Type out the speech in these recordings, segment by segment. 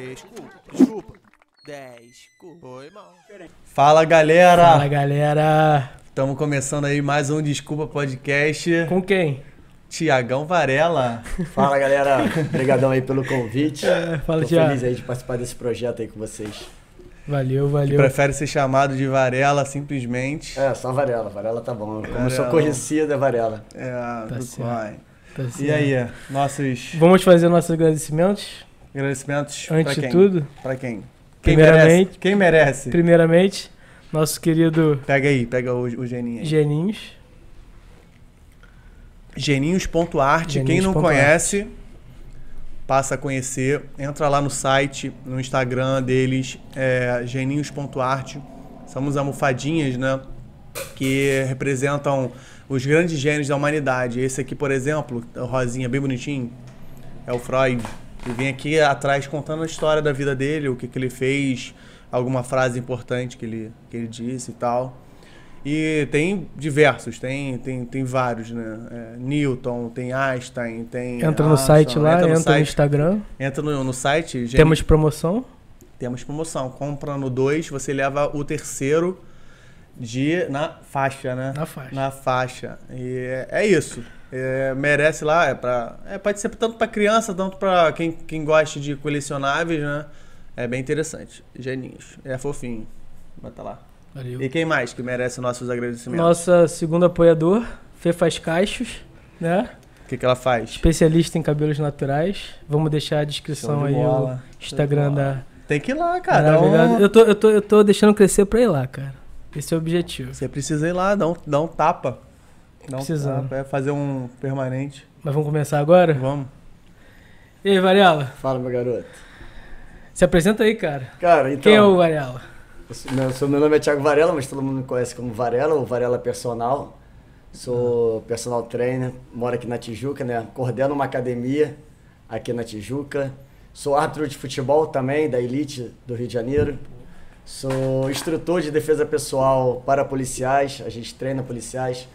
Desculpa, desculpa. Desculpa. Foi mal. Fala galera! Fala galera! Estamos começando aí mais um Desculpa Podcast. Com quem? Tiagão Varela. Fala galera, obrigadão aí pelo convite. É, fala, Tô Thiago. feliz aí de participar desse projeto aí com vocês. Valeu, Que valeu. prefere ser chamado de Varela simplesmente. É, só Varela, Varela tá bom. Como eu sou conhecido, é Varela. É, do certo. Tá E certo. aí, nossos Vamos fazer nossos agradecimentos. Agradecimentos Antes pra de quem? tudo, Pra quem? Quem Primeiramente- merece? Quem merece? primeiramente, nosso querido Pega aí, pega o, o Geninho aí. Geninhos. Geninhos.art, quem não conhece, passa a conhecer. Entra lá no site, no Instagram deles, é, geninhos.art. São as almofadinhas, né? Que representam os grandes gênios da humanidade. Esse aqui, por exemplo, o rosinha, bem bonitinho, é o Freud. Ele vem aqui atrás contando a história da vida dele, o que, que ele fez, alguma frase importante que ele, que ele disse e tal. E tem diversos, tem, tem, tem vários, né? É, Newton, tem Einstein, tem. Entra no Einstein, site lá, entra no, site, Instagram. entra no, no site. Geni- Temos promoção. temos promoção. Comprando dois, você leva o terceiro de na faixa, né? Na faixa. Na faixa. E é, é isso. É, merece lá, é pra, é, pode ser tanto para criança, tanto para quem, quem gosta de colecionáveis, né? É bem interessante. Geninhos. É fofinho. Bota lá. Valeu. E quem mais que merece nossos agradecimentos? Nossa segundo apoiador, Fê Faz Caixos, né? O que, que ela faz? Especialista em cabelos naturais. Vamos deixar a descrição de aí bola. o Instagram da Tem que ir lá, cara. um-. Eu tô, eu, tô, eu tô deixando crescer pra ir lá, cara. Esse é o objetivo. Você precisa ir lá, dá um, dá um tapa. Um Precisando. é fazer um permanente. Mas vamos começar agora? Vamos. E aí, Varela? Fala, meu garoto. Se apresenta aí, cara. Cara, então. Quem é o Varela? meu, sou- meu nome é Thiago Varela, mas todo mundo me conhece como Varela, ou Varela Personal. Sou personal trainer, moro aqui na Tijuca, né? Coordeno uma academia aqui na Tijuca. Sou árbitro de futebol também, da Elite do Rio de Janeiro. Sou instrutor de defesa pessoal para policiais, a gente treina policiais.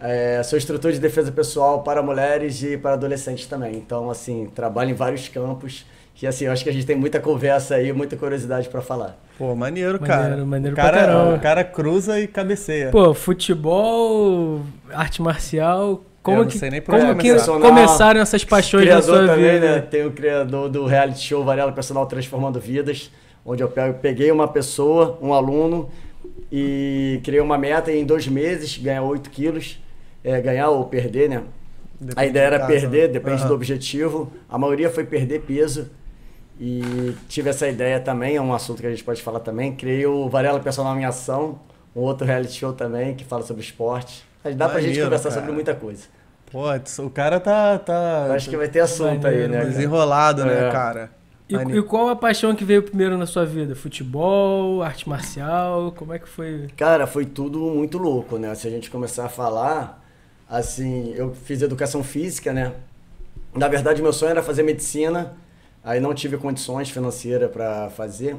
É, sou instrutor de defesa pessoal para mulheres e para adolescentes também. Então, assim, trabalho em vários campos. Que, assim, eu acho que a gente tem muita conversa aí, muita curiosidade para falar. Pô, maneiro, Maneiro, cara. maneiro o pra cara, o cara cruza e cabeceia. Pô, futebol, arte marcial. Como que, sei nem por como que começar. começaram essas paixões criador sua também, vida? né? Tem o criador do reality show Varela Personal Transformando Vidas, onde eu peguei uma pessoa, um aluno, e criei uma meta em dois meses, ganhar 8 quilos, é, ganhar ou perder, né? Depende a ideia era caso, perder, né? depende Aham. do objetivo. A maioria foi perder peso. E tive essa ideia também, é um assunto que a gente pode falar também. Criei o Varela Personal em Ação, um outro reality show também que fala sobre esporte. Mas dá pra gente Maneiro, conversar cara. sobre muita coisa. Pô, o cara tá, tá Eu acho que vai ter assunto aí, Maneiro, né? cara? desenrolado, né, É. cara? E, Maneiro. e qual a paixão que veio primeiro na sua vida? Futebol, arte marcial? Como é que foi? Cara, foi tudo muito louco, né? Se a gente começar a falar, assim, eu fiz educação física, né? Na verdade, meu sonho era fazer medicina, aí não tive condições financeiras para fazer.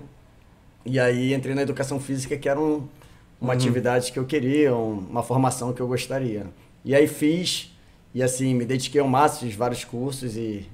E aí entrei na educação física, que era um- uma atividade que eu queria, um- uma formação que eu gostaria. E aí fiz, e assim, me dediquei ao máximo, fiz vários cursos e,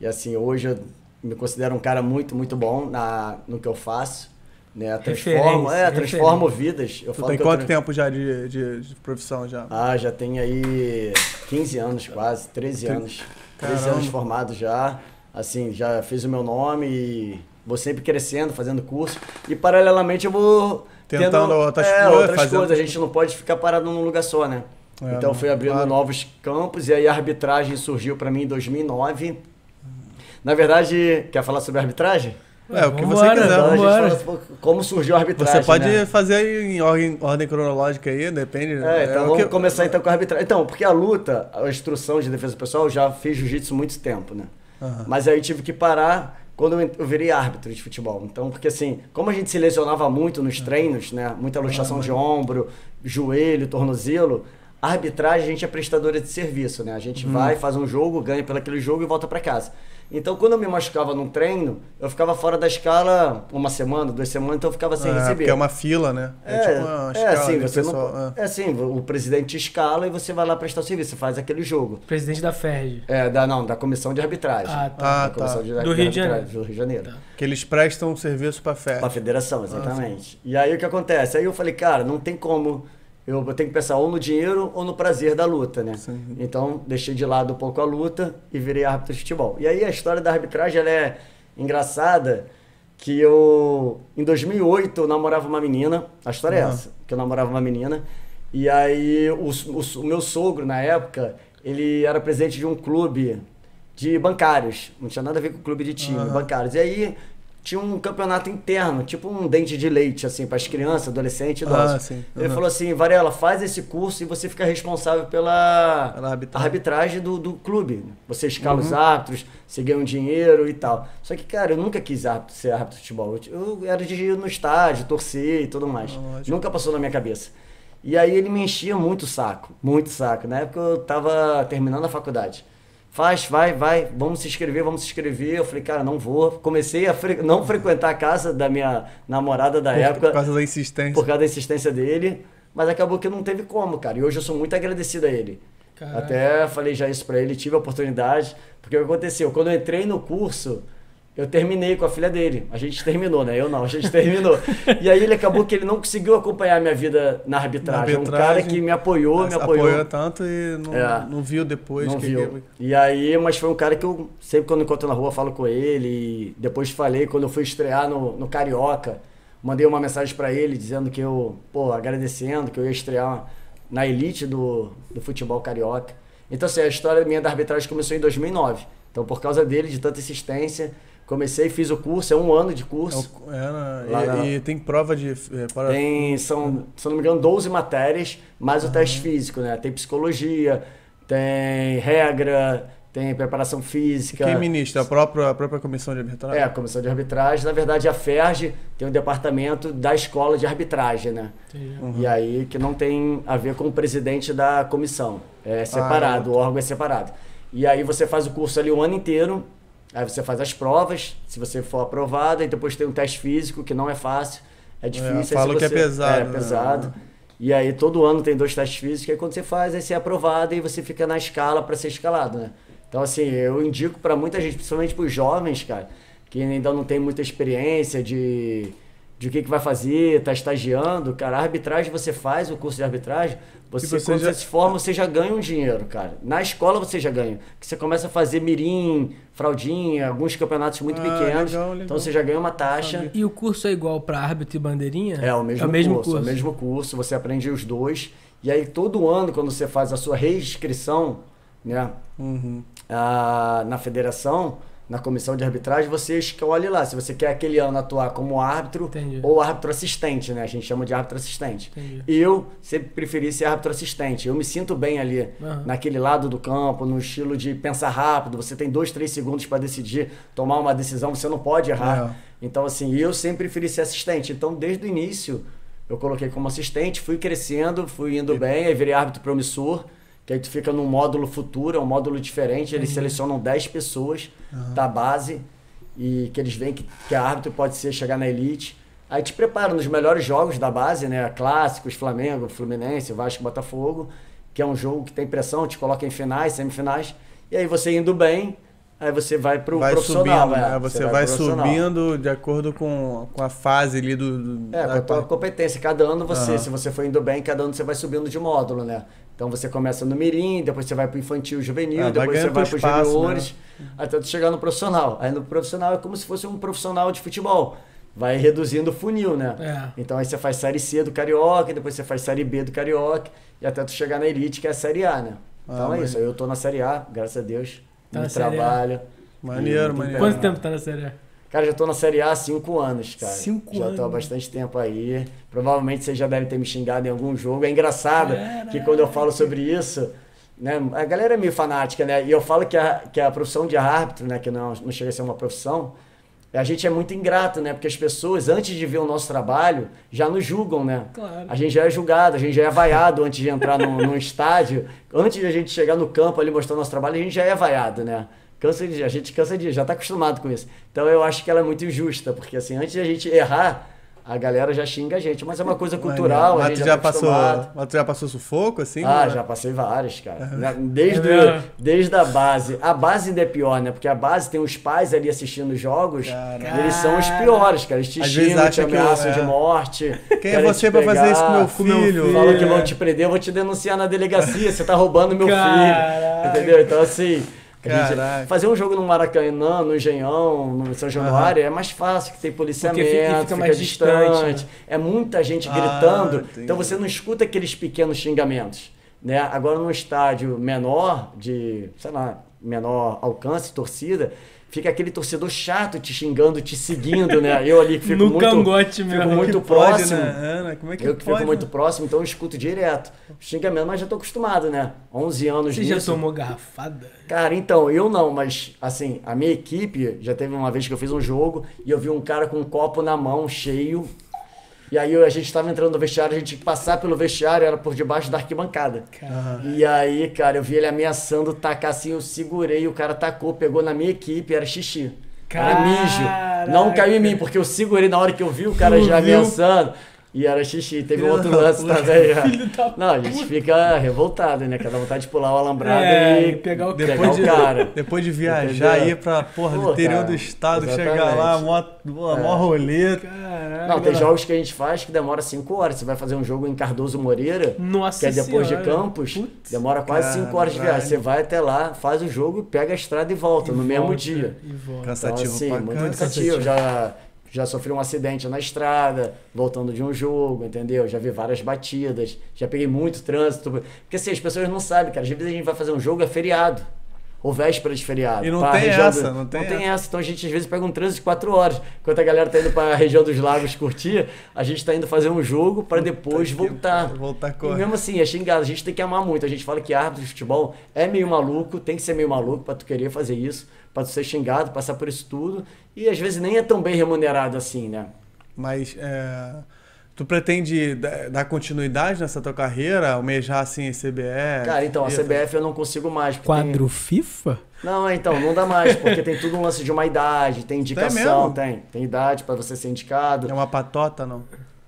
e assim, hoje eu me considero um cara muito, muito bom na, no que eu faço. Né? Transformo, Referência, é, transformo vidas. Eu Tu falo tem que eu quanto tra- tempo já de, de, de profissão já? ah, já tem aí 15 anos quase, 13 Tem- anos. 13 Caramba. anos formado já. Assim, já fiz o meu nome e vou sempre crescendo, fazendo curso. E paralelamente eu vou Tentando tendo, outras é, coisas, outras fazendo- coisas. A gente não pode ficar parado num lugar só, né? É, então fui abrindo claro. novos campos e aí a arbitragem surgiu para mim em 2009. Na verdade, quer falar sobre arbitragem? É, o que você quiser. Então, a gente vambora. fala como surgiu a arbitragem. Você pode né? fazer aí em ordem, ordem cronológica aí, depende. É, então o vamos que- começar então com a arbitragem. Então, porque a luta, a instrução de defesa pessoal, eu já fiz jiu-jitsu há muito tempo, né? Aham. Mas aí tive que parar quando eu eu virei árbitro de futebol. Então, porque assim, como a gente se lesionava muito nos treinos, né? Muita luxação de ombro, joelho, tornozelo, A arbitragem, a gente é prestadora de serviço, né? A gente vai, faz um jogo, ganha pelo aquele jogo e volta para casa. Então, quando eu me machucava num treino, eu ficava fora da escala uma semana, duas semanas, então eu ficava sem É, receber. porque é uma fila, né? É, tipo uma é escala assim, você pessoal, não, é. é assim, o presidente te escala e você vai lá prestar o serviço, você faz aquele jogo. Presidente da FERJ. É, da, não, da comissão de arbitragem. Ah, tá. Ah, Da comissão tá. de, Do de Rio de arbitragem Janeiro. Do Rio de Janeiro. Que eles prestam um serviço pra fé. Pra federação, exatamente. E aí o que acontece? Aí eu falei, cara, não tem como. Eu tenho que pensar ou no dinheiro ou no prazer da luta, né? Então deixei de lado um pouco a luta e virei árbitro de futebol. E aí a história da arbitragem ela é engraçada, que eu em 2008 eu namorava uma menina, a história é Aham. essa, que eu namorava uma menina e aí o, o- o meu sogro na época ele era presidente de um clube de bancários, não tinha nada a ver com clube de time, Aham. bancários. E aí tinha um campeonato interno, tipo um dente de leite, assim, para as crianças, adolescentes, idosos. Ah, sim. Ele Aham. falou assim, Varela, faz esse curso e você fica responsável pela, Pela arbitragem. arbitragem do, do clube. Você escala Uhum. os árbitros, você ganha um dinheiro e tal. Só que, cara, eu nunca quis árbitro- ser árbitro de futebol. Eu, era de ir no estádio, torcer e tudo mais. Lógico. Nunca passou na minha cabeça. E aí ele me enchia muito o saco, muito saco. Na época eu tava terminando a faculdade. Faz, vai, vai, vamos se inscrever, vamos se inscrever. Eu falei, cara, não vou. Comecei a fre- não frequentar a casa da minha namorada da Por, época por causa da insistência. por causa da insistência dele, mas acabou que não teve como, cara. E hoje eu sou muito agradecido a ele. Até falei já isso pra ele, tive a oportunidade, porque o que aconteceu? Quando eu entrei no curso, eu terminei com a filha dele. A gente terminou, né? Eu não, a gente terminou. e aí ele acabou que ele não conseguiu acompanhar a minha vida na arbitragem. Na É um arbitragem, cara que me apoiou, Ah, me apoiou. tanto e não, É. não viu depois. Não viu. E aí, mas foi um cara que eu sempre quando encontro na rua falo com ele. E depois falei quando eu fui estrear no, no Carioca. Mandei uma mensagem pra ele dizendo que eu, pô, agradecendo que eu ia estrear na elite do, do futebol carioca. Então, assim, a história minha da arbitragem começou em 2009. Então, por causa dele, de tanta insistência, comecei, fiz o curso, é um ano de É curso. o- é, né? E, e tem prova de. é, para- Tem, são, se eu não me engano, 12 matérias, mais o teste físico, né? Tem psicologia, tem regra, tem preparação física. Quem ministra? A própria, a própria comissão de arbitragem? É, a comissão de arbitragem. Na verdade, a FERJ tem um departamento da escola de arbitragem, né? Uhum. E aí que não tem a ver com o presidente da comissão. É separado, o órgão é separado. E aí você faz o curso ali o ano inteiro, aí você faz as provas, se você for aprovado, e depois tem um teste físico, que não é fácil, é difícil. aí se falam que é você- pesado, É, né? pesado. E aí todo ano tem dois testes físicos, aí quando você faz, aí você é aprovado e você fica na escala para ser escalado, né? Então assim, eu indico para muita gente, principalmente para os jovens, cara, que ainda não tem muita experiência de de o que, que vai fazer, tá estagiando, cara, a arbitragem você faz, o curso de arbitragem, você, você quando já- você se forma, você já ganha um dinheiro, cara. Na escola você já ganha. Que você começa a fazer mirim, fraldinha, alguns campeonatos muito Ah, pequenos. legal, legal. Então você já ganha uma taxa. E o curso é igual pra árbitro e bandeirinha? É o mesmo, é o mesmo curso, é o mesmo curso, você aprende os dois. E aí todo ano, quando você faz a sua reinscrição, né, Uhum. a- na federação, na comissão de arbitragem, você escolhe lá se você quer aquele ano atuar como árbitro Entendi. ou árbitro assistente, né? A gente chama de árbitro assistente. Entendi. Eu sempre preferi ser árbitro assistente. Eu me sinto bem ali, Aham. naquele lado do campo, no estilo de pensar rápido. Você tem dois, três segundos para decidir, tomar uma decisão, você não pode errar. Então, assim, eu sempre preferi ser assistente. Então, desde o início, eu coloquei como assistente, fui crescendo, fui indo bem, aí virei árbitro promissor, que aí tu fica num módulo futuro, é um módulo diferente, eles selecionam 10 pessoas da base e que eles veem que, que a árbitro pode ser chegar na elite. Aí te prepara nos melhores jogos da base, né? Clássicos, Flamengo, Fluminense, Vasco, Botafogo, que é um jogo que tem pressão, te coloca em finais, semifinais. E aí você indo bem, aí você vai pro Vai profissional. subindo, é. né? Você, vai, pro profissional. subindo de acordo com, com a fase ali do. do É, com a tua competência. Cada ano você, Aham. se você for indo bem, cada ano você vai subindo de módulo, né? Então você começa no mirim, depois você vai pro infantil juvenil, Ah, vai depois você vai teu pro espaço, juniores, até tu chegar no profissional. Aí no profissional é como se fosse um profissional de futebol. Vai reduzindo o funil, né? É. Então aí você faz série C do Carioca, depois você faz série B do Carioca, e até tu chegar na elite, que é a série A, né? Então Ah, é mas- isso. Eu tô na série A, graças a Deus. Tá no na Série A. trabalho. Maneiro, Muito maneiro. Quanto tempo tá na série? A? Cara, já tô na Série A há cinco anos, cara. Cinco já anos. tô há bastante tempo aí. Provavelmente você já deve ter me xingado em algum jogo. É engraçado que quando eu falo sobre isso, né? A galera é meio fanática, né? E eu falo que a, que a profissão de árbitro, né? Que não, não chega a ser uma profissão, a gente é muito ingrato, né? Porque as pessoas, antes de ver o nosso trabalho, já nos julgam, né? Claro. A gente já é julgado, a gente já é vaiado antes de entrar num, num estádio. Antes de a gente chegar no campo ali mostrando nosso trabalho, a gente já é vaiado, né? Cansa de, a gente cansa de, já tá acostumado com isso. Então eu acho que ela é muito injusta, porque assim, antes de a gente errar, a galera já xinga a gente. Mas é uma coisa cultural, a Mas gente tu já já tá passou, mas tu já passou sufoco, assim? Ah, né? já passei várias, cara. Desde, É desde a base. A base ainda é pior, né? Porque a base tem os pais ali assistindo os jogos. Cara. E eles são os piores, cara. Eles te Às vezes xingam, te que ameaçam eu- de é. morte. Quem é você pra fazer isso com meu pegar, filho? Falam que É. vão te prender, eu vou te denunciar na delegacia. Você tá roubando meu Caraca. filho. Entendeu? Então, assim. Caraca. fazer um jogo no Maracanã, no Engenhão, no São Januário é mais fácil, que tem policiamento, Porque fica- fica, fica mais distante. distante, né? É muita gente Ah, gritando, entendi. então você não escuta aqueles pequenos xingamentos. Né? Agora, num estádio menor, de, sei lá, menor alcance, torcida, fica aquele torcedor chato te xingando, te seguindo, né? Eu ali que fico No muito, cangote fico mesmo. muito que pode, próximo. né, Ana? Como é que Eu que pode? fico muito próximo, então eu escuto direto. Xingamento, mas já tô acostumado, né? 11 anos Você já nisso. tomou garrafada? Cara, então, eu não, mas assim, a minha equipe, já teve uma vez que eu fiz um jogo e eu vi um cara com um copo na mão cheio. E aí a gente tava entrando no vestiário, a gente tinha que passar pelo vestiário, era por debaixo da arquibancada. E aí, cara, eu vi ele ameaçando tacar assim, eu segurei, o cara tacou, pegou na minha equipe, era xixi. Era mijo. Não caiu em mim, porque eu segurei na hora que eu vi o cara já ameaçando. E era xixi. Teve um Filho outro lance puta. também. Filho da Não, a gente fica revoltado, né? Cada vontade de pular o alambrado É, e pegar o pegar Depois o de, cara. depois de viajar, Entendeu? ir pra porra, Pô, do interior cara, do estado, chegar exatamente. lá, mó, mó, mó rolê. Caraca. Não, tem jogos que a gente faz que demora 5 horas. Você vai fazer um jogo em Cardoso Moreira, Nossa que é depois Senhora. de Campos, Putz. demora quase 5 horas de viagem. Você vai até lá, faz o jogo, pega a estrada e volta E no mesmo volta, dia. E volta. Cansativo então, assim, pra muito cansativo. Já, já sofri um acidente na estrada, voltando de um jogo, entendeu? Já vi várias batidas, já peguei muito trânsito. Porque assim, as pessoas não sabem, cara. Às vezes a gente vai fazer um jogo, é feriado. Ou véspera de feriado. E não tem essa, não tem essa. Então a gente às vezes pega um trânsito de 4 horas. Enquanto a galera tá indo pra região dos lagos curtir, a gente tá indo fazer um jogo para depois voltar. voltar e correndo. mesmo assim, é xingado. A gente tem que amar muito. A gente fala que árbitro de futebol é meio maluco, tem que ser meio maluco pra tu querer fazer isso, pra tu ser xingado, passar por isso tudo. E às vezes nem é tão bem remunerado assim, né? Mas é, tu pretende da- dar continuidade nessa tua carreira, almejar assim CBF? Cara, então, a FIFA? CBF eu não consigo mais. Quadro FIFA? tem- Não, então, não dá mais, porque tem tudo um lance de uma idade, tem indicação, mesmo? tem. Tem idade pra você ser indicado. É uma patota, não?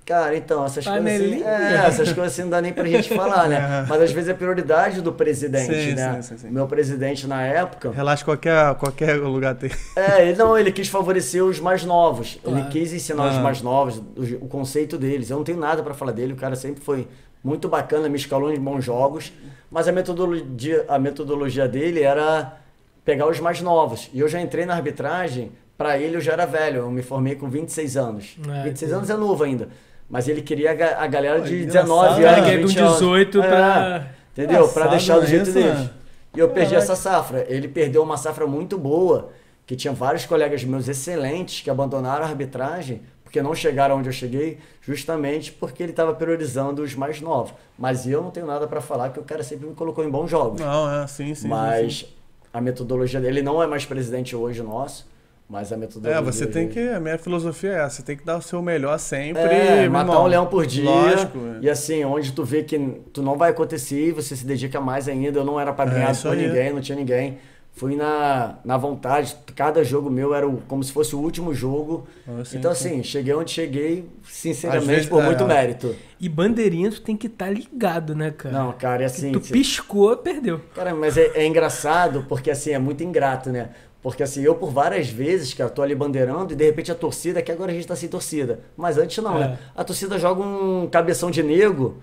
Cara, então, essas coisas assim. Panelinha. É, essas coisas assim não dá nem pra gente falar, né? Mas às vezes é prioridade do presidente, Sim, né? sim, sim, sim. Meu presidente na época. Relaxa, qualquer, qualquer lugar tem. É, ele não, ele quis favorecer os mais novos. Ele Claro. quis ensinar os Ah. mais novos, o, o conceito deles. Eu não tenho nada pra falar dele, o cara sempre foi muito bacana, me escalou em bons jogos, mas a metodologia, a metodologia dele era pegar os mais novos. E eu já entrei na arbitragem, pra ele eu já era velho, eu me formei com 26 anos. É, 26 entendi. anos é novo ainda. Mas ele queria a ga- a galera Pô, de engraçado. 19 O O cara anos. que de um 20 anos. 18 É. pra. Entendeu? Pra Engraçado deixar do jeito né? E eu perdi essa safra. Ele perdeu uma safra muito boa, que tinha vários colegas meus excelentes que abandonaram a arbitragem porque não chegaram onde eu cheguei, justamente porque ele estava priorizando os mais novos. Mas eu não tenho nada para falar, que o cara sempre me colocou em bons jogos. Não, é, sim, sim. sim, mas sim. a metodologia dele ele não é mais presidente hoje nosso, mas a metodologia É, você tem que. A minha filosofia é essa, você tem que dar o seu melhor sempre. é, meu matar irmão. um leão por dia. Lógico. é. E assim, onde tu vê que tu não vai acontecer, você se dedica mais ainda. Eu não era padrinhado É, por aí. ninguém, não tinha ninguém. Fui na, na vontade. Cada jogo meu era o- como se fosse o último jogo. Ah, sim, então, sim. assim, cheguei onde cheguei, sinceramente, vezes, por é. muito mérito. E bandeirinha tu tem que estar ligado, né, cara? Não, cara, e assim. tu se- piscou, perdeu. Cara, mas é, é engraçado porque assim, é muito ingrato, né? Porque assim, eu por várias vezes, cara, tô ali bandeirando e de repente a torcida, que agora a gente tá sem torcida. Mas antes não, É. né? A torcida joga um cabeção de nego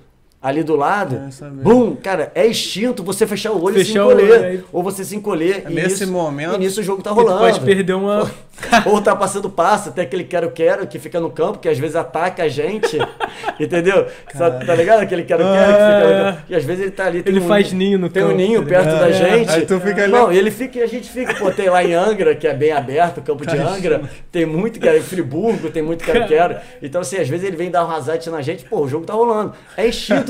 ali do lado. É. Bum! Cara, é instinto você fechar o olho e se Fechar encolher. olho, Ou você se encolher. É e nesse nisso- momento E nisso o jogo tá rolando. pode perder uma. Ou tá passando passo, até aquele quero-quero que fica no campo, que às vezes ataca a gente. Entendeu? Tá ligado? Aquele quero quero que fica E às vezes ele tá ali. tem Ele um- faz ninho no Tem um campo, ninho tá perto da É. gente. Aí tu fica ali- Não, ele fica, e a gente fica, pô, tem lá em Angra, que é bem aberto, o campo de Angra, tem muito é em Friburgo, tem muito quero quero. Então, assim, às vezes ele vem dar um rasate na gente, pô, o jogo tá rolando. É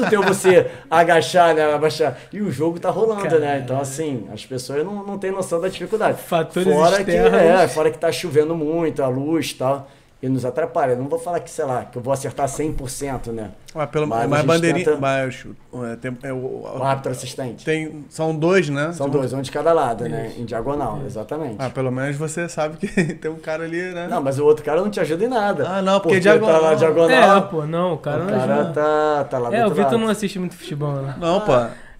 teu você agachar, né? Abaixar. E o jogo tá rolando, né? Então, assim, as pessoas não, não têm noção da dificuldade. Fatores fora que, externos. é, fora que tá chovendo muito, a luz e tal. E nos atrapalha. Eu não vou falar que, sei lá, que eu vou acertar 100%, né? Mas pelo Mas a mas gente bandeirinha. tenta- Mas, é, tem, é, o- O árbitro assistente. tem, são dois, né? São dois, um de cada lado, né? Em diagonal, exatamente. Ah, pelo menos você sabe que tem um cara ali, né? Não, mas o outro cara não te ajuda em nada. Ah, não, porque tá lá diagonal. diagonal. É, pô, não, o cara o não cara ajuda. tá, tá lá do É, o Vitor não assiste muito futebol, né? Não, pô.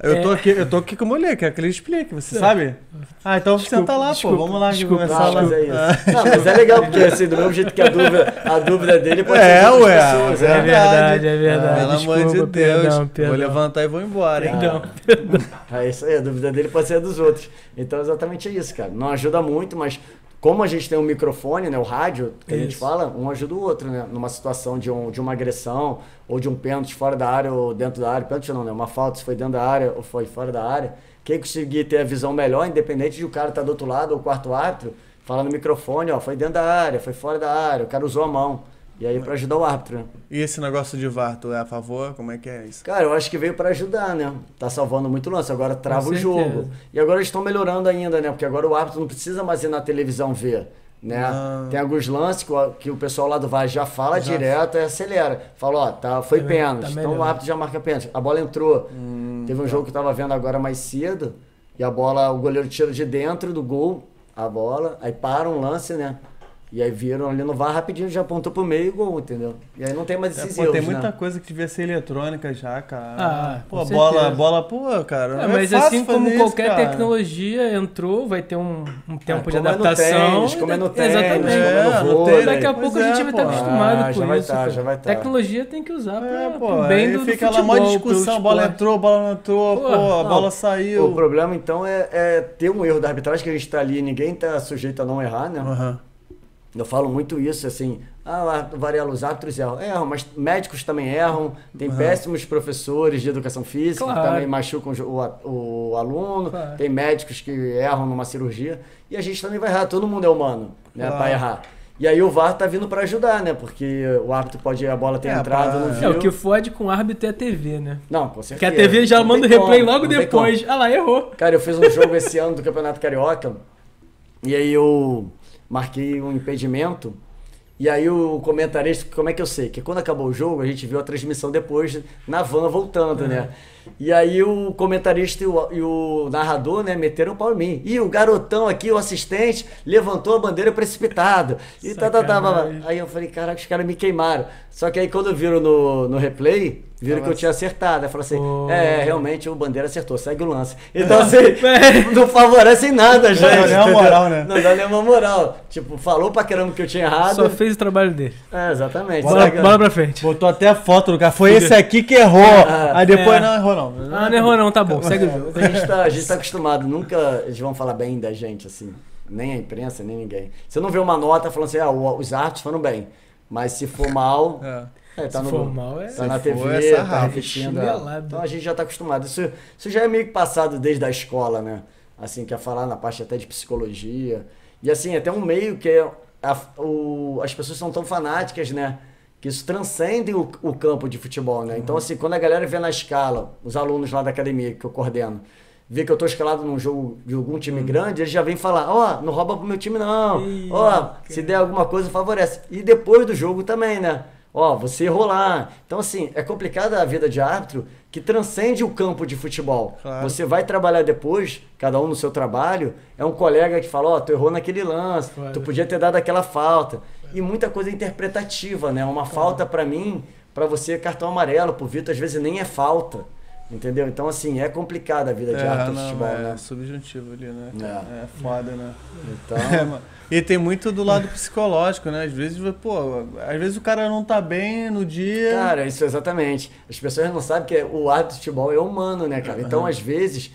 Eu tô É. aqui, eu tô aqui com a mulher, quer que ele explique, você sabe? Ah, então Desculpa, senta lá, desculpa, pô. Vamos lá desculpa. começar lá. mas é isso. Não, mas é legal, porque assim, do mesmo jeito que a dúvida, a dúvida dele pode É, ser de outras ué. pessoas. É né? verdade, é verdade. Pelo amor de Deus. perdão, Vou perdão. levantar e vou embora, hein? Perdão. É isso aí, a dúvida dele pode ser dos outros. Então, exatamente é isso, cara. Não ajuda muito, mas como a gente tem um microfone, né, o rádio, que a gente Isso. fala, um ajuda o outro, né? Numa situação de, um, de uma agressão, ou de um pênalti fora da área ou dentro da área. Pênalti não, né? Uma falta, se foi dentro da área ou foi fora da área. Quem conseguir ter a visão melhor, independente de o cara estar do outro lado ou quarto árbitro, fala no microfone, ó, foi dentro da área, foi fora da área, o cara usou a mão. E aí pra ajudar o árbitro, né? E esse negócio de VAR, tu é a favor? Como é que é isso? Cara, eu acho que veio pra ajudar, né? Tá salvando muito lance, agora trava o jogo. E agora eles estão melhorando ainda, né? Porque agora o árbitro não precisa mais ir na televisão ver. Né? Ah. Tem alguns lances que o, que o pessoal lá do VAR já fala Já. direto e acelera. Fala, ó, tá, foi Tá pênalti. tá então o árbitro já marca pênalti. A bola entrou. Hum, Teve um tá. jogo que eu tava vendo agora mais cedo. E a bola, o goleiro tira de dentro do gol a bola. Aí para um lance, né? E aí viram ali no VAR rapidinho, já apontou pro meio e gol, entendeu? E aí não tem mais É, esses pô, tem erros, muita né? coisa que devia ser eletrônica já, cara. Ah, pô, com bola, certeza. bola, pô, cara. É, não mas fácil assim como fazer qualquer isso, cara. tecnologia entrou, vai ter um, um tempo de como é no adaptação. tênis, como é no tênis, Exatamente. é no É, no vôlei. Daqui a Pois pouco a gente é, vai estar pô. acostumado Ah, com já vai isso. tá, já vai tá. Tecnologia tem que usar pra, É, pô, pro bem do, do fica lá futebol, uma discussão, bola entrou, bola não entrou, Pô, pô, a bola saiu. O problema, então, é, é ter um erro da arbitragem que a gente tá ali, ninguém tá sujeito a não errar, né? Aham. Eu falo muito isso, assim, ah, o Varela, os árbitros erram. Erram, mas médicos também erram, tem péssimos professores de educação física Claro. que também machucam o, o aluno, Claro. tem médicos que erram numa cirurgia, e a gente também vai errar, todo mundo é humano, né, Claro. pra errar. E aí o VAR tá vindo pra ajudar, né? Porque o árbitro pode a bola ter É, entrado, pra- não É, viu. o que fode com o árbitro é a TV, né? Não, com Porque certeza. a TV já Não manda o replay como, logo depois. Ah lá, errou. Cara, eu fiz um jogo esse ano do Campeonato Carioca e aí eu marquei um impedimento. E aí o comentarista, como é que eu sei? Que quando acabou o jogo, a gente viu a transmissão depois na van voltando, né? E aí o comentarista e o, e o narrador, né, meteram o pau em mim. E o garotão aqui, o assistente, levantou a bandeira precipitado. E tá, tá, tá. Aí eu falei, caraca, os caras me queimaram. Só que aí quando viram no, no replay, viram que eu tinha acertado. Aí falou assim, Oh. é, realmente o Bandeira acertou, segue o lance. Então assim, É. não favorece em nada, gente. dá nenhuma moral, né? Não dá nenhuma moral. Tipo, falou pra caramba que eu tinha errado. Só fez o trabalho dele. É, exatamente. Segue- bola pra frente. Botou até a foto do cara. Foi esse aqui que errou. Ah, Aí depois é. não errou, não. Ah, não errou não, tá bom, segue o jogo. A gente, tá, a gente tá acostumado, nunca eles vão falar bem da gente, assim. Nem a imprensa, nem ninguém. Você não vê uma nota falando assim, ah, os artes foram bem. Mas se for mal, É. é, tá Se no, for mal, é- tá na for, TV, é tá repetindo. é. Então a gente já tá acostumado. Isso, isso já é meio que passado desde a escola, né? Assim, quer falar na parte até de psicologia. E assim, até um meio que é a- o- as pessoas são tão fanáticas, né? Que isso transcende o, o campo de futebol, né? Então, assim, quando a galera vê na escala, os alunos lá da academia que eu coordeno, vê que eu tô escalado num jogo de algum time grande, eles já vêm falar, ó, não rouba pro meu time não. Ó, se der alguma coisa, favorece. E depois do jogo também, né? Ó, você errou lá. Então, assim, é complicada a vida de árbitro que transcende o campo de futebol. Claro. Você vai trabalhar depois, cada um no seu trabalho, é um colega que fala, ó, tu errou naquele lance, Claro. tu podia ter dado aquela falta. E muita coisa interpretativa, né? Uma falta pra mim, pra você é cartão amarelo, pro Vitor às vezes nem é falta. Entendeu? Então, assim, é complicada a vida de É, de não, futebol, é né? subjuntivo ali, né? É. É, foda, né? Então, É, mano. E tem muito do lado psicológico, né? Às vezes, pô, às vezes o cara não tá bem no dia. Cara, isso exatamente. As pessoas não sabem que o árbitro de futebol é humano, né, cara? Então, às vezes,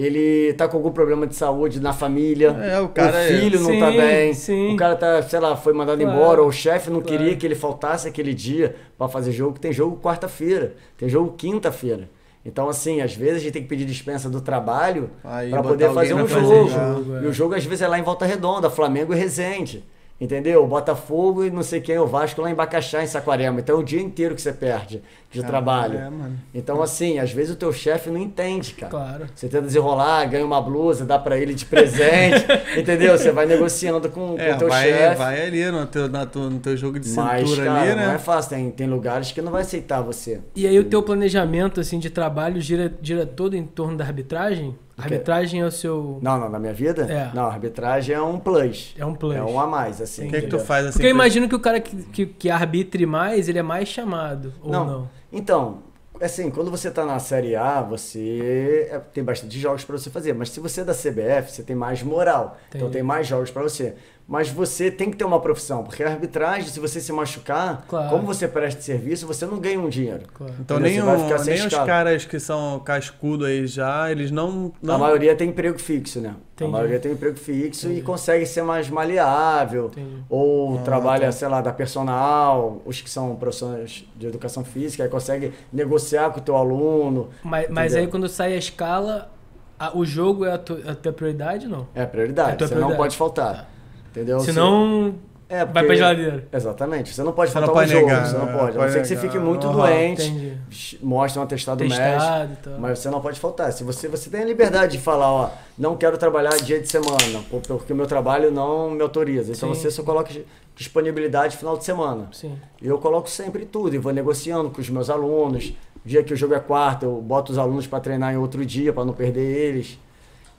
ele tá com algum problema de saúde na família, É, o cara é- filho não tá Sim, bem, sim. o cara tá, sei lá, foi mandado Claro, embora, ou o chefe não claro. queria que ele faltasse aquele dia pra fazer jogo, tem jogo quarta-feira, tem jogo quinta-feira. Então, assim, às vezes a gente tem que pedir dispensa do trabalho botar poder fazer um fazer jogo. jogo, é. E o jogo às vezes é lá em Volta Redonda, Flamengo e Resende. Entendeu? Botafogo e não sei quem, o Vasco lá em Bacaxá, em Saquarema. Então é o dia inteiro que você perde de trabalho. é, mano. Então, assim, às vezes o teu chefe não entende, cara. Claro. Você tenta desenrolar, ganha uma blusa, dá pra ele de presente, entendeu? Você vai negociando com, É, o teu chefe. vai ali no teu, na no teu jogo de Mas, cintura cara, ali, não é né? fácil. Tem, tem lugares que não vai aceitar você. E aí o teu planejamento assim de trabalho gira, gira todo em torno da arbitragem? A arbitragem é o seu Não, não, na minha vida? É. Não, a arbitragem é um plus. é um plus. É um a mais, assim. O que, é que tu faz assim? Porque eu imagino que o cara que, que, que arbitre mais, ele é mais chamado, ou não? Não. Então, assim, quando você tá na Série A, você é, tem bastante jogos pra você fazer. Mas se você é da CBF, você tem mais moral. Então Entendi. tem mais jogos pra você. Mas você tem que ter uma profissão, porque a arbitragem, se você se machucar, Claro. como você presta serviço, você não ganha um dinheiro. Claro. Então nem, o- nem os caras que são cascudo aí já, eles não. não... A maioria tem emprego fixo, né? Entendi. A maioria tem emprego fixo Entendi. e consegue ser mais maleável. Entendi. Ou Ah, trabalha, tá. sei lá, da personal, os que são profissionais de educação física, aí consegue negociar com o teu aluno. Mas, mas aí quando sai a escala, a- o jogo é a, tu, a tua prioridade, não? É prioridade, É tua você prioridade. não pode faltar. Entendeu? Senão, É, vai porque- pra geladeira. Exatamente. Você não pode Você não faltar pode um jogo, negar, você não né? pode. A não ser que você fique muito Uhum. doente, Entendi. mostra um atestado médico. Testado e tal. Mas você não pode faltar. Se você, você tem a liberdade de falar, ó, não quero trabalhar dia de semana, porque o meu trabalho não me autoriza. Então Sim. você só coloca disponibilidade final de semana. Sim. Eu coloco sempre tudo e vou negociando com os meus alunos. Dia que o jogo é quarta, eu boto os alunos para treinar em outro dia para não perder eles.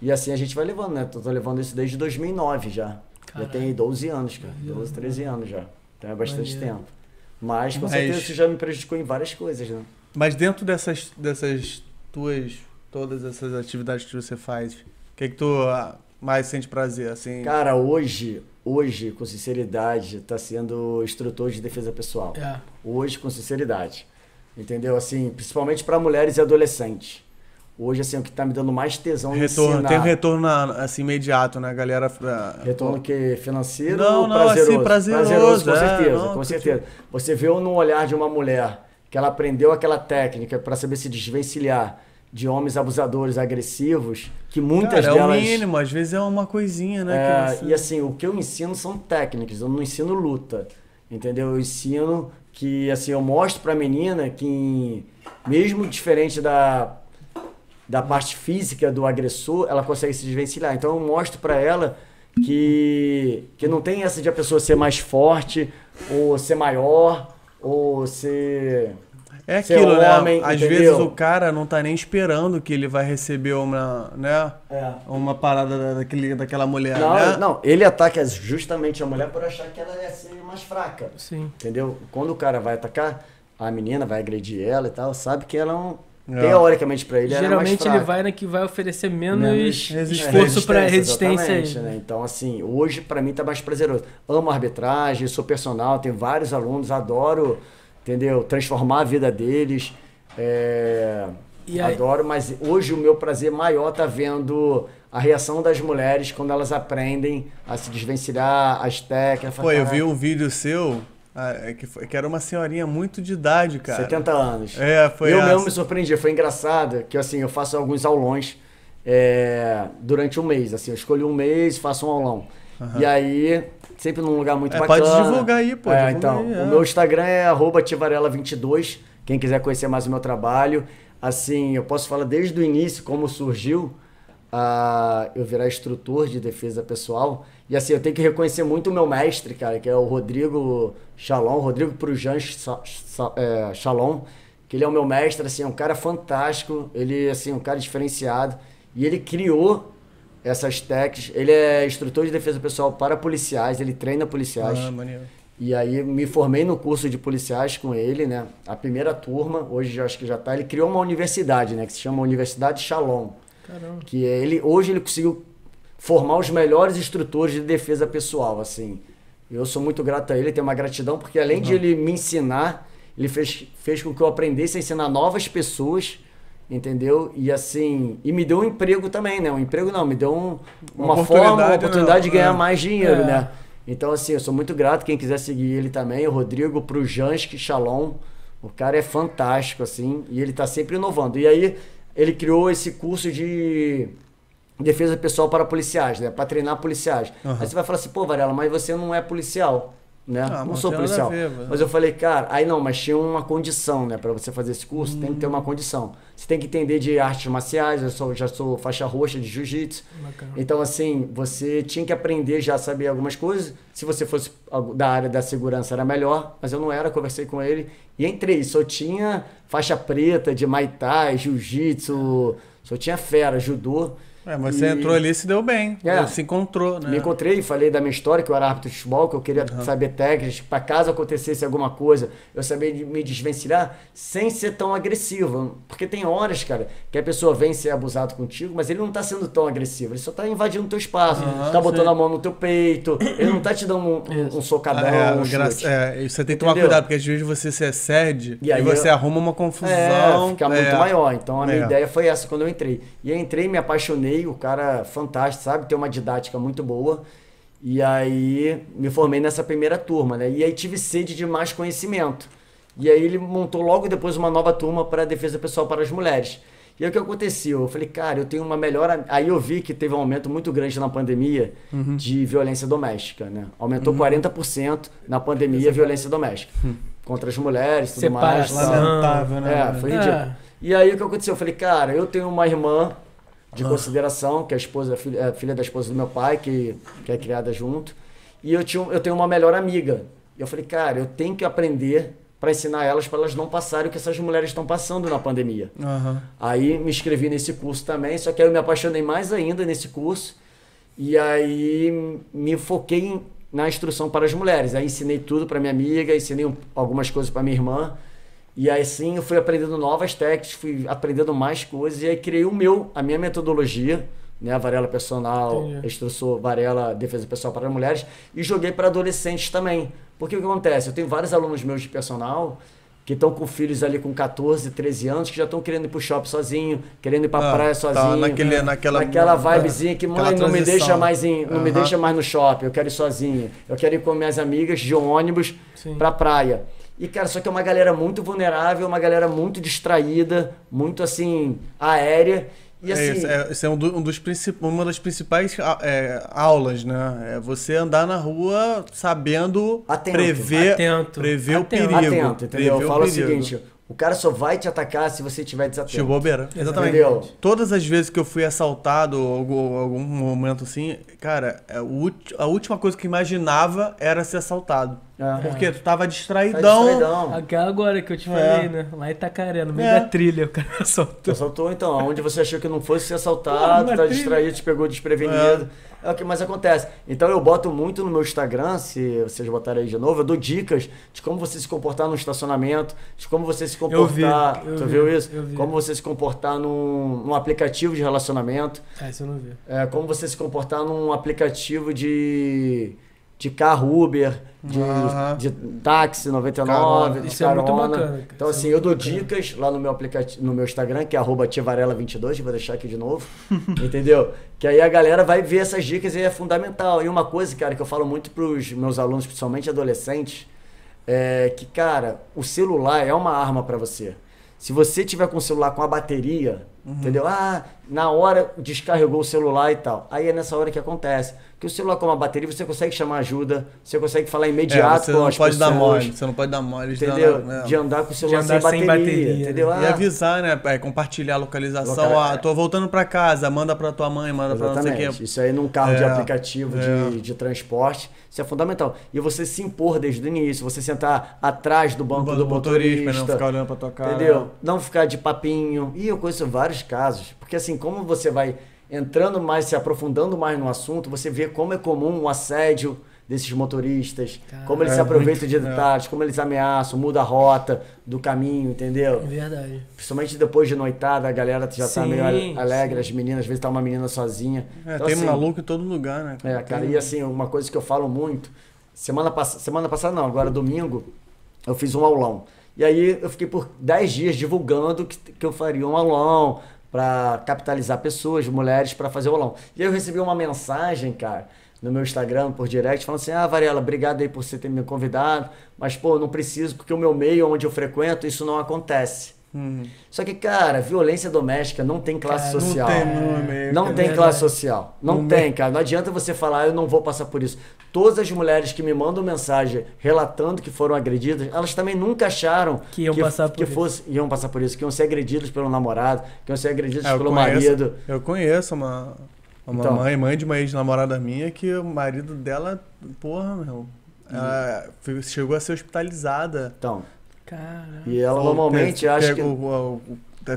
E assim a gente vai levando, né? Tô, tô levando isso desde 2009 já. Já Caralho. tem 12 anos, cara. 12, 13 anos já. Então é bastante Maneiro. tempo. Mas com Mas- certeza isso já me prejudicou em várias coisas, né? Mas dentro dessas, dessas tuas. Todas essas atividades que você faz, o que, que tu ah, mais sente prazer? Assim, Cara, hoje, hoje, com sinceridade, tá sendo instrutor de defesa pessoal. É. Hoje, com sinceridade. Entendeu? Assim, principalmente para mulheres e adolescentes. Hoje, assim, o que tá me dando mais tesão retorno, ensinar. tem um retorno assim, imediato, né? Galera. ah, Retorno que financeiro Não, não, prazeroso? assim, prazeroso, com é, certeza, não, com certeza. Você vê no olhar de uma mulher que ela aprendeu aquela técnica para saber se desvencilhar de homens abusadores agressivos, que muitas Cara, delas é o mínimo, às vezes é uma coisinha, né? É, você- E assim, o que eu ensino são técnicas, eu não ensino luta. Entendeu? Eu ensino que, assim, eu mostro pra menina que, mesmo diferente da, da parte física do agressor, ela consegue se desvencilhar. Então eu mostro pra ela que, que não tem essa de a pessoa ser mais forte, ou ser maior, ou ser. É ser aquilo, né? homem, Às entendeu? vezes o cara não tá nem esperando que ele vai receber uma, né? É. Uma parada da- daquele, daquela mulher, Não, né? não, ele ataca justamente a mulher por achar que ela ia ser mais fraca. Sim. Entendeu? Quando o cara vai atacar, a menina vai agredir ela e tal, sabe que ela é um. É. Teoricamente pra ele, é Geralmente fraca. ele vai na que vai oferecer menos, Menos esforço pra resistência. aí. exatamente, né? Então, assim, hoje pra mim tá mais prazeroso. Amo arbitragem, sou personal, tenho vários alunos, adoro, entendeu? Transformar a vida deles. é, E aí- Adoro, mas hoje o meu prazer maior tá vendo a reação das mulheres quando elas aprendem a se desvencilhar, as técnicas. Pô, eu vi um vídeo seu ah, é que, foi- que era uma senhorinha muito de idade, cara. 70 anos. É, foi eu essa. mesmo me surpreendi, foi engraçado que assim, eu faço alguns aulões é, durante um mês, assim, eu escolho um mês e faço um aulão. E aí, sempre num lugar muito É, bacana. pode divulgar aí, pô, É, então, aí, é. o meu Instagram é arroba tivarela22, quem quiser conhecer mais o meu trabalho. Assim, eu posso falar desde o início como surgiu a eu virar instrutor de defesa pessoal. E assim, eu tenho que reconhecer muito o meu mestre, cara, que é o Rodrigo Shalom, Rodrigo Prujan é, Shalom, que ele é o meu mestre, assim, é um cara fantástico, ele assim, um cara diferenciado. E ele criou essas técnicas. Ele é instrutor de defesa pessoal para policiais, ele treina policiais. Ah, maneiro. E aí me formei no curso de policiais com ele, né? A primeira turma, hoje acho que já tá. Ele criou uma universidade, né? Que se chama Universidade Shalom. Caramba. Que ele, hoje ele conseguiu formar os melhores instrutores de defesa pessoal, assim. Eu sou muito grato a ele, tenho uma gratidão, porque além de ele me ensinar, ele fez, fez com que eu aprendesse a ensinar novas pessoas entendeu? E assim, e me deu um emprego também, né? Um emprego não, me deu um- Uma uma, forma, uma oportunidade, de né? ganhar É. mais dinheiro, É. né? Então, assim, eu sou muito grato. Quem quiser seguir ele também, o Rodrigo Prujanski Shalom. O cara é fantástico, assim, e ele tá sempre inovando. E aí, ele criou esse curso de defesa pessoal para policiais, né? Para treinar policiais. Aham. Aí você vai falar assim, pô, Varela, mas você não é policial, né? Ah, não mas sou policial. ver, mano. mas eu falei, cara, aí não, mas tinha uma condição, né? Para você fazer esse curso, tem que ter Hum. uma condição. Você tem que entender de artes marciais, eu sou, já sou faixa roxa de jiu-jitsu. Então, assim, você tinha que aprender já a saber algumas coisas. Se você fosse da área da segurança, era melhor, mas eu não era. Conversei com ele e entrei. Só tinha faixa preta de Muay Thai, Jiu-Jitsu, só tinha fera, judô. É, mas você E- entrou ali e se deu bem. É. Se encontrou, né? Me encontrei, falei da minha história, que eu era árbitro de futebol, que eu queria saber técnicas, para caso acontecesse alguma coisa, eu saber me desvencilhar sem ser tão agressivo. Porque tem horas, cara, que a pessoa vem ser abusado contigo, mas ele não tá sendo tão agressivo, ele só tá invadindo o teu espaço, Aham, tá botando sim. a mão no teu peito, ele não tá te dando um, um, um socadão, É, um gra- é, e você tem que tomar Entendeu? cuidado, porque às vezes você se excede e, E aí você eu- arruma uma confusão. É, fica muito é. maior. Então a minha É. ideia foi essa quando eu entrei. E eu entrei, me apaixonei, o cara fantástico, sabe? Tem uma didática muito boa. E aí me formei nessa primeira turma, né? E aí tive sede de mais conhecimento. E aí ele montou logo depois uma nova turma para defesa pessoal para as mulheres. E aí o que aconteceu? Eu falei, cara, eu tenho uma melhor. Aí eu vi que teve um aumento muito grande na pandemia Uhum. de violência doméstica, né? Aumentou 40% na pandemia a violência doméstica. Contra as mulheres, tudo mais. Separação. tal. Lamentável, né? É, foi É. ridículo. E aí o que aconteceu? Eu falei, cara, eu tenho uma irmã de consideração, que é a esposa, filha, é filha da esposa do meu pai, que, que é criada junto. E eu, tinha, eu tenho uma melhor amiga. E eu falei, cara, eu tenho que aprender para ensinar elas para elas não passarem o que essas mulheres estão passando na pandemia. Aham. Aí me inscrevi nesse curso também, só que aí eu me apaixonei mais ainda nesse curso. E aí me foquei na instrução para as mulheres. Aí ensinei tudo para minha amiga, ensinei um- algumas coisas para minha irmã. E aí sim eu fui aprendendo novas técnicas, fui aprendendo mais coisas e aí criei o meu, a minha metodologia, né, a Varela Personal, Entendi. instrução Varela Defesa Pessoal para Mulheres e joguei para adolescentes também. Porque o que acontece? Eu tenho vários alunos meus de personal que estão com filhos ali com 14, 13 anos, que já estão querendo ir pro shopping sozinho, querendo ir pra Ah, praia tá, sozinho. naquele- naquela- naquela vibezinha que, aquela mãe, não me deixa mais em, não me deixa mais no shopping, eu quero ir sozinho. Eu quero ir com minhas amigas de ônibus Sim. pra praia. E, cara, só que é uma galera muito vulnerável, uma galera muito distraída, muito, assim, aérea. E, assim, é, isso, é, isso é um, do- um dos princip- uma das principais é, aulas, né? É você andar na rua sabendo Atento. prever, Atento. prever o Atento. perigo. atento, entendeu? Eu falo o perigo. seguinte, o cara só vai te atacar se você estiver desatento. De bobeira. Exatamente. Entendeu? Todas as vezes que eu fui assaltado, algum, algum momento assim, cara, é, a última coisa que eu imaginava era ser assaltado. É. Porque tu tava Tá distraidão. distraidão. Aquela agora que eu te É. falei, né? Lá em Itacaré, no meio É. da trilha, o cara soltou. Assaltou então, onde você achou que não fosse ser Pô, assaltado, numa tá trilha. distraído, te pegou desprevenido. É. o que mais acontece. Então eu boto muito no meu Instagram, se vocês botarem aí de novo, eu dou dicas de como você se comportar no estacionamento, de como você se Eu vi, comportar. eu tu vi, viu isso? vi. Como você se comportar num, num aplicativo de relacionamento, Ah, isso eu não vi. é, como você se comportar num aplicativo de, de carro Uber, de, de táxi 99, Carona. de Isso é muito carona. bacana. Então, Isso é assim, eu muito dou bacana. dicas lá no meu aplicativo, no meu Instagram, que é arroba tivarela22, vou deixar aqui de novo. entendeu? Que aí a galera vai ver essas dicas e é fundamental. E uma coisa, cara, que eu falo muito pros meus alunos, principalmente adolescentes, é que, cara, o celular é uma arma para você. Se você tiver com o celular com a bateria, entendeu? Ah, na hora descarregou o celular e tal. Aí é nessa hora que acontece. Que o celular com a bateria, você consegue chamar ajuda, você consegue falar É, imediato você com não as pode dar pessoas. mole. Você não pode dar mole. de dar Entendeu? na- né? De andar com o celular sem sem bateria, bateria, entendeu? E Ah, avisar, né? É, compartilhar a localização. Local- Ah, tô voltando pra casa, manda pra tua mãe, manda pra não sei quem. Isso aí num carro de É, aplicativo é. de, de transporte, isso é fundamental. E você se impor desde o início, você sentar atrás do banco do, motorista, pra não ficar olhando pra tua cara. entendeu? Não ficar de papinho. E eu conheço vários casos, porque assim, como você vai entrando mais, se aprofundando mais no assunto, você vê como é comum o assédio desses motoristas, como eles É, se aproveitam muito, de detalhes, como eles ameaçam, muda a rota do caminho, entendeu? É verdade. Principalmente depois de noitada, a galera já tá Sim, meio ale- alegre, sim. as meninas, às vezes tá uma menina sozinha. É, Então, tem assim, maluco em todo lugar, né? É, cara, Tem- e assim, uma coisa que eu falo muito, semana, pass semana passada não, agora domingo, eu fiz um aulão. E aí eu fiquei por 10 dias divulgando que, que eu faria um aulão para capitalizar pessoas, mulheres, para fazer o aulão. E aí eu recebi uma mensagem, cara, no meu Instagram, por direct, falando assim: Ah, Varela, obrigado aí por você ter me convidado, mas pô, não preciso, porque o meu meio onde eu frequento, isso não acontece. Só que, cara, violência doméstica não tem classe Cara, não social. tem no meio, Não tem É classe social. Não No tem, cara. Não adianta você falar, eu não vou passar por isso. Todas as mulheres que me mandam mensagem relatando que foram agredidas, elas também nunca acharam Que iam passar por que isso. fosse, iam passar por isso, que iam ser agredidas pelo namorado, que iam ser agredidas É, pelo conheço, marido. Eu conheço uma, uma Então. mãe, mãe de uma ex-namorada minha que o marido dela, porra, meu, ela foi- chegou a ser hospitalizada. Então, Caralho. e ela normalmente teve, acha que. o- o-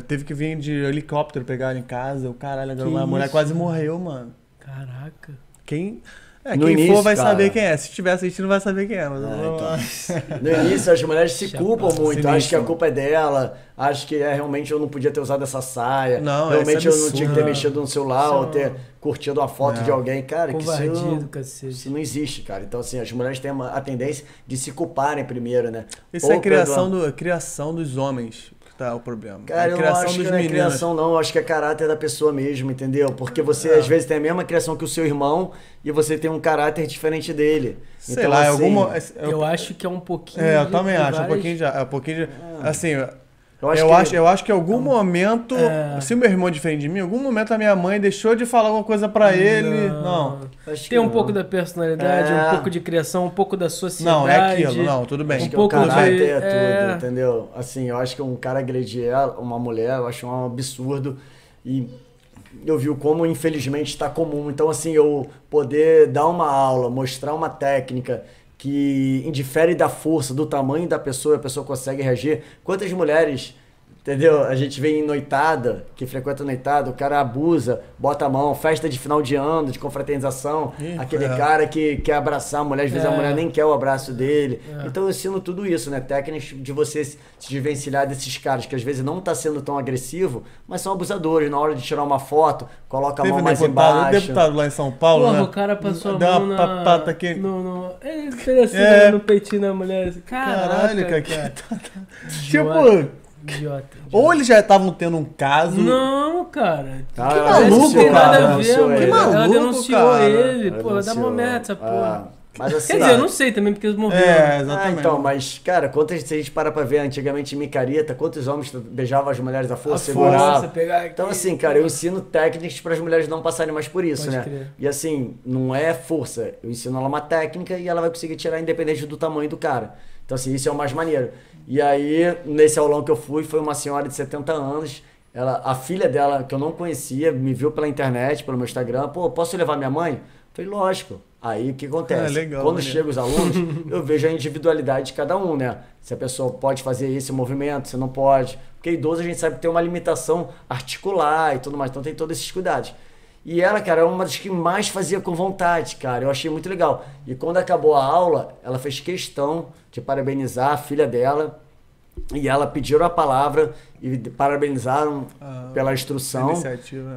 teve que vir de helicóptero pegar ela em casa. O caralho, a mulher quase morreu, mano. Caraca. Quem, é, No quem início, for vai cara. saber quem é. Se tiver assistindo, vai saber quem é. Mas É, eu- No início, as mulheres se Chapa. culpam muito, Sinistro. acham que a culpa é dela, acham que é, realmente eu não podia ter usado essa saia, Não, realmente isso é eu não tinha que ter mexido no celular Isso ou é ter curtido uma foto É. de alguém. Cara, que isso, isso não existe, cara. Então, assim, as mulheres têm uma- a tendência de se culparem primeiro, né? Isso Ou é criação, perdoar. do, a criação dos homens tá o problema. Cara, a eu não acho que não é meninos. criação, não. Eu acho que é caráter da pessoa mesmo, entendeu? Porque você, É. às vezes, tem a mesma criação que o seu irmão e você tem um caráter diferente dele. Sei então, lá, assim, alguma. Eu, acho que é um pouquinho. É, eu também acho. Um várias- pouquinho já. É um pouquinho de, assim, eu acho, eu, que- acho, eu acho que em algum momento, É. se o meu irmão é diferente de mim, em algum momento a minha mãe deixou de falar alguma coisa pra ele. Não. Tem um não. pouco da personalidade, É. um pouco de criação, um pouco da sociedade. Não, é aquilo. Não, tudo bem. Acho Um que pouco o de- caráter é tudo, é. entendeu? Assim, eu acho que um cara agredir ela, uma mulher, eu acho um absurdo. E eu vi como, infelizmente, está comum. Então, assim, eu poder dar uma aula, mostrar uma técnica que indifere da força, do tamanho da pessoa, a pessoa consegue reagir. Quantas mulheres, entendeu? A gente vê em noitada, que frequenta noitada, o cara abusa, bota a mão, festa de final de ano, de confraternização, Ih, aquele é. cara que quer abraçar a mulher, às vezes a É. mulher nem quer o abraço dele. É. Então eu ensino tudo isso, né? Técnicas de você se desvencilhar desses caras que às vezes não tá sendo tão agressivo, mas são abusadores. Na hora de tirar uma foto, coloca a Teve mão um mais deputado, um embaixo. deputado lá em São Paulo, Porra, né? o cara passou a Deu mão uma na... papata aqui. No, no... Ele fez assim É. no peitinho da mulher. assim, Caraca, Caralho, cara. que- tipo, Idiota. ou eles já estavam tendo um caso. Não, cara. Ah, Que ela maluco, cara. nada a ver, denunciou mano. ele. Que Ela maluco, denunciou cara. ele. Ela Pô, dá denunciou. uma merda essa Ah, porra. mas assim, Quer dizer, eu não sei também, porque eles morreram. É, Ah, exatamente. então, mas, cara, quantas se a gente para pra ver antigamente em micareta, quantos homens beijavam as mulheres à força, A força, pegar aqui. Então, assim, cara, eu ensino técnicas para as mulheres não passarem mais por isso, Pode né? crer. E assim, não é força. Eu ensino ela uma técnica e ela vai conseguir tirar independente do tamanho do cara. Então, assim, isso é o mais maneiro. E aí, nesse aulão que eu fui, foi uma senhora de 70 anos. Ela, a filha dela, que eu não conhecia, me viu pela internet, pelo meu Instagram. Pô, posso levar minha mãe? Eu falei, lógico. Aí o que acontece? Ah, legal, Quando maneiro. chegam os alunos, eu vejo a individualidade de cada um, né? Se a pessoa pode fazer esse movimento, se não pode. Porque idoso a gente sabe que tem uma limitação articular e tudo mais, então tem todos esses cuidados. E ela, cara, é uma das que mais fazia com vontade, cara. Eu achei muito legal. E quando acabou a aula, ela fez questão de parabenizar a filha dela. E ela pediram a palavra e parabenizaram Ah, pela instrução.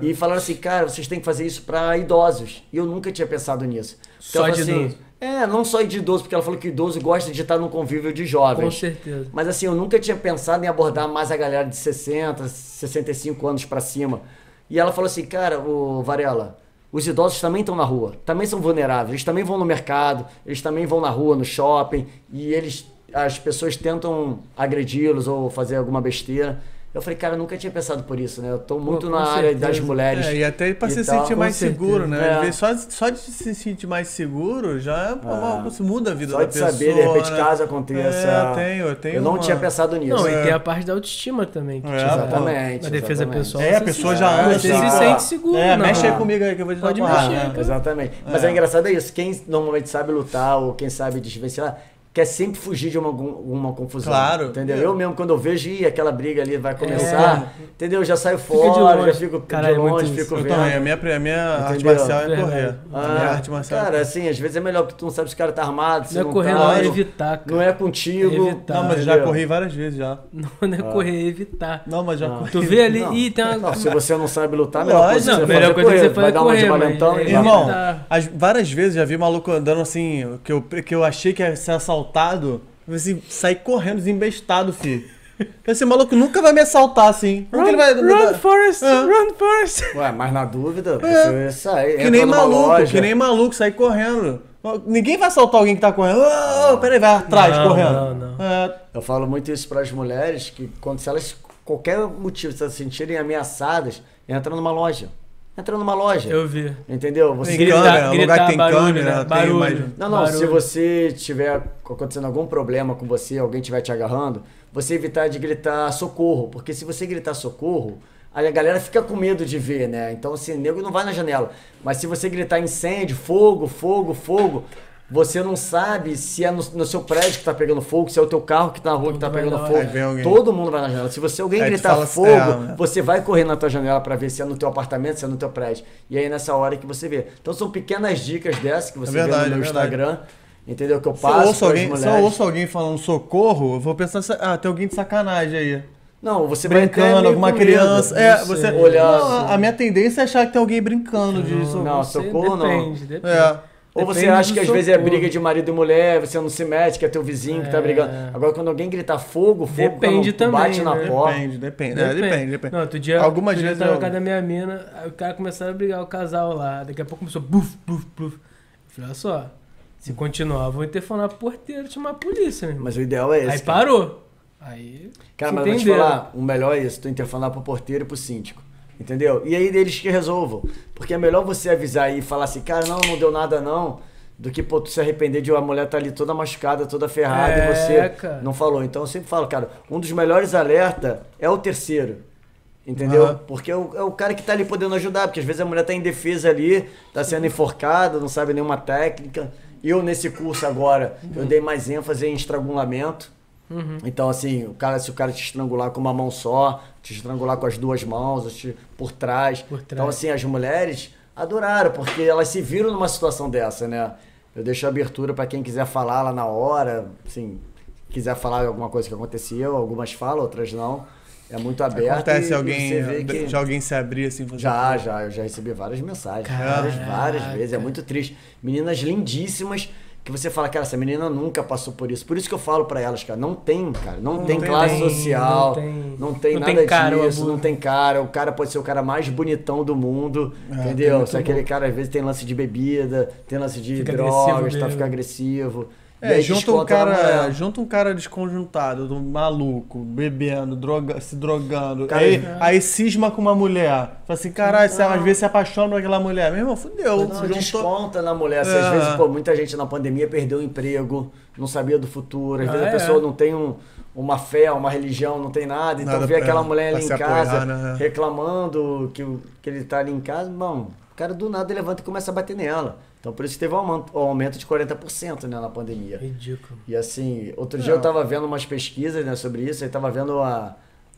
E falaram assim, cara, vocês têm que fazer isso para idosos. E eu nunca tinha pensado nisso. Porque Só ela de falou idoso? É, não só de idoso, porque ela falou que idoso gosta de estar num convívio de Com jovens. certeza. Mas assim, eu nunca tinha pensado em abordar mais a galera de 60, 65 anos pra cima. E ela falou assim, cara, o Varela, os idosos também estão na rua, também são vulneráveis, eles também vão no mercado, eles também vão na rua, no shopping, e eles, as pessoas tentam agredi-los ou fazer alguma besteira. Eu falei, cara, eu nunca tinha pensado por isso, né? Eu tô muito com na área das certeza. mulheres. É, e até pra e se tal. sentir mais certeza. seguro, né? É. Às vezes Só, só de se sentir mais seguro já é isso muda a vida Só da de pessoa. saber, de repente, né? caso aconteça. É, eu tenho, eu tenho Eu não uma- tinha pensado nisso. Não, É. e tem a parte da autoestima também. Que É, exatamente, A defesa exatamente. pessoal. É, a você pessoa se- já anda Você se sente seguro. É, não. mexe aí comigo aí que eu vou te Pode dar uma mexer, cara. Exatamente. Mas É. é. engraçado é isso. Quem normalmente sabe lutar ou quem sabe desvencilhar, quer sempre fugir de uma, uma confusão. Claro. Entendeu? É. Eu mesmo, quando eu vejo, ih, aquela briga ali vai começar, entendeu? Eu já saio de fora, longe. já fico Caralho, de muito longe, isso. fico vendo. também, a minha, a minha arte marcial é correr. Ah, a minha arte marcial cara, é assim, às vezes é melhor porque tu não sabe se o cara tá armado, se Não é não, correr, tá. não, é não- evitar, cara. Não é contigo. É evitar. Não, mas já entendeu? corri várias vezes já. Não, não é correr, é evitar. Não, mas já Ah. corri. Tu vê ali, Não. ih, tem uma... Não, se você não sabe lutar, melhor coisa que Não, você a melhor é coisa que correr. você faz Vai é dar uma de correr, valentão é e vai. Irmão, várias vezes já vi maluco andando assim, que eu, que eu achei que ia ser assaltado. Assim, sair correndo, desembestado, filho. Esse maluco nunca vai me assaltar assim. Nunca Run, ele vai. run Forest, É. run Forest. Ué, mas na dúvida, você sai, Que nem maluco, loja. que nem maluco, sair correndo. Ninguém vai assaltar alguém que tá correndo. Ô, ô, peraí, vai atrás, Não, correndo. não, não. É, Eu falo muito isso para as mulheres, que quando se elas, qualquer motivo, se elas se sentirem ameaçadas, entra numa loja. Entra numa loja. Eu vi. Entendeu? Você Tem Gritar, câmera, gritar, lugar que tem barulho, câmera, né? tem Barulho. mais- Não, não, se Barulho. você tiver acontecendo algum problema com você, alguém estiver te agarrando, você evitar de gritar socorro, porque se você gritar socorro, aí a galera fica com medo de ver, né? Então, assim, nego não vai na janela. Mas se você gritar incêndio, fogo, fogo, fogo, você não sabe se é no, no seu prédio que tá pegando fogo, se é o teu carro que tá na rua que tá vai pegando fogo. Todo mundo vai na janela. Se você alguém Aí gritar fala- fogo, é, você vai correr na tua janela pra ver se é no teu apartamento, se é no teu prédio. E aí nessa hora que você vê. Então são pequenas dicas dessas que você verdade, vê no é meu verdade. Instagram. Entendeu? Que eu Se eu, passo ouço alguém, se eu ouço alguém falando socorro, eu vou pensar, ah, tem alguém de sacanagem aí. Não, você Brincando, alguma com medo. criança. É, não você. Olhar Não, assim. a minha tendência é achar que tem alguém brincando disso. Não, socorro não. depende, Depende, É. Ou você Depende acha que às vezes é socorro. briga de marido e mulher, você não se mete, que é teu vizinho que tá É. brigando. Agora quando alguém grita fogo, fogo Depende quando também, bate na né? porta. Depende, depende. É, depende, depende. Não, outro dia, Algumas outro dia vezes eu tava eu- na casa da minha mina, aí o cara começaram a brigar, o casal lá. Daqui a pouco começou buf, buf, buf. Eu falei, olha só, se continuar, eu vou interfonar pro porteiro, chamar a polícia. Mas o ideal é esse. Aí cara. parou. Aí. Cara, mas eu vou te falar, o melhor é isso, tu interfonar pro porteiro e pro síndico. Entendeu? E aí deles que resolvam. Porque é melhor você avisar e falar assim, cara, não, não deu nada não, do que pô, tu se arrepender de uma mulher tá ali toda machucada, toda ferrada É, e você cara. não falou. Então eu sempre falo, cara, um dos melhores alerta é o terceiro. Entendeu? Aham. Porque é o, é o cara que tá ali podendo ajudar, porque às vezes a mulher tá indefesa ali, tá sendo enforcada, não sabe nenhuma técnica. Eu, nesse curso agora, eu dei mais ênfase em estrangulamento. Uhum. Então, assim, o cara, se o cara te estrangular com uma mão só, te estrangular com as duas mãos, te- por trás. Por trás. Então, assim, as mulheres adoraram, porque elas se viram numa situação dessa, né? Eu deixo a abertura para quem quiser falar lá na hora, assim, quiser falar alguma coisa que aconteceu, algumas falam, outras não. É muito aberto. Acontece e- e alguém, você vê que- de alguém se abrir assim, fazer já, já, eu já recebi várias mensagens. Caraca. Várias, várias vezes. É muito triste. Meninas lindíssimas que você fala, cara, essa menina nunca passou por isso. Por isso que eu falo pra elas, cara, não tem, cara, não, tem tem, classe não social, tem- não tem não nada tem cara, disso, não tem cara. O cara pode ser o cara mais bonitão do mundo, É, entendeu? Se aquele cara às vezes tem lance de bebida, tem lance de Fica drogas, agressivo tá, fica agressivo. É, junta um, cara, junta um cara desconjuntado, um maluco, bebendo, droga, se drogando. Cara, aí, é. aí cisma com uma mulher. Fala assim, caralho, você às vezes se apaixona por aquela mulher. Meu irmão, fudeu. Não, juntou- desconta na mulher. Assim, Às É. vezes, pô, muita gente na pandemia perdeu o emprego, não sabia do futuro. Às Ah, vezes a é? pessoa não tem um- uma fé, uma religião, não tem nada. Então Nada vê aquela mulher ali em casa apoiar, né? reclamando que, que ele tá ali em casa. Bom, o cara do nada levanta e começa a bater nela. Então por isso teve um aumento, um de 40% né, na pandemia. Ridículo. E assim, outro dia eu tava vendo umas pesquisas né, sobre isso, aí tava vendo a,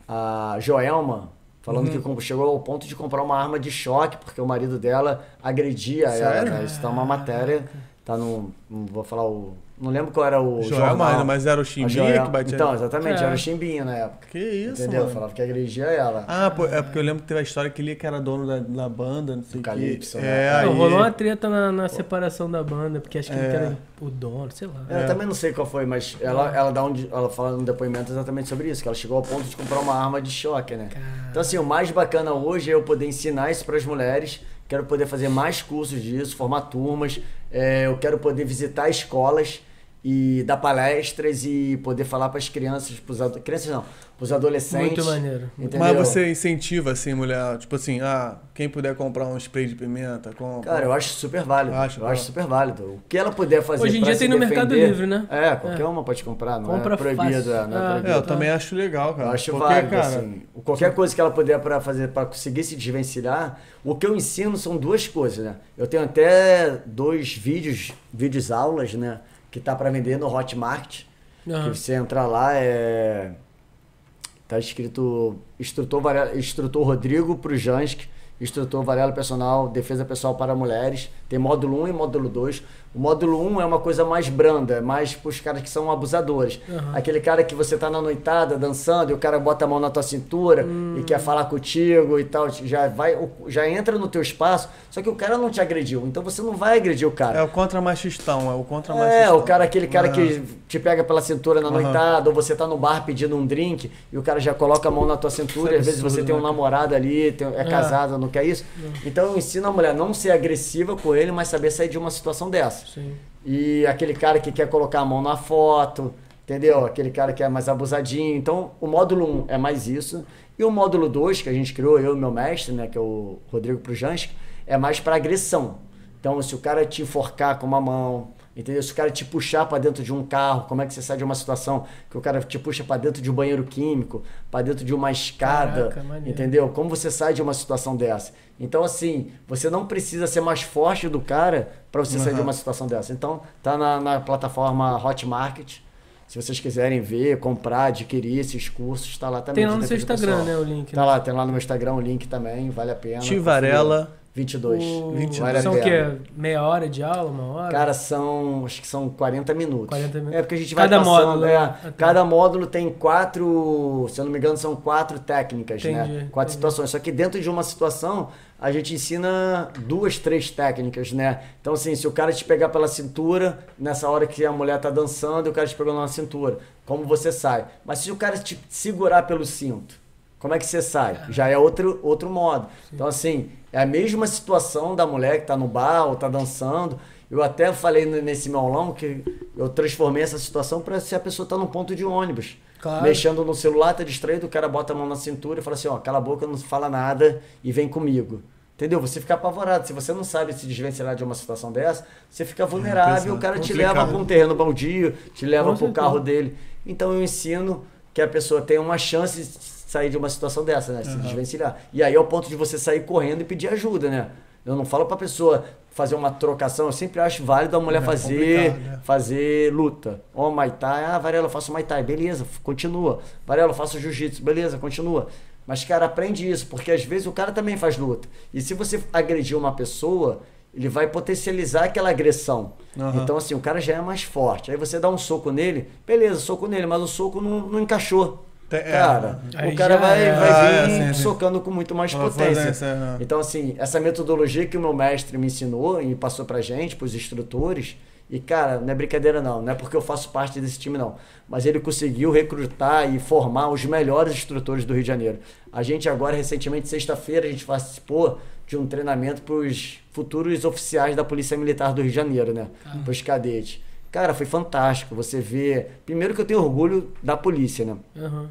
a Joelma falando Uhum. que chegou ao ponto de comprar uma arma de choque, porque o marido dela agredia ela. Sério? Né? Isso tá uma matéria, tá no. Não vou falar o. Não lembro qual era o. Joel, jornal. mas, mas era o Chimbinha Joel- que batia. Então, exatamente, É. era o Chimbinha na época. Que isso, entendeu? mano. Falava que agredia ela. Ah, pô, é porque eu lembro que teve a história que ele que era dono da, da banda, não sei o que. Calypso, É, né? aí... Não, rolou uma treta na, na separação da banda, porque acho que ele É. era o dono, sei lá. Eu também não sei qual foi, mas ela, ela dá um, ela fala um depoimento exatamente sobre isso, que ela chegou ao ponto de comprar uma arma de choque, né? Então assim, o mais bacana hoje é eu poder ensinar isso para as mulheres. Quero poder fazer mais cursos disso, formar turmas. é, eu quero poder visitar escolas e dar palestras e poder falar para as crianças, pros ado- crianças não, para os adolescentes. Muito maneiro. Entendeu? Mas você incentiva, assim, mulher, tipo assim, ah, quem puder comprar um spray de pimenta, compra. Cara, eu acho super válido. Acho, eu acho tá. super válido. O que ela puder fazer Hoje em dia tem no Mercado defender- Livre, né? É, qualquer uma pode comprar, não Compra é proibido, fácil. é, não é Ah. proibido. É, eu também acho legal, cara. Eu acho Porque, válido, cara, assim. Qualquer coisa que ela puder para fazer, para conseguir se desvencilhar. O que eu ensino são duas coisas, né? Eu tenho até dois vídeos, vídeos aulas, né? Que tá para vender no Hotmart. Aham. Que você entrar lá é. Tá escrito instrutor, Varela, instrutor Rodrigo Prujanski, instrutor Varela Personal, Defesa Pessoal para Mulheres. Tem módulo 1 e módulo 2. O módulo 1 é uma coisa mais branda, é mais pros caras que são abusadores. Aham. Aquele cara que você tá na noitada dançando e o cara bota a mão na tua cintura e quer falar contigo e tal, já vai, já entra no teu espaço, só que o cara não te agrediu, então você não vai agredir o cara. É o contra machistão, é o contra machistão. É, o cara, aquele cara É. que te pega pela cintura na noitada, ou você tá no bar pedindo um drink e o cara já coloca a mão na tua cintura, Isso é e às vezes você absurdo, tem um né, namorado ali, tem- é, É. casado, não quer isso. Então eu ensino a mulher a não ser agressiva com ele, mas saber sair de uma situação dessa. Sim. E aquele cara que quer colocar a mão na foto, entendeu? Aquele cara que é mais abusadinho. Então, o módulo 1 é mais isso. E o módulo 2, que a gente criou, eu e meu mestre, né, que é o Rodrigo Prujanski, é mais para agressão. Então, se o cara te enforcar com uma mão, entendeu? Se o cara te puxar para dentro de um carro, como é que você sai de uma situação que o cara te puxa para dentro de um banheiro químico, para dentro de uma escada, Caraca, entendeu? Como você sai de uma situação dessa? Então, assim, você não precisa ser mais forte do cara para você sair de uma situação dessa. Então, tá na, na plataforma Hotmart. Se vocês quiserem ver, comprar, adquirir esses cursos, tá lá também. Tem lá no seu Instagram, pessoal. né, o link. Tá né? lá, tem lá no meu Instagram o link também, vale a pena. Tivarela. 22. O- 22. Vale a São o quê? Meia hora de aula, uma hora? Cara, são. Acho que são 40 minutos. 40 minutos. É porque a gente vai Cada passando. módulo, é, né? Cada módulo tem quatro. Se eu não me engano, são quatro técnicas, né? Entendi, Quatro entendi. situações. Só que dentro de uma situação, a gente ensina duas, três técnicas, né? Então, assim, se o cara te pegar pela cintura, nessa hora que a mulher tá dançando, e o cara te pegou na cintura, como você sai? Mas se o cara te segurar pelo cinto, como é que você sai? Já é outro, outro modo. Então, assim, é a mesma situação da mulher que tá no bar ou tá dançando. Eu até falei nesse meu aulão que eu transformei essa situação para se a pessoa tá no ponto de ônibus. Claro. Mexendo no celular, tá distraído, o cara bota a mão na cintura e fala assim, ó, cala a boca, não fala nada e vem comigo. Entendeu? Você fica apavorado. Se você não sabe se desvencilhar de uma situação dessa, você fica vulnerável, o cara te complicado. leva para um terreno baldio, te leva para o carro dele. Então eu ensino que a pessoa tenha uma chance de sair de uma situação dessa, né? Se desvencilhar. E aí é o ponto de você sair correndo e pedir ajuda, né? Eu não falo pra pessoa fazer uma trocação, eu sempre acho válido a mulher É fazer, né? fazer luta. Ó, Muay Thai, ah, Varela, eu faço Muay Thai, beleza, continua. Varela, eu faço Jiu-Jitsu, beleza, continua. Mas, cara, aprende isso, porque às vezes o cara também faz luta. E se você agredir uma pessoa, ele vai potencializar aquela agressão. Aham. Então, assim, o cara já é mais forte. Aí você dá um soco nele, beleza, soco nele, mas o soco não, não encaixou. É. Cara, Aí o cara vai, é. vai Ah, vir é, sim, sim. socando com muito mais Ah, potência. é. Então, assim, essa metodologia que o meu mestre me ensinou e passou pra gente, pros instrutores, e cara, não é brincadeira não, não é porque eu faço parte desse time não, mas ele conseguiu recrutar e formar os melhores instrutores do Rio de Janeiro. A gente agora, recentemente, sexta-feira, a gente participou de um treinamento pros futuros oficiais da Polícia Militar do Rio de Janeiro, né? Pros cadetes. Cara, foi fantástico. Você vê. Primeiro que eu tenho orgulho da polícia, né? Aham.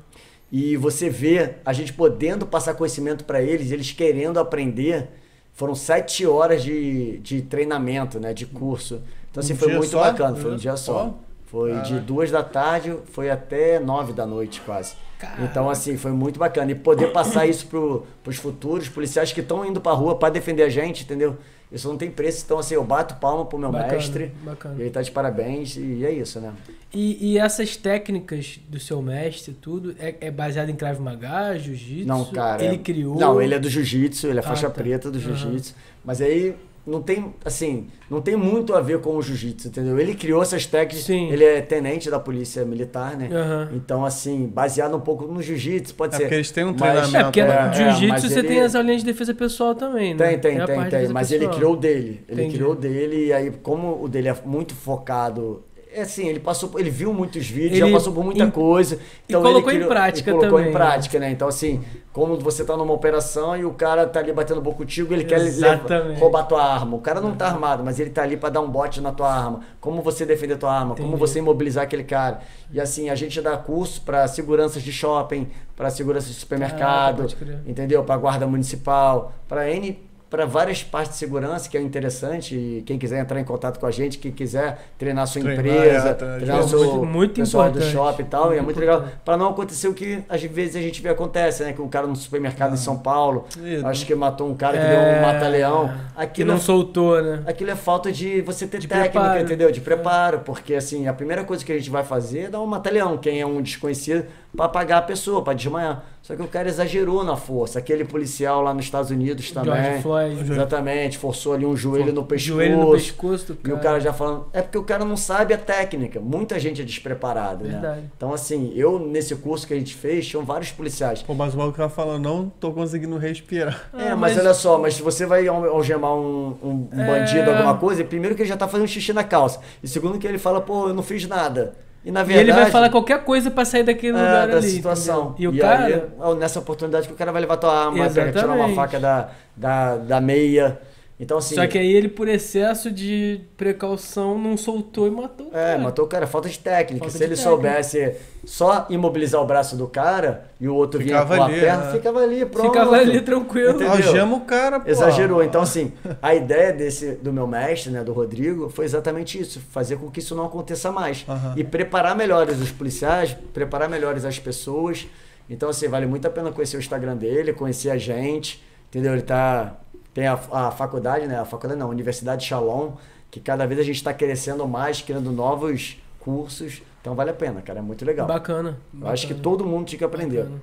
E você vê a gente podendo passar conhecimento para eles, eles querendo aprender. Foram sete horas de, de treinamento, né? De curso. Então, assim, Um foi muito só? bacana. Foi um dia só. Foi de Caraca. duas da tarde, foi até nove da noite, quase. Caraca. Então, assim, foi muito bacana. E poder passar isso pro, pros futuros policiais que estão indo pra rua para defender a gente, entendeu? Isso não tem preço. Então, assim, eu bato palma pro meu Bacana, mestre. bacana. E ele tá de parabéns. E é isso, né? E, e essas técnicas do seu mestre, tudo, é, é baseado em Krav Maga, Jiu-Jitsu? Não, cara. Ele é- criou? Não, ele é do jiu-jitsu, ele é Ah, faixa tá. preta do jiu-jitsu. Mas aí não tem, assim, não tem muito a ver com o jiu-jitsu, entendeu? Ele criou essas técnicas, Sim. ele é tenente da polícia militar, né? Aham. Então, assim, baseado um pouco no jiu-jitsu, pode É ser. porque eles têm um Mas- treinamento, É, porque É, no é, jiu-jitsu mas você ele- tem as aulinhas de defesa pessoal também, né? Tem, tem, a tem, tem. defesa Mas ele pessoal. criou o dele. Ele Entendi. criou o dele, e aí, como o dele é muito focado. É assim, ele passou, ele viu muitos vídeos, Ele já passou por muita coisa. Então colocou ele em prática e colocou também, em né? prática, né? Então, assim, como você tá numa operação e o cara tá ali batendo boca contigo, ele quer Exatamente. levar- roubar tua arma. O cara não tá armado, mas ele tá ali pra dar um bote na tua arma. Como você defender tua arma, como Entendi. você imobilizar aquele cara. E assim, a gente dá curso pra seguranças de shopping, pra segurança de Ah, supermercado, crer. entendeu? Para guarda municipal, para N para várias partes de segurança que é interessante e quem quiser entrar em contato com a gente, quem quiser treinar sua Treinar, empresa, é, treinar treinar o muito- seu muito pessoal do importante. shopping e tal, e é Muito muito legal para não acontecer o que às vezes a gente vê acontece, né, que um cara no supermercado em São Paulo, acho que matou um cara que É, deu um mata-leão, aquilo não é soltou, né? Aquilo é falta de você ter De técnica, preparo. entendeu? De preparo, porque assim, a primeira coisa que a gente vai fazer é dar um mata-leão, quem é um desconhecido, para apagar a pessoa, para desmaiar. Só que o cara exagerou na força. Aquele policial lá nos Estados Unidos também. George Floyd. Exatamente, forçou ali um joelho no pescoço. Joelho no pescoço do E cara. o cara já falando. É porque o cara não sabe a técnica. Muita gente é despreparada, né? Verdade. Então, assim, eu, nesse curso que a gente fez, tinham vários policiais. Pô, mas o maluco tava falando, não tô conseguindo respirar. É, Ah, mas, mas- olha só, mas se você vai al- algemar um, um É. bandido, alguma coisa, primeiro que ele já tá fazendo xixi na calça. E segundo que ele fala, pô, eu não fiz nada. E na E verdade. ele vai falar qualquer coisa pra sair daquele é, lugar da ali. situação. entendeu? E o cara. aí, ó, nessa oportunidade que o cara vai levar tua arma, vai tirar uma faca da, da, da meia. Então, assim. Só que aí ele, por excesso de precaução, não soltou e matou o É, cara. matou o cara, falta de técnica. Falta Se de ele técnica. soubesse só imobilizar o braço do cara e o outro vinha Ficava com a ali, perna, né? ficava ali, pronto. Ficava ali tranquilo. Algema o cara, pô. Exagerou. Então, assim, a ideia desse do meu mestre, né, do Rodrigo, foi exatamente isso: fazer com que isso não aconteça mais. Aham. E preparar melhores os policiais, preparar melhores as pessoas. Então, assim, vale muito a pena conhecer o Instagram dele, conhecer a gente. Entendeu? Ele tá. Tem a, a faculdade, né? A faculdade não, a Universidade Shalom, que cada vez a gente está crescendo mais, criando novos cursos. Então vale a pena, cara. É muito legal. Bacana. Eu acho que todo mundo tinha que aprender. bacana.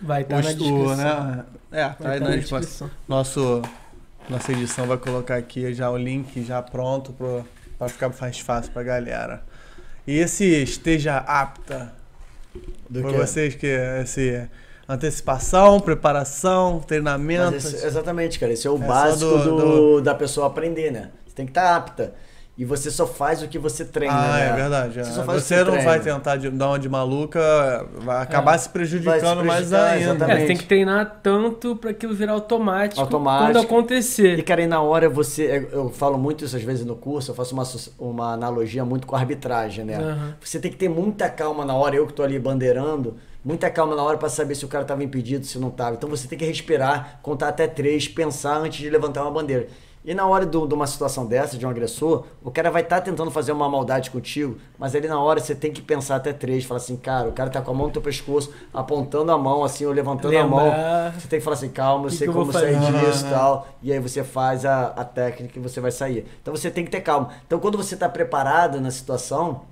Vai estar O na descrição. né? É, tá Vai aí tá na na descrição. Nosso, nossa edição vai colocar aqui já o link já pronto pro, pra ficar mais fácil pra galera. E esse esteja apta, que? vocês que esse antecipação, preparação, treinamento. Esse- exatamente, cara. Esse é o É básico do- do, do- da pessoa aprender, né? Você tem que estar apta. E você só faz o que você treina, Ah, né? é verdade. é. Você só faz o Você não treina. vai tentar de- dar uma de maluca, vai acabar É. se prejudicando Vai se mais prejudicar, ainda. exatamente. É, você tem que treinar tanto pra aquilo virar automático, Automático. quando acontecer. E, cara, e na hora você. é, Eu falo muito isso às vezes no curso, eu faço uma, uma analogia muito com a arbitragem, né? Aham. Você tem que ter muita calma na hora, eu que tô ali bandeirando, muita calma na hora pra saber se o cara tava impedido, se não tava. Então você tem que respirar, contar até três, pensar antes de levantar uma bandeira. E na hora do- de uma situação dessa, de um agressor, o cara vai estar tentando fazer uma maldade contigo, mas ali na hora você tem que pensar até três, falar assim, cara, o cara tá com a mão no teu pescoço, apontando a mão, assim, ou levantando a mão. Você tem que falar assim, calma, eu sei que como sair disso e tal. E aí você faz a, a técnica e você vai sair. Então você tem que ter calma. Então quando você está preparado na situação,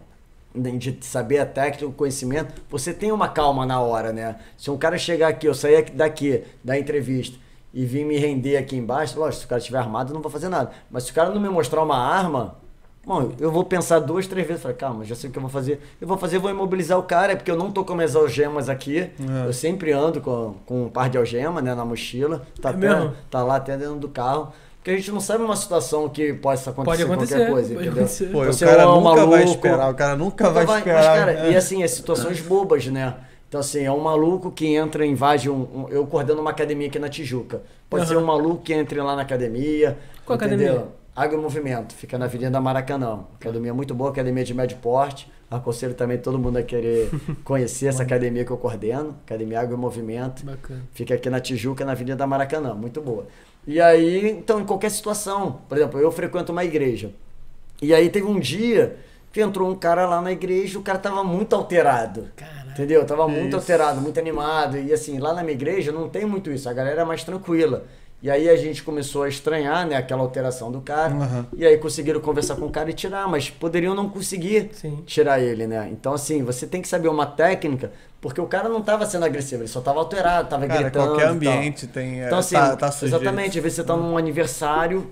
de saber a técnica, o conhecimento, você tem uma calma na hora, né? Se um cara chegar aqui, eu sair aqui- daqui da entrevista e vir me render aqui embaixo, lógico, se o cara estiver armado, eu não vou fazer nada. Mas se o cara não me mostrar uma arma, bom, eu vou pensar duas, três vezes, falar, calma, já sei o que eu vou fazer. Eu vou fazer, eu vou imobilizar o cara, é porque eu não tô com minhas algemas aqui. É. Eu sempre ando com, com um par de algema, né, na mochila. Tá, É até, tá lá até dentro do carro. Porque a gente não sabe uma situação que possa acontecer, Pode acontecer, qualquer coisa, pode entendeu? acontecer. Pô, Você o cara é um nunca vai maluco. esperar, o cara nunca Nunca vai, vai- esperar. Mas, cara, é. e assim, é situações bobas, né? Então, assim, é um maluco que entra, invade um. um- eu coordeno uma academia aqui na Tijuca. Pode Aham. ser um maluco que entre lá na academia. Qual entendeu? academia? Água em Movimento, fica na Avenida Maracanã. Academia muito boa, academia de médio porte. Aconselho também todo mundo a querer conhecer essa academia que eu coordeno. Academia Água em Movimento. Bacana. Fica aqui na Tijuca, na Avenida Maracanã, muito boa. E aí, então, em qualquer situação, por exemplo, eu frequento uma igreja. E aí teve um dia que entrou um cara lá na igreja, o cara tava muito alterado. Caralho. Entendeu? Tava muito isso. alterado, muito animado. E assim, lá na minha igreja não tem muito isso, a galera é mais tranquila. E aí a gente começou a estranhar, né, aquela alteração do cara. Aham. E aí conseguiram conversar com o cara e tirar, mas poderiam não conseguir Sim. tirar ele, né? Então, assim, você tem que saber uma técnica, porque o cara não tava sendo agressivo, ele só tava alterado, tava Cara, gritando. qualquer tal. ambiente tem. é, Então, assim, tá, tá exatamente, às vezes você tá num aniversário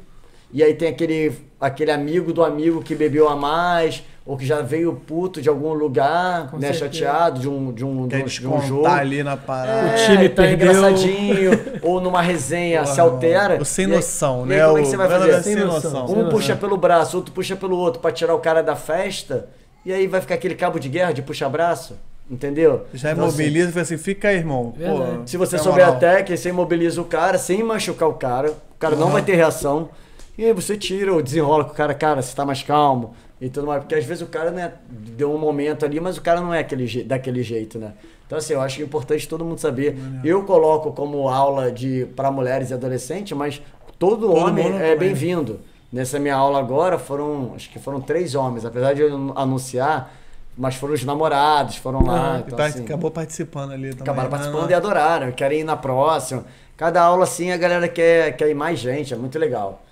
e aí tem aquele, aquele amigo do amigo que bebeu a mais, ou que já veio puto de algum lugar, Com né, certeza. chateado de um, de um, de um, de um jogo. ali na parada. O É, time tá perdeu. engraçadinho, ou numa resenha se Porra, altera. O sem e aí- noção, e né? aí como é que O você vai fazer? Sem noção. Um puxa pelo braço, outro puxa pelo outro pra tirar o cara da festa. E aí vai ficar aquele cabo de guerra de puxa-braço. Entendeu? Já Então, assim, imobiliza e fala assim: fica aí, irmão. Pô, se você souber a técnica, você imobiliza o cara sem machucar o cara. O cara não Uhum. vai ter reação. E aí você tira ou desenrola com o cara, cara, você tá mais calmo e tudo mais. Porque às vezes o cara, né, deu um momento ali, mas o cara não é aquele, daquele jeito, né? Então, assim, eu acho importante todo mundo saber. Eu coloco como aula de para mulheres e adolescentes, mas todo, Todo homem é bem-vindo. Nessa minha aula agora foram, acho que foram três homens, apesar de eu não anunciar, mas foram os namorados, foram lá. Ah, então, part- assim, Acabou participando ali também. acabaram participando e adoraram, querem ir na próxima. Cada aula assim a galera quer, quer ir mais gente, é muito legal.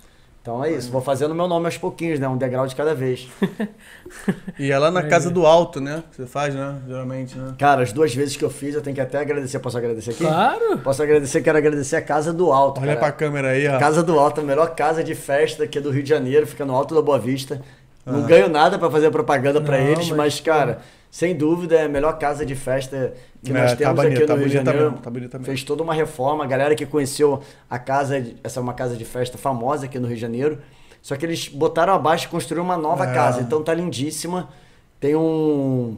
Então é isso, vou fazendo meu nome aos pouquinhos, né? Um degrau de cada vez. E é lá na casa do alto, né? Que você faz, né? Geralmente, né? Cara, as duas vezes que eu fiz, eu tenho que até agradecer. Posso agradecer aqui? Claro! Posso agradecer, quero agradecer a Casa do Alto. Olha cara. pra câmera aí, ó. Casa do Alto, a melhor casa de festa aqui do Rio de Janeiro, fica no Alto da Boa Vista. Não Ah. ganho nada pra fazer propaganda pra Não, eles, mas, mas, cara, sem dúvida é a melhor casa de festa que É, nós tá temos bonito, aqui no tá Rio de bonita Janeiro. mesmo, tá mesmo. Fez toda uma reforma. A galera que conheceu a casa, essa é uma casa de festa famosa aqui no Rio de Janeiro. Só que eles botaram abaixo e construíram uma nova É. casa. Então tá lindíssima. Tem um,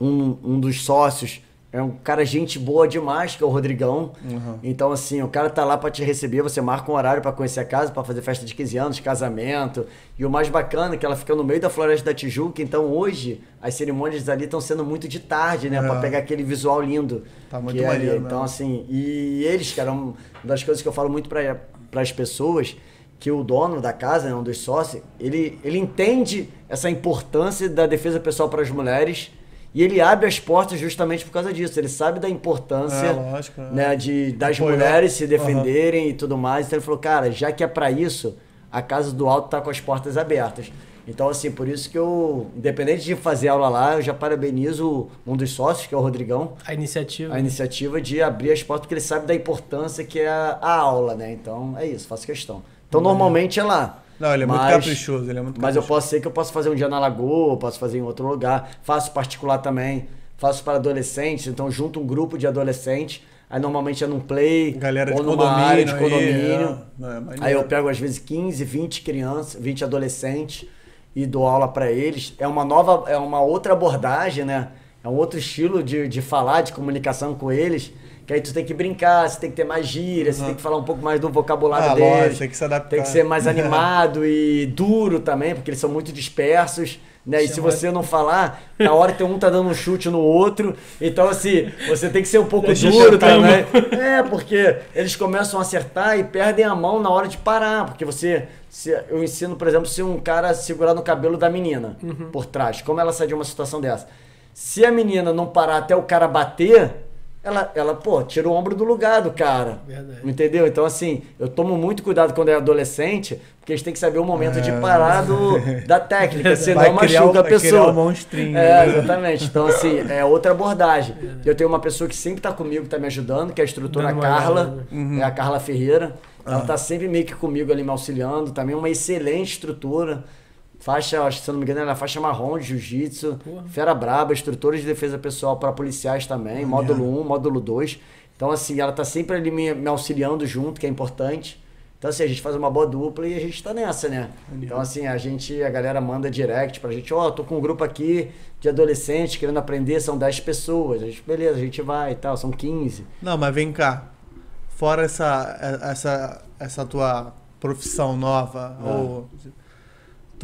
um, um dos sócios, é um cara gente boa demais, que é o Rodrigão. Uhum. Então, assim, o cara tá lá pra te receber, você marca um horário pra conhecer a casa, pra fazer festa de 15 anos, casamento. E o mais bacana é que ela fica no meio da Floresta da Tijuca, então hoje as cerimônias ali estão sendo muito de tarde, né? É. Pra pegar aquele visual lindo. Tá muito que é ali. Então, assim, e eles, cara, uma das coisas que eu falo muito para as pessoas, que o dono da casa, né, um dos sócios, ele, ele entende essa importância da defesa pessoal para as mulheres e ele abre as portas justamente por causa disso. Ele sabe da importância É, lógico, é. né, de, das Apoiar. mulheres se defenderem e tudo mais. Então ele falou, cara, já que é para isso, a Casa do Alto tá com as portas abertas. Então, assim, por isso que eu, independente de fazer aula lá, eu já parabenizo um dos sócios, que é o Rodrigão, A iniciativa. a iniciativa de abrir as portas, porque ele sabe da importância que é a, a aula, né? Então é isso, faço questão. Então normalmente é lá. Não, ele é muito Mas- caprichoso, ele é muito Mas eu posso ser que eu posso fazer um dia na Lagoa, posso fazer em outro lugar. Faço particular também. Faço para adolescentes, então junto um grupo de adolescentes. Aí normalmente é num play Galera ou de numa condomínio. área de aí, condomínio. é, é, maneiro. Aí eu pego às vezes 15, 20 crianças, 20 adolescentes e dou aula para eles. É uma nova, é uma outra abordagem, né? É um outro estilo de, de falar, de comunicação com eles. Que aí tu tem que brincar, você tem que ter mais gíria, você Uhum. tem que falar um pouco mais do vocabulário Ah, deles. lógico, tem que se adaptar. Tem que ser mais animado e duro também, porque eles são muito dispersos. Né? E se Chama- você não falar, na hora que um tá dando um chute no outro. Então, assim, você tem que ser um pouco Deixa duro também. É, porque eles começam a acertar e perdem a mão na hora de parar. Porque você. se- eu ensino, por exemplo, se um cara segurar no cabelo da menina Uhum. por trás, como ela sai de uma situação dessa. Se a menina não parar até o cara bater, ela, ela pô, tira o ombro do lugar do cara. Verdade. Entendeu? Então, assim, eu tomo muito cuidado quando é adolescente, porque eles têm que saber o momento de É. parar do, da técnica, senão Vai criar machuca a vai criar pessoa. o monstrinho. É, exatamente. Então, assim, é outra abordagem. Eu tenho uma pessoa que sempre tá comigo, tá me ajudando, que é a instrutora Carla. Uhum. É a Carla Ferreira. Ela Ah. tá sempre meio que comigo ali me auxiliando. Também uma excelente instrutora. Faixa, acho que se eu não me engano, ela é faixa marrom de jiu-jitsu. Fera braba, instrutora de defesa pessoal para policiais também. Módulo 1, módulo 2. Então, assim, ela tá sempre ali me, me auxiliando junto, que é importante. Então, assim, a gente faz uma boa dupla e a gente tá nessa, né? Então, assim, a gente, a galera manda direct pra gente, ó, tô com um grupo aqui de adolescentes querendo aprender, são 10 pessoas. A gente, beleza, a gente vai e tal, são 15. Não, mas vem cá. Fora essa, essa, essa tua profissão nova, Ah. ou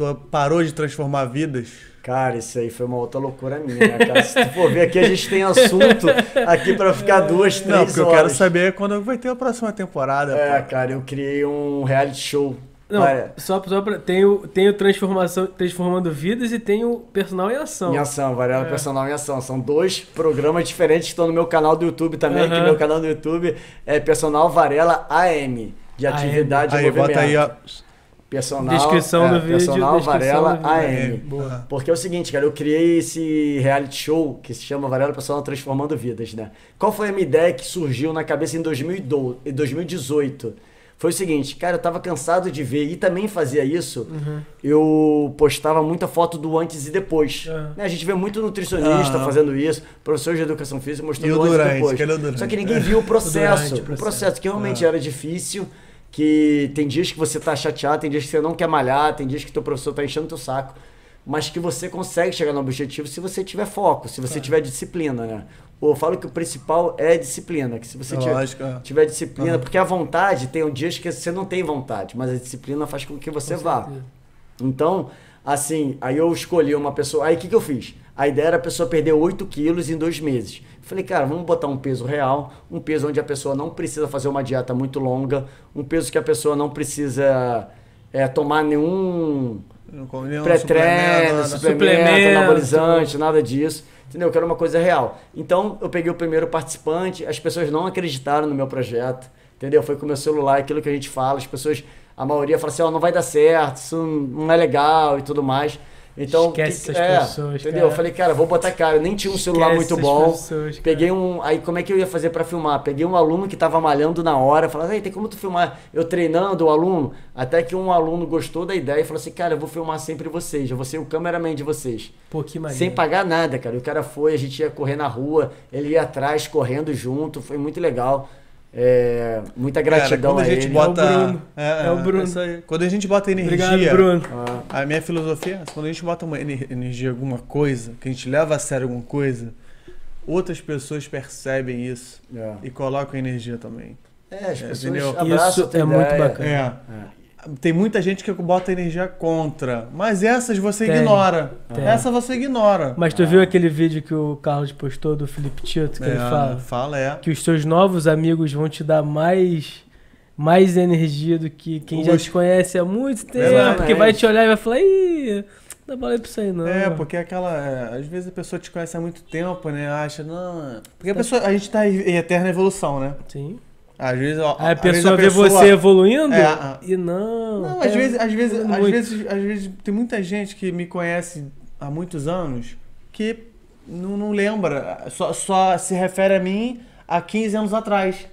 tu parou de transformar vidas, Cara, isso aí foi uma outra loucura minha, né, cara? Se tu for ver aqui, a gente tem assunto aqui pra ficar duas, três não, porque eu horas. quero saber quando vai ter a próxima temporada. É, pô. cara, eu criei um reality show. Não, Vai, só, só pra. Tem o, tem o transformação, Transformando Vidas e tem o Personal em Ação. Em ação, Varela É. Personal em Ação. São dois programas diferentes que estão no meu canal do YouTube também, que Aham. meu canal do YouTube é Personal Varela AM, de AM. atividade e Aí, movimento. bota aí, ó. Personal, Descrição é, do vídeo, Personal descrição Varela do vídeo. AM. Boa. Porque é o seguinte, cara, eu criei esse reality show que se chama Varela Personal Transformando Vidas, né? Qual foi a minha ideia que surgiu na cabeça em 2012, em 2018? Foi o seguinte, cara, eu tava cansado de ver e também fazia isso. Uhum. Eu postava muita foto do antes e depois. Né, A gente vê muito nutricionista Aham. fazendo isso, professor de educação física mostrando E o antes e durante, depois. aquele é o. Só que ninguém viu o processo. durante, o processo. que realmente Ah. era difícil, que tem dias que você tá chateado, tem dias que você não quer malhar, tem dias que teu professor tá enchendo teu saco, mas que você consegue chegar no objetivo se você tiver foco, se você tiver disciplina, né? Eu falo que o principal é disciplina, que se você É tiver, é. tiver disciplina, Aham. porque a vontade tem um dias que você não tem vontade, mas a disciplina faz com que você Com vá. certeza. Então, assim, aí eu escolhi uma pessoa. Aí o que, que eu fiz? A ideia era a pessoa perder 8 quilos em dois meses. Falei, cara, vamos botar um peso real, um peso onde a pessoa não precisa fazer uma dieta muito longa, um peso que a pessoa não precisa é, tomar nenhum pré-treino, suplemento, suplemento, Suplemento. anabolizante, nada disso. Entendeu? Eu quero uma coisa real. Então, eu peguei o primeiro participante, as pessoas não acreditaram no meu projeto. Entendeu? Foi com o meu celular, aquilo que a gente fala, as pessoas a maioria fala assim, ó, não vai dar certo, isso não é legal e tudo mais. Então, Esquece que- essas pessoas, entendeu? cara. Eu falei, cara, vou botar cara, eu nem tinha um celular Esquece muito bom. pessoas. Peguei um. Aí como é que eu ia fazer pra filmar? Peguei um aluno que tava malhando na hora, falando, aí tem como tu filmar? Eu treinando o aluno, até que um aluno gostou da ideia e falou assim, cara, eu vou filmar sempre vocês, eu vou ser o cameraman de vocês. Pô, que maneiro. Sem pagar nada, cara. O cara foi, a gente ia correr na rua, ele ia atrás, correndo junto, foi muito legal. É, muita gratidão Cara, quando a gente ele. bota. É o Bruno. É, É o Bruno. isso aí. Quando a gente bota energia. Obrigado, Bruno. Ah, A minha filosofia é quando a gente bota uma ener- energia em alguma coisa, que a gente leva a sério alguma coisa, outras pessoas percebem isso é. e colocam energia também. É, as É, pessoas abraçam Isso é muito bacana. É. Tem muita gente que bota energia contra, mas essas você Tem, ignora. tem. Essa você ignora. Mas tu viu aquele vídeo que o Carlos postou do Felipe Tito, que ele É, fala? Fala, é. Que os seus novos amigos vão te dar mais, mais energia do que quem já te conhece há muito tempo. Exatamente. Porque vai te olhar e vai falar, ih, não dá pra isso aí não. É, porque aquela. é, às vezes a pessoa te conhece há muito tempo, né? Acha, não. Porque a pessoa. A gente tá em eterna evolução, né? Sim. Às vezes. ó, Aí a pessoa vê você evoluindo É, a- e não. Não, tá às vezes, às vezes, às muito. vezes, às vezes tem muita gente que me conhece há muitos anos que não, não lembra, só, só se refere a mim há 15 anos atrás.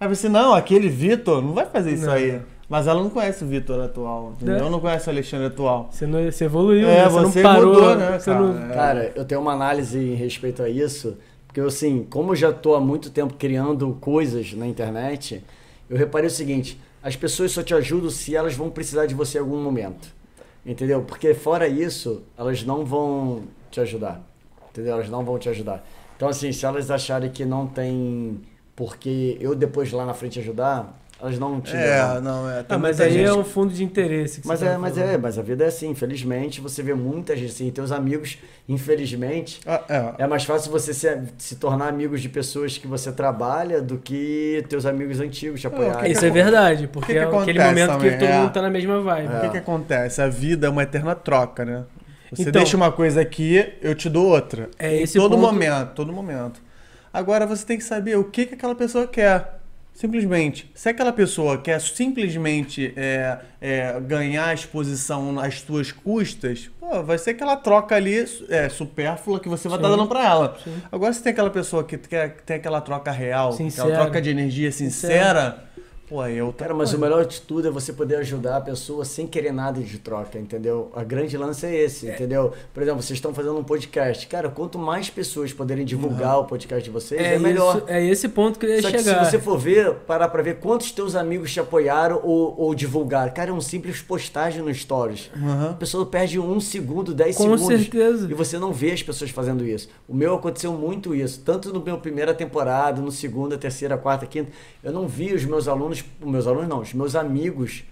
Aí você, não, aquele Vitor não vai fazer isso Não. aí. Mas ela não conhece o Vitor atual, entendeu? É. Não conhece o Alexandre atual. Você, não, você evoluiu, É, né? Você, você não parou. mudou, né, cara? não- É. Cara, eu tenho uma análise em respeito a isso, porque assim, como eu já tô há muito tempo criando coisas na internet, eu reparei o seguinte, as pessoas só te ajudam se elas vão precisar de você em algum momento. Entendeu? Porque fora isso, elas não vão te ajudar. Entendeu? Elas não vão te ajudar. Então, assim, se elas acharem que não tem porque eu depois lá na frente ajudar, elas não te É, levam. não, é. tem Ah, mas aí gente- é um fundo de interesse. Que Mas você é, tá mas falando. é, mas a vida é assim, infelizmente, você vê muita gente assim, teus amigos, infelizmente, Ah, é. é mais fácil você se, se tornar amigos de pessoas que você trabalha do que teus amigos antigos te apoiarem. Isso é verdade, porque que é aquele acontece momento que também? todo É. mundo tá na mesma vibe. O que, que acontece? A vida é uma eterna troca, né? Você Então- deixa uma coisa aqui, eu te dou outra. É em esse todo ponto- momento, todo momento. Agora você tem que saber o que, que aquela pessoa quer. Simplesmente. Se aquela pessoa quer simplesmente é, é, ganhar exposição às tuas custas, pô, vai ser aquela troca ali é, supérflua que você vai estar Sim. dando pra ela. Sim. Agora, se tem aquela pessoa que quer, que tem aquela troca real, Sincera. aquela troca de energia sincera, pô, eu Cara, mas o melhor de tudo é você poder ajudar a pessoa sem querer nada de troca, entendeu? A grande lance é esse, entendeu? Por exemplo, vocês estão fazendo um podcast. Cara, quanto mais pessoas poderem divulgar o podcast de vocês, é, É, melhor. isso- é esse ponto que eu ia Só que chegar. se você for ver, parar pra ver quantos teus amigos te apoiaram ou, ou divulgaram. Cara, é um simples postagem no Stories. Aham. A pessoa perde um segundo, dez Com segundos. certeza. E você não vê as pessoas fazendo isso. O meu aconteceu muito isso. Tanto no meu primeira temporada, no segunda, terceira, quarta, quinta. Eu não vi os meus alunos, os meus alunos não, os meus amigos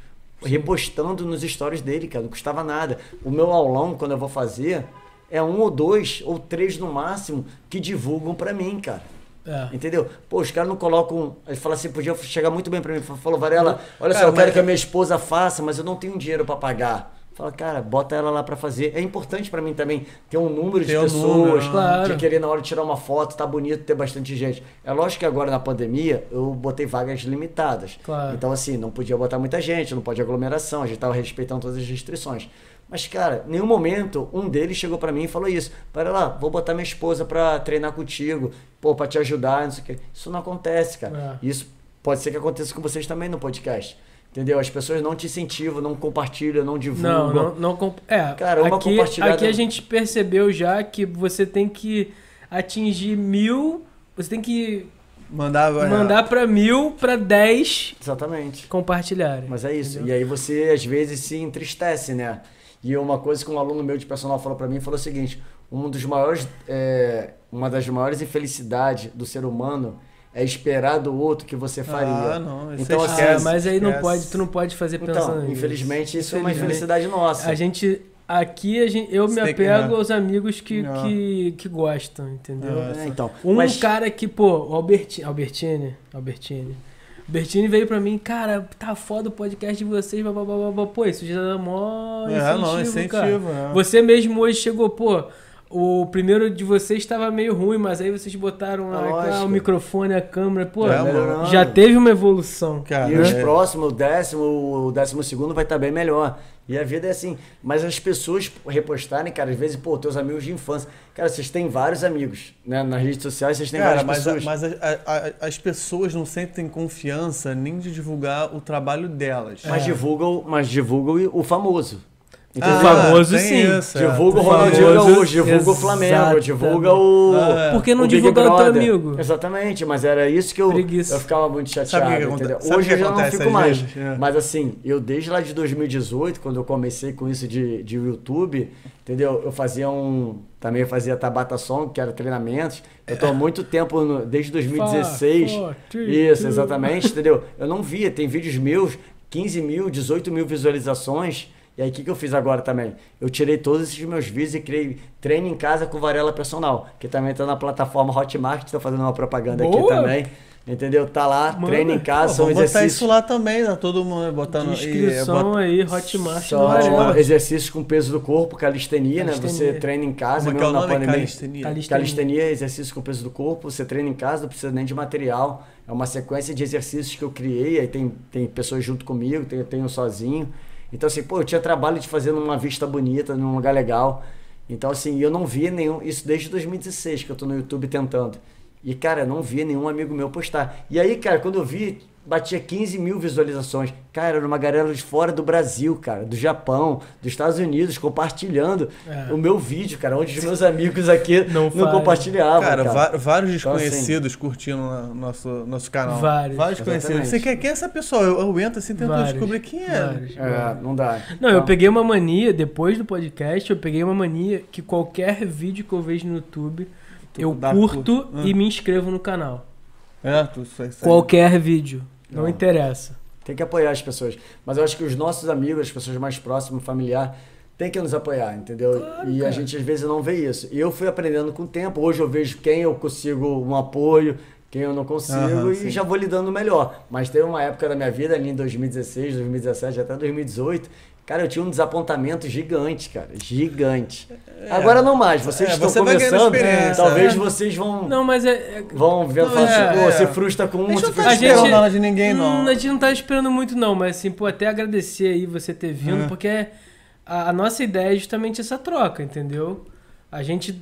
repostando nos stories dele, cara. Não custava nada. O meu aulão, quando eu vou fazer, é um ou dois ou três no máximo que divulgam pra mim, cara. É. Entendeu? Pô, os caras não colocam. Ele fala assim, podia chegar muito bem pra mim. Falou, Varela, olha Cara, só, eu quero que a minha esposa faça, mas eu não tenho dinheiro pra pagar. Fala, cara, bota ela lá pra fazer. É importante pra mim também ter um número de Ter um pessoas número, claro. que querer na hora de tirar uma foto, tá bonito ter bastante gente. É lógico que agora na pandemia eu botei vagas limitadas. Claro. Então, assim, não podia botar muita gente, não pode aglomeração, a gente tava respeitando todas as restrições. Mas, cara, em nenhum momento um deles chegou pra mim e falou isso. Para lá, vou botar minha esposa pra treinar contigo, pô, pra te ajudar, não sei o quê. Isso não acontece, cara. É. Isso pode ser que aconteça com vocês também no podcast. Entendeu? As pessoas não te incentivam, não compartilham, não divulgam. Não, não, não comp- É, Cara, uma aqui, compartilhada- aqui a gente percebeu já que você tem que atingir mil. Você tem que Mandava. mandar pra mil pra dez Exatamente. compartilharem. Mas é isso. Entendeu? E aí você, às vezes, se entristece, né? E uma coisa que um aluno meu de personal falou pra mim falou o seguinte: um dos maiores, é, uma das maiores infelicidades do ser humano é esperar do outro que você faria. Ah, não. Isso Então, é assim, Ah, mas aí não pode, tu não pode fazer pensando Então, nisso. infelizmente, isso é uma infelicidade nossa. A gente. Aqui a gente, eu Você me apego né? aos amigos que, que, que gostam, entendeu? É, então, Um mas cara que, pô, o Albertini, Albertini, Albertini. Albertini veio pra mim, cara, tá foda o podcast de vocês, blá, blá, blá, blá, blá. pô, isso já dá mó É, não, incentivo, cara. incentivo, é. Você mesmo hoje chegou, pô, o primeiro de vocês estava meio ruim, mas aí vocês botaram lá, Ah, lógico. o microfone, a câmera, pô, É, mano. já teve uma evolução. Cara, E os é- próximos, o décimo, o décimo segundo vai estar bem melhor. E a vida é assim. Mas as pessoas repostarem, cara, às vezes, pô, teus amigos de infância. Cara, vocês têm vários amigos, né? Nas redes sociais vocês têm Cara, várias mas, pessoas. mas a- a- a- as pessoas não sentem confiança nem de divulgar o trabalho delas. Mas divulgam, mas divulgam o famoso. Entendeu? O famoso, sim. isso, é. Divulga o O Ronaldinho Gaúcho, divulga o. Flamengo, divulga o. Ah, Por que não o Big divulgar o teu amigo? Exatamente, mas era isso que eu, Preguiça. eu ficava muito chateado. Sabe entendeu? sabe Hoje eu já não fico mais. vezes? É. Mas assim, eu desde lá de 2018, quando eu comecei com isso de, de YouTube, entendeu? Eu fazia um. Também fazia Tabata Song, que era treinamentos. Eu tô há muito tempo, no- desde 2016. Four, three, Isso, exatamente, entendeu? Eu não via, tem vídeos meus, 15 mil, 18 mil visualizações. E aí, o que, que eu fiz agora também? Eu tirei todos esses meus vídeos e criei treino em casa com Varela Personal, que também tá na plataforma Hotmart, tô fazendo uma propaganda aqui Boa! também. Entendeu? Tá lá, Manda. treino em Pô, casa, são vamos botar exercícios. isso lá também, tá todo mundo botando... e, Inscrição bota- aí, Hotmart Varela. exercícios com peso do corpo, calistenia, né? Você Calistenia. treina em casa, Como é que é mesmo o na pandemia. Calistenia. Calistenia. Calistenia, exercício com peso do corpo, você treina em casa, não precisa nem de material. É uma sequência de exercícios que eu criei, aí tem, tem pessoas junto comigo, tem, eu tenho sozinho. Então, assim, pô, eu tinha trabalho de fazer numa vista bonita, num lugar legal. Então, assim, eu não via nenhum. Isso desde 2016 que eu tô no YouTube tentando. E, cara, eu não via nenhum amigo meu postar. E aí, cara, quando eu vi, batia 15 mil visualizações. Cara, era uma galera de fora do Brasil, cara, do Japão, dos Estados Unidos, compartilhando É. o meu vídeo, cara, onde os meus amigos aqui Não não, compartilhavam. Cara, Cara, vários Então, assim, desconhecidos curtindo o nosso, nosso canal. Vários. conhecidos. Exatamente. Você quer quem é essa pessoa? Eu, eu entro assim tentando Vários, descobrir quem é. vários. É, não dá. Não, eu Então, peguei uma mania, depois do podcast, eu peguei uma mania que qualquer vídeo que eu vejo no YouTube, eu curto curto. Ah. e me inscrevo no canal. É, tu isso aí. Qualquer vídeo. Não Não. interessa. Tem que apoiar as pessoas. Mas eu acho que os nossos amigos, as pessoas mais próximas, familiar, tem que nos apoiar, entendeu? Claro, e a cara. gente às vezes não vê isso. E eu fui aprendendo com o tempo. Hoje eu vejo quem eu consigo um apoio, quem eu não consigo Aham, e sim. já vou lidando melhor. Mas teve uma época da minha vida, ali em 2016, 2017, até 2018, cara, eu tinha um desapontamento gigante, cara. Gigante. Agora não mais. Vocês É, estão você começando, talvez é. vocês vão, Não, mas é. é- vão ver, Não, é, assim, pô, é. se frustra com um, se não frustra A com nada de ninguém, não. Hum, a gente não tá esperando muito, não, mas assim, pô, até agradecer aí você ter vindo, É. porque a, a nossa ideia é justamente essa troca, entendeu? A gente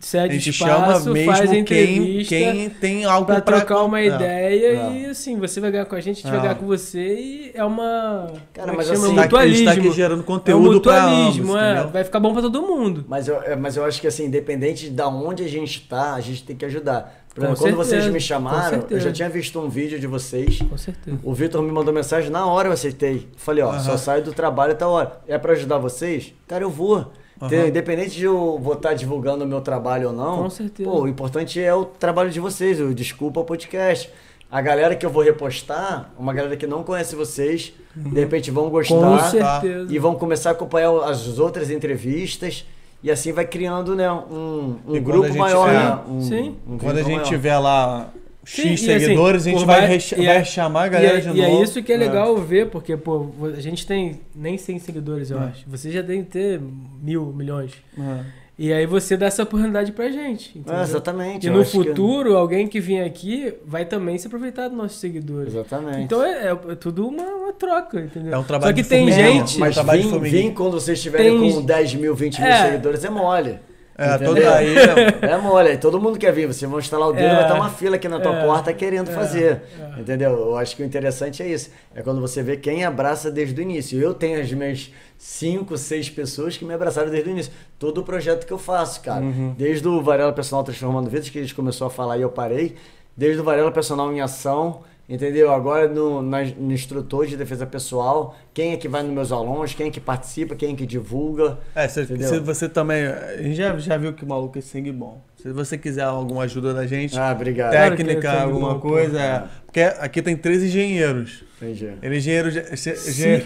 A cede gente espaço, chama mesmo faz a quem, quem tem algo pra trocar uma é. ideia É. e assim, você vai ganhar com a gente, a gente É. vai ganhar com você e é uma. Cara, é mas chama? assim, Tá a gente tá aqui mutualismo. gerando É um conteúdo pra ambos, mutualismo, é. Vai ficar bom pra todo mundo. Mas eu, é, mas eu acho que assim, independente de onde a gente tá, a gente tem que ajudar. Exemplo, quando certeza, vocês me chamaram, eu já tinha visto um vídeo de vocês. Com certeza. O Vitor me mandou mensagem, na hora eu aceitei. Falei, ó, só Aham. saio do trabalho até a hora. É pra ajudar vocês? Cara, eu vou. Entendeu? Independente de eu vou estar divulgando o meu trabalho ou não. Com certeza. Pô, o importante é o trabalho de vocês, o Desculpa Podcast. A galera que eu vou repostar, uma galera que não conhece vocês, de repente vão Com gostar certeza. e vão começar a acompanhar as outras entrevistas e assim vai criando né, um, um quando grupo a gente- maior. é. né? Um, Sim. um Quando a gente maior. tiver lá Sim, X e assim, seguidores, a gente vai, e é- vai chamar a E galera é, de e novo. é isso que é legal ver, porque, pô, a gente tem nem 100 seguidores, eu É. acho. Você já tem que ter mil, milhões. É. E aí você dá essa oportunidade pra gente. entendeu? É, exatamente. E no acho que- futuro, alguém que vir aqui vai também se aproveitar dos nossos seguidores. Exatamente. Então é, é- é tudo uma, uma troca, entendeu? É um trabalho Só que de tem gente. É, mas trabalho de vim, vim quando vocês estiverem Tem- com 10 mil, 20 mil É. seguidores, é mole. É, todo aí. É mole, todo mundo quer vir. Vocês vão instalar o dedo, É. vai estar uma fila aqui na tua É. porta querendo É. fazer. É. Entendeu? Eu acho que o interessante é isso. É quando você vê quem abraça desde o início. Eu tenho as minhas 5, 6 pessoas que me abraçaram desde o início. Todo o projeto que eu faço, cara. Uhum. Desde o Varela Personal Transformando Vidas, que a gente começou a falar e eu parei. Desde o Varela Personal em Ação. Entendeu? Agora no, na- no instrutor de defesa pessoal, quem é que vai nos meus alunos, quem é que participa, quem é que divulga. É, se, se você também. A gente já, já viu que o maluco é sangue bom. Se você quiser alguma ajuda da gente, Ah, obrigado. Claro técnica, é sangue alguma bom, coisa. é. Porque aqui tem três engenheiros. Entendi. Ele é engenheiro. de- se-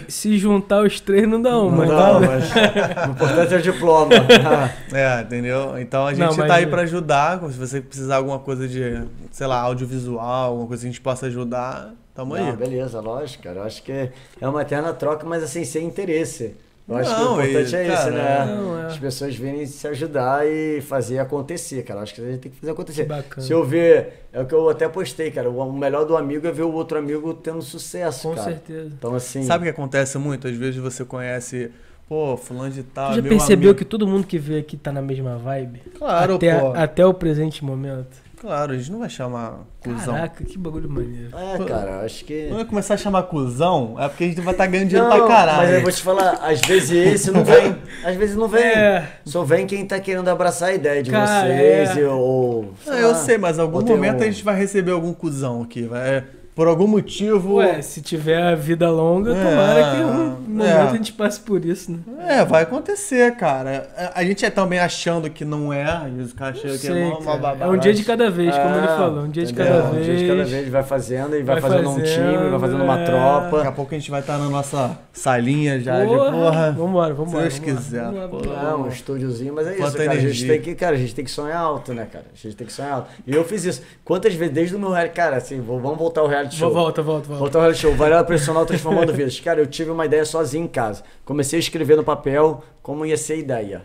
Se, juntar os três não dá uma. Não, então- mas o importante é o diploma. É, entendeu? Então a Não, gente mas- tá aí pra ajudar. Se você precisar alguma coisa de, sei lá, audiovisual, alguma coisa que a gente possa ajudar, tamo aí. Não, beleza, lógico, cara. Eu acho que é uma eterna troca, mas assim, sem interesse. Eu acho que Não, o importante e, é isso, cara, né? Não, é. As pessoas virem se ajudar e fazer acontecer, cara. Eu Acho que a gente tem que fazer acontecer. Que bacana. Se eu ver, é o que eu até postei, cara. O melhor do amigo é ver o outro amigo tendo sucesso, Com cara. certeza. Então, assim. Sabe o que acontece muito? Às vezes você conhece, pô, fulano de tal. Tu já meu percebeu amigo. que todo mundo que veio aqui tá na mesma vibe? Claro, até, pô. até o presente momento. Claro, a gente não vai chamar cuzão. Caraca, que bagulho maneiro. É, cara, eu acho que. Não vai começar a chamar cuzão, é porque a gente vai estar ganhando dinheiro pra Não, caralho. Mas eu vou te falar, às vezes esse não vem. Às vezes não vem. É. Só vem quem tá querendo abraçar a ideia de Cara, vocês. é. Ou. Não, eu sei, mas em algum momento um- a gente vai receber algum cuzão aqui. Vai, por algum motivo. Ué, se tiver a vida longa, É, tomara que um momento é. a gente passe por isso, né? É, vai acontecer, cara. A- gente é também achando que não é, às vezes o cara chega Não aqui é uma, babada. É um dia de cada vez, como ele É, falou. Um dia de entendeu? cada Um vez. dia de cada vez vai fazendo e vai, Vai fazendo um fazendo, time, vai fazendo uma é. tropa. Daqui a pouco a gente vai estar na nossa salinha já de Porra, porra. Vambora, vambora. Se Deus vambora. quiser, Vambora. Não, um estúdiozinho, mas é isso, cara. A gente tem que, cara, a gente tem que sonhar alto, né, cara? A gente tem que sonhar alto. E eu fiz isso. Quantas vezes, desde o meu reality, cara, assim, vou- vamos voltar ao reality show. Volta, volta, volta. Voltar ao reality show, Varela Personal Transformando Vidas. Cara, eu tive uma ideia sozinho em casa. Comecei a escrever no papel como ia ser a ideia.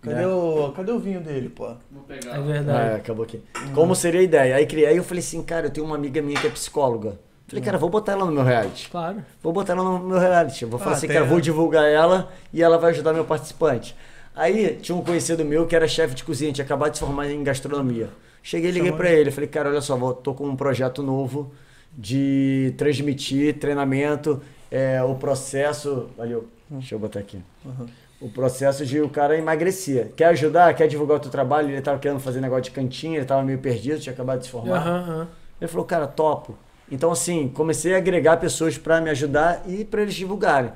Cadê, né? o, cadê o vinho dele, pô? É Ah, verdade. acabou aqui. Como seria a ideia? Aí criei, aí eu falei assim, cara, eu tenho uma amiga minha que é psicóloga. Falei, cara, vou botar ela no meu reality. Claro. Vou botar ela no meu reality. Vou falar Ah, assim, tem, cara, vou né? divulgar ela e ela vai ajudar meu participante. Aí tinha um conhecido meu que era chefe de cozinha, tinha acabado de se formar em gastronomia. Cheguei e liguei pra ele, falei, cara, olha só, vou- tô com um projeto novo de transmitir treinamento, é, o processo. Valeu, deixa eu botar aqui. O processo de o cara emagrecer. Quer ajudar? Quer divulgar o teu trabalho? Ele tava querendo fazer negócio de cantinha, ele tava meio perdido, tinha acabado de se formar. Aham. Ele falou, cara, topo. Então, assim, comecei a agregar pessoas pra me ajudar e pra eles divulgarem.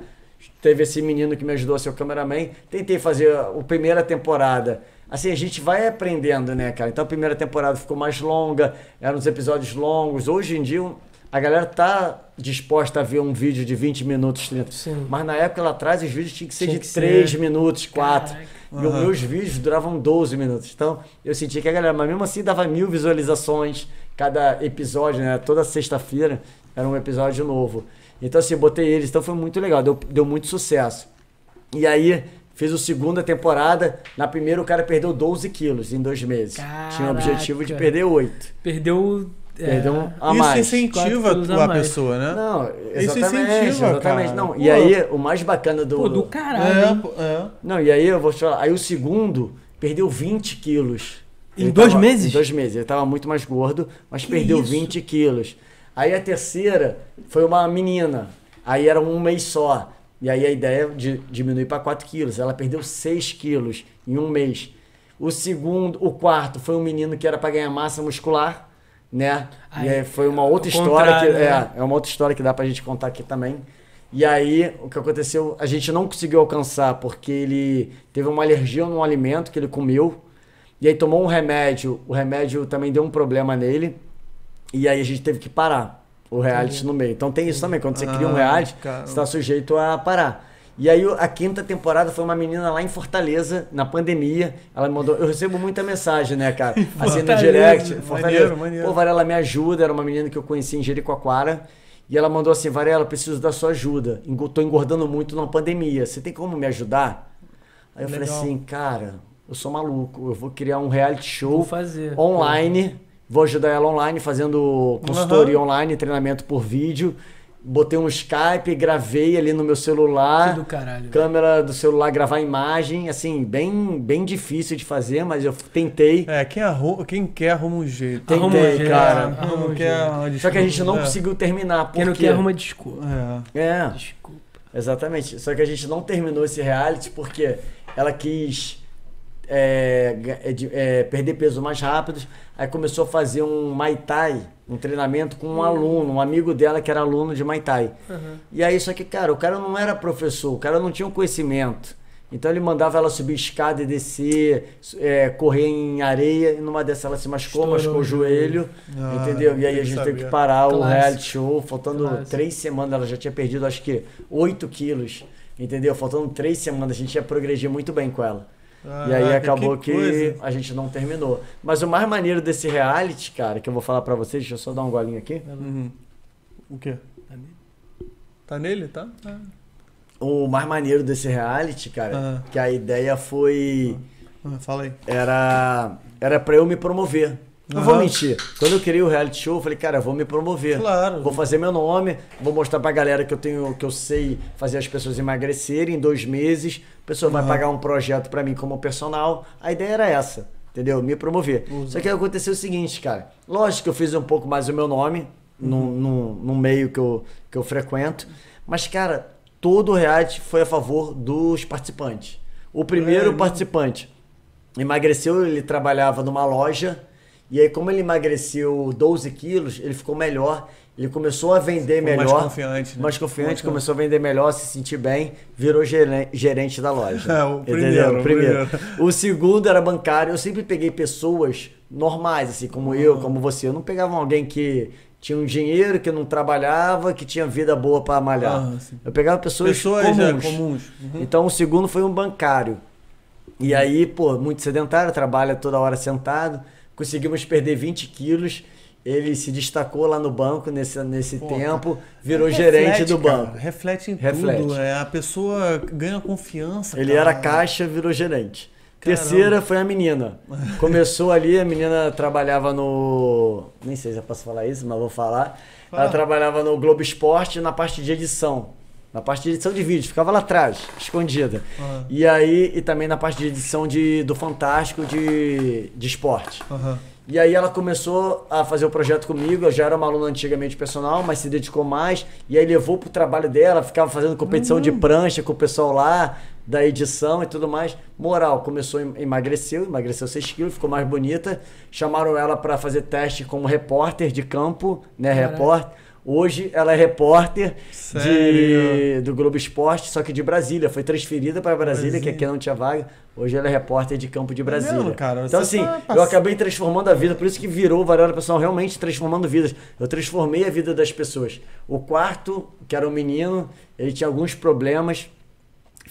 Teve esse menino que me ajudou a ser o cameraman. Tentei fazer a primeira temporada. Assim, a gente vai aprendendo, né, cara? Então, a primeira temporada ficou mais longa, eram uns episódios longos. Hoje em dia, a galera tá disposta a ver um vídeo de 20 minutos, 30. Sim. Mas na época lá atrás, os vídeos tinham que ser Tinha de que 3 ser. minutos, 4. Caraca. E os meus vídeos duravam 12 minutos. Então, eu sentia que a galera, mas mesmo assim, dava mil visualizações cada episódio, né? Toda sexta-feira era um episódio novo. Então, assim, eu botei eles. Então, foi muito legal. Deu, deu muito sucesso. E aí, fiz a segunda temporada. Na primeira, o cara perdeu 12 quilos em dois meses. Tinha o objetivo de Caraca. perder 8. Perdeu. É, Perdeu um a Isso mais. incentiva a a, mais. pessoa, né? Não, Isso exatamente. incentiva, exatamente. cara. Não, Pô. e aí, o mais bacana do. Pô, do caralho. É, é. Não, e aí eu vou te falar. Aí o segundo perdeu 20 quilos. Em Ele dois tava- meses? Em dois meses. Ele tava muito mais gordo, mas Que perdeu isso? 20 quilos. Aí a terceira foi uma menina. Aí era um mês só. E aí a ideia é de diminuir para 4 quilos. Ela perdeu 6 quilos em um mês. O segundo, o quarto foi um menino que era para ganhar massa muscular, né? Aí, e aí foi uma outra o história que é, né? é uma outra história que dá pra gente contar aqui também. E aí, o que aconteceu, a gente não conseguiu alcançar porque ele teve uma alergia num alimento que ele comeu. E aí tomou um remédio, o remédio também deu um problema nele. E aí a gente teve que parar o reality no meio. Então tem isso também, quando você cria um Ah, reality, caramba. você tá sujeito a parar. E aí a quinta temporada foi uma menina lá em Fortaleza, na pandemia. Ela me mandou. Eu recebo muita mensagem, né, cara? Assim no direct. Maneiro, Fortaleza. maneiro. Pô, Varela, me ajuda. Era uma menina que eu conheci em Jericoacoara. E ela mandou assim: Varela, preciso da sua ajuda. Tô engordando muito na pandemia. Você tem como me ajudar? Aí eu falei Legal. assim, cara, eu sou maluco. Eu vou criar um reality show fazer. online. Vou ajudar ela online, fazendo consultoria online, treinamento por vídeo. Botei um Skype, gravei ali no meu Que celular. do caralho. Câmera do celular, gravar imagem. Assim, bem, bem difícil de fazer, mas eu tentei. É, quem, arruma, quem quer arruma um jeito. Tentei, Arruma um jeito, cara. arruma Não um quer jeito. Só que a gente não desculpa. conseguiu terminar. Quem não porque quer arruma desculpa. É. É, Desculpa. exatamente. Só que a gente não terminou esse reality porque ela quis é, é, é, perder peso mais rápido. Aí começou a fazer um Muay Thai, um treinamento com um aluno, um amigo dela que era aluno de Muay Thai. E aí, só que, cara, o cara não era professor, o cara não tinha um conhecimento. Então ele mandava ela subir escada e descer, é, correr em areia, e numa dessas ela se machucou, Estourou machucou o joelho, Ah, entendeu? E aí a gente teve que parar o reality show, faltando Clássico. três semanas, ela já tinha perdido acho que 8 quilos, entendeu? Faltando três semanas, a gente ia progredir muito bem com ela. E aí Caraca, acabou que, coisa. a gente não terminou. Mas o mais maneiro desse reality, cara, que eu vou falar pra vocês, deixa eu só dar um golinho aqui. Uhum. O quê? Tá nele? Tá nele, tá? o mais maneiro desse reality, cara, Ah. que a ideia foi. Ah, Fala aí. Era. Era pra eu me promover. Não vou mentir. Quando eu criei o reality show, eu falei, cara, eu vou me promover. Claro. Vou fazer meu nome, vou mostrar pra galera que eu tenho, que eu sei fazer as pessoas emagrecerem em dois meses. A pessoa vai pagar um projeto pra mim como personal. A ideia era essa, entendeu? Me promover. Só que aconteceu o seguinte, cara. Lógico que eu fiz um pouco mais o meu nome num, num, num meio que eu, que eu frequento. Mas, cara, todo o reality foi a favor dos participantes. O primeiro É, participante emagreceu, ele trabalhava numa loja. E aí, como ele emagreceu 12 quilos, ele ficou melhor. Ele começou a vender Ficou mais melhor. confiante, né? Mais confiante, Mais começou a vender melhor, se sentir bem, virou geren- gerente da loja. É, o Entendeu? primeiro, o primeiro. O segundo era bancário. Eu sempre peguei pessoas normais, assim, como eu, Uhum. como você. Eu não pegava alguém que tinha um dinheiro, que não trabalhava, que tinha vida boa pra malhar. Ah, eu pegava pessoas, Pessoas comuns. é, comuns. Uhum. Então o segundo foi um bancário. E aí, pô, muito sedentário, trabalha toda hora sentado. Conseguimos perder 20 quilos. Ele se destacou lá no banco nesse, nesse Pô, tempo, virou Reflete, gerente do cara, banco. reflete em Reflete. tudo. É, a pessoa ganha confiança. Ele cara. era caixa, virou gerente. Caramba. Terceira foi a menina. Começou ali, a menina trabalhava no. Nem sei se eu posso falar isso, mas vou falar. Ela trabalhava no Globo Esporte na parte de edição. Na parte de edição de vídeo, ficava lá atrás, escondida. Ah. E aí, e também na parte de edição de, do Fantástico de, de esporte. Aham. E aí ela começou a fazer o projeto comigo, eu já era uma aluna antigamente personal, mas se dedicou mais, e aí levou pro trabalho dela, ficava fazendo competição de prancha com o pessoal lá, da edição e tudo mais. Moral, começou, emagreceu, emagreceu 6 quilos, ficou mais bonita. Chamaram ela para fazer teste como repórter de campo, né, Caraca. repórter. Hoje ela é repórter de, do Globo Esporte, só que de Brasília. Foi transferida para Brasília, que Brasília. aqui não tinha vaga. Hoje ela é repórter de campo de Brasília. cara? Então, assim, tá eu acabei transformando a vida, por isso que virou o Varela Pessoal, realmente transformando vidas. Eu transformei a vida das pessoas. O quarto, que era um menino, ele tinha alguns problemas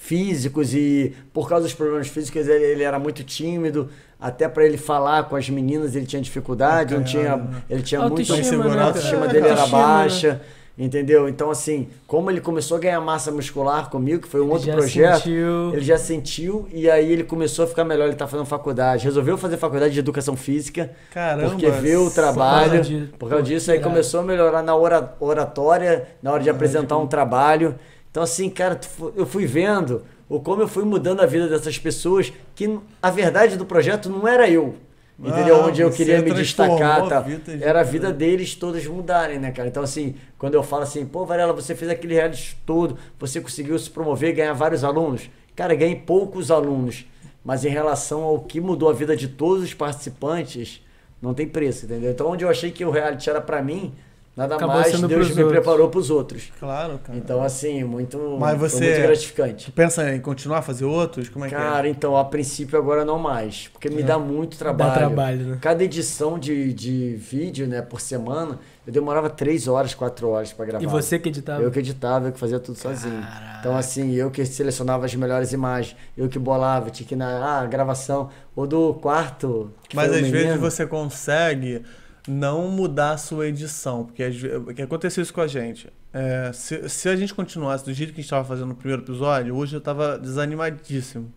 físicos e por causa dos problemas físicos ele, ele era muito tímido. Até para ele falar com as meninas ele tinha dificuldade, não tinha, ele tinha muito Autoestima, né, a autoestima É, dele era né? baixa. Entendeu? Então, assim, como ele começou a ganhar massa muscular comigo, que foi um Ele outro já projeto, sentiu- ele já sentiu e aí ele começou a ficar melhor. Ele tá fazendo faculdade, resolveu fazer faculdade de educação física, Caramba. porque viu o trabalho. causa de- Por causa Pô, disso, aí começou a melhorar na ora- oratória, na hora de apresentar um trabalho. Então, assim, cara, eu fui vendo o como eu fui mudando a vida dessas pessoas, que a verdade do projeto não era eu. Entendeu? Ah, Onde eu queria me destacar. Tá? vida Era a vida deles todas mudarem, né, cara? Então, assim, quando eu falo assim, pô, Varela, você fez aquele reality todo, você conseguiu se promover, ganhar vários alunos. Cara, ganhei poucos alunos. Mas em relação ao que mudou a vida de todos os participantes, não tem preço, entendeu? Então, onde eu achei que o reality era pra mim, nada Acabou mais sendo Deus me outros. preparou pros outros. Claro, cara. Então, assim, muito, Mas você- muito gratificante. Tu pensa em continuar a fazer outros? Como é que Cara, então, a princípio agora não mais, porque me dá muito trabalho. trabalho, né? Cada edição de, de vídeo, né, por semana, eu demorava três horas, quatro horas pra gravar. E você que editava? Eu que editava, eu que fazia tudo sozinho. Então, assim, eu que selecionava as melhores imagens, eu que bolava, tinha que ir na ah, gravação, ou do quarto. é? que Mas foi o às vezes você consegue não mudar a sua edição, porque que aconteceu isso com a gente. É, se, se a gente continuasse do jeito que a gente estava fazendo no primeiro episódio, hoje eu tava desanimadíssimo.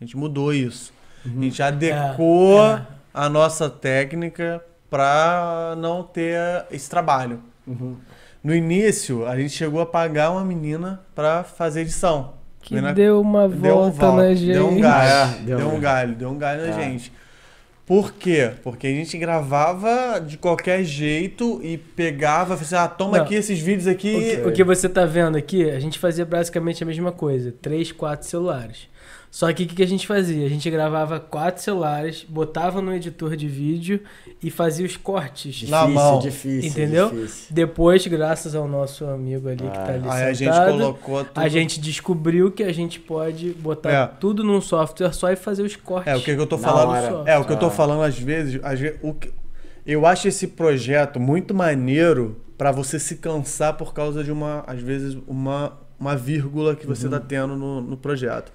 A gente mudou isso. A gente adequou É, é. a nossa técnica para não ter esse trabalho. Uhum. No início, a gente chegou a pagar uma menina para fazer edição. Que Menina- deu uma deu um volta na Deu um gente. galho, É, deu, deu um um- galho, deu um galho na É. gente. Por quê? Porque a gente gravava de qualquer jeito e pegava, assim, ah, toma Não. aqui esses vídeos aqui. O que, o que você tá vendo aqui, a gente fazia basicamente a mesma coisa. Três, quatro celulares. Só que o que, que a gente fazia? A gente gravava quatro celulares, botava no editor de vídeo e fazia os cortes. Difícil, Na mão. difícil. Entendeu? difícil. Depois, graças ao nosso amigo ali que tá ali Aí a gente sentado, colocou tudo. a gente descobriu que a gente pode botar É. tudo num software só e fazer os cortes. É, o que, que eu tô falando. É, o que eu tô Ah. falando às vezes. Às vezes o que- eu acho esse projeto muito maneiro pra você se cansar por causa de uma, às vezes, uma, uma vírgula que você tá tendo no, no projeto.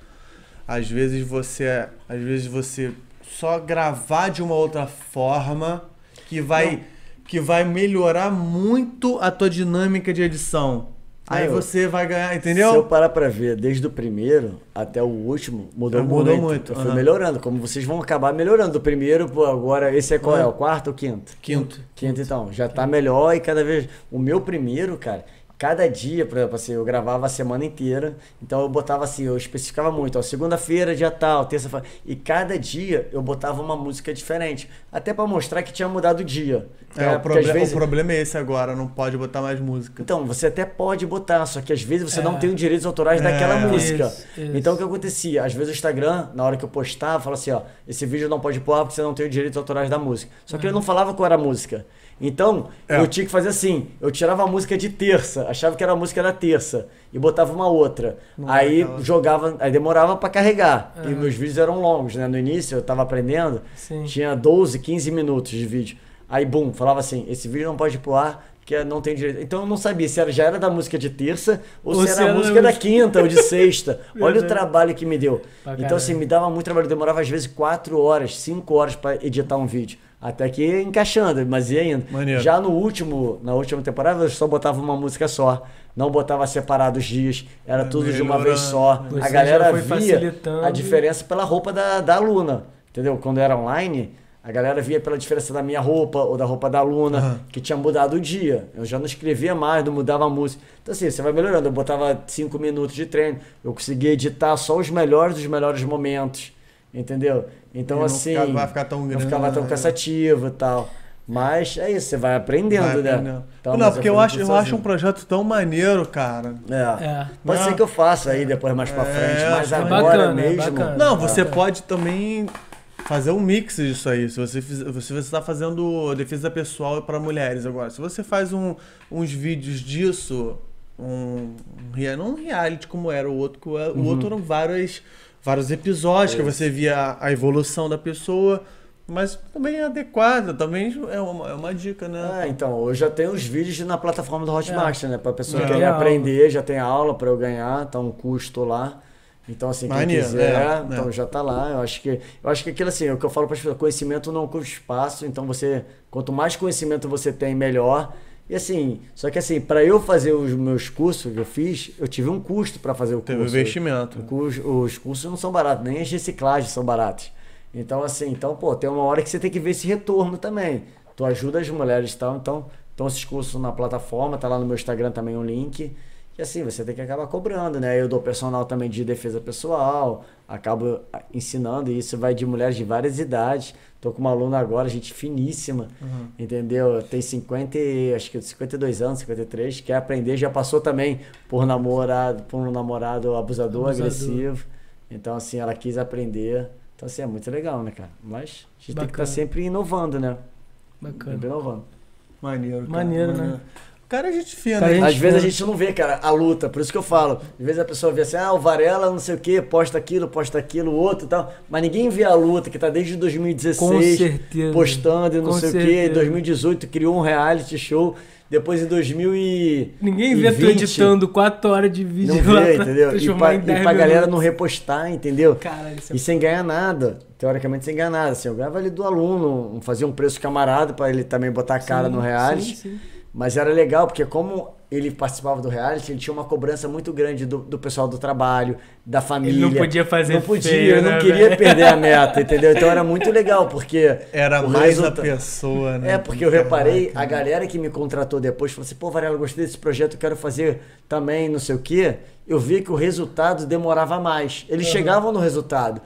Às vezes você. Às vezes você só gravar de uma outra forma que vai. Que vai melhorar muito a tua dinâmica de edição. Aí eu- você vai ganhar, Se eu entendeu? parar pra ver, desde o primeiro até o último, mudou, É, mudou muito. muito, Eu fui aham. melhorando. Como vocês vão acabar melhorando. Do primeiro, pô, agora, esse é qual é? O quarto ou quinto? Quinto. Quinto, então. Já tá melhor e cada vez. O meu primeiro, cara, cada dia, por exemplo, assim, eu gravava a semana inteira. Então eu botava assim, eu especificava muito, ó, segunda-feira, dia tal, terça-feira. E cada dia eu botava uma música diferente. Até pra mostrar que tinha mudado o dia. É, É, o, proble- vezes- o problema é esse agora, não pode botar mais música. então, você até pode botar, só que às vezes você É. não tem os direitos autorais daquela É. música. Isso, isso. Então o que acontecia? Às vezes o Instagram, na hora que eu postava, falava assim, ó, esse vídeo não pode pôr porque você não tem os direitos autorais da música. Só que ele não falava qual era a música. Então, É. eu tinha que fazer assim, eu tirava a música de terça, achava que era a música da terça, e botava uma outra. Não aí é jogava, aí demorava pra carregar. E Aham. meus vídeos eram longos, né? No início eu tava aprendendo, Sim. tinha 12, 15 minutos de vídeo. Aí, bum, falava assim: esse vídeo não pode ir pro ar, porque não tem direito. Então eu não sabia se era, já era da música de terça ou, Ou se se era a música da quinta ou de sexta. Olha o Verdade. trabalho que me deu. Pra então, caralho. assim, me dava muito trabalho. Demorava às vezes 4 horas, 5 horas pra editar um vídeo. Até que encaixando, mas ia indo. Maneiro. Já no último, na última temporada, eu só botava uma música só. Não botava separado os dias, era É, tudo de uma vez melhorando. só. Você a galera já foi via a diferença pela roupa da, da aluna. Entendeu? Quando era online, a galera via pela diferença da minha roupa ou da roupa da aluna, Aham. que tinha mudado o dia. Eu já não escrevia mais, não mudava a música. Então, assim, você vai melhorando. Eu botava cinco minutos de treino, eu conseguia editar só os melhores dos melhores momentos. Entendeu? Então, E não assim. fica- vai ficar tão Não grande, ficava tão né? cansativo e tal. Mas é isso, você vai aprendendo, Vai né? aprendendo. Então, não, mas porque eu acho, eu acho um projeto tão maneiro, cara. É. É. Pode Não. ser que eu faça aí depois mais pra É, frente, mas é agora bacana, é mesmo. Não, você pode também fazer um mix disso aí. Se você se você está fazendo defesa pessoal para mulheres agora, se você faz um- uns vídeos disso, um, um não um reality como era o outro, que o, o Uhum. outro eram vários, vários episódios que você via a, evolução da pessoa, mas também é adequada, também é uma, é uma dica, né? Ah, então, eu já tenho os vídeos na plataforma do Hotmart, né? Pra pessoa É. que quer Tem aula. aprender, já tem aula pra eu ganhar, tá um custo lá. Então, assim, quem Maneiro, quiser, é, então é. já tá lá. Eu acho que eu acho que aquilo assim, é o que eu falo para as pessoas, conhecimento não ocupa espaço, então você, quanto mais conhecimento você tem, melhor. E assim, só que assim, para eu fazer os meus cursos que eu fiz, eu tive um custo para fazer o Teve curso. investimento. O cus- Os cursos não são baratos, nem as reciclagens são baratas. Então, assim, então, pô, tem uma hora que você tem que ver esse retorno também. Tu ajuda as mulheres e tal, então, então esses cursos na plataforma, tá lá no meu Instagram também um link. E assim, você tem que acabar cobrando, né? Eu dou personal também de defesa pessoal, acabo ensinando, e isso vai de mulheres de várias idades. Tô com uma aluna agora, gente finíssima, Uhum. entendeu? Tem 50, e- acho que 52 anos, 53, quer aprender, já passou também por namorado, por um namorado abusador, Abusador. agressivo. Então, assim, ela quis aprender. Então, assim, é muito legal, né, cara? Mas a gente tem que Bacana. estar sempre inovando, né? Bacana. Sempre inovando. Maneiro, cara. Maneiro, né? O cara é gente fina, Cara, né? gente Às vezes a gente não vê, cara, a luta. Por isso que eu falo. Às vezes a pessoa vê assim, ah, o Varela não sei o que, posta aquilo, posta aquilo, o outro e tal. Mas ninguém vê a luta, que tá desde 2016 Com certeza. postando e não Com sei o que. Em certeza. 2018 criou um reality show. Depois em 2000 e... Ninguém vê tu 20, editando 4 horas de vídeo Não vê, pra entendeu? E pra, e 10 pra galera não repostar, entendeu? Caralho, é E sem ganhar nada. Teoricamente sem ganhar nada. Assim, eu ganhava ali do aluno, fazia um preço camarada pra ele também botar a cara Sim, no reality. sim, sim. Mas era legal, porque como ele participava do reality, ele tinha uma cobrança muito grande do, do pessoal do trabalho, da família. não podia fazer Não podia, feio, eu não né, queria velho? perder a meta, entendeu? Então era muito legal, porque... Era mais a resulta- pessoa, né? É, porque eu reparei, a galera que me contratou depois falou assim, pô, Varela, eu gostei desse projeto, eu quero fazer também, não sei o quê. Eu vi que o resultado demorava mais. Eles chegavam no resultado,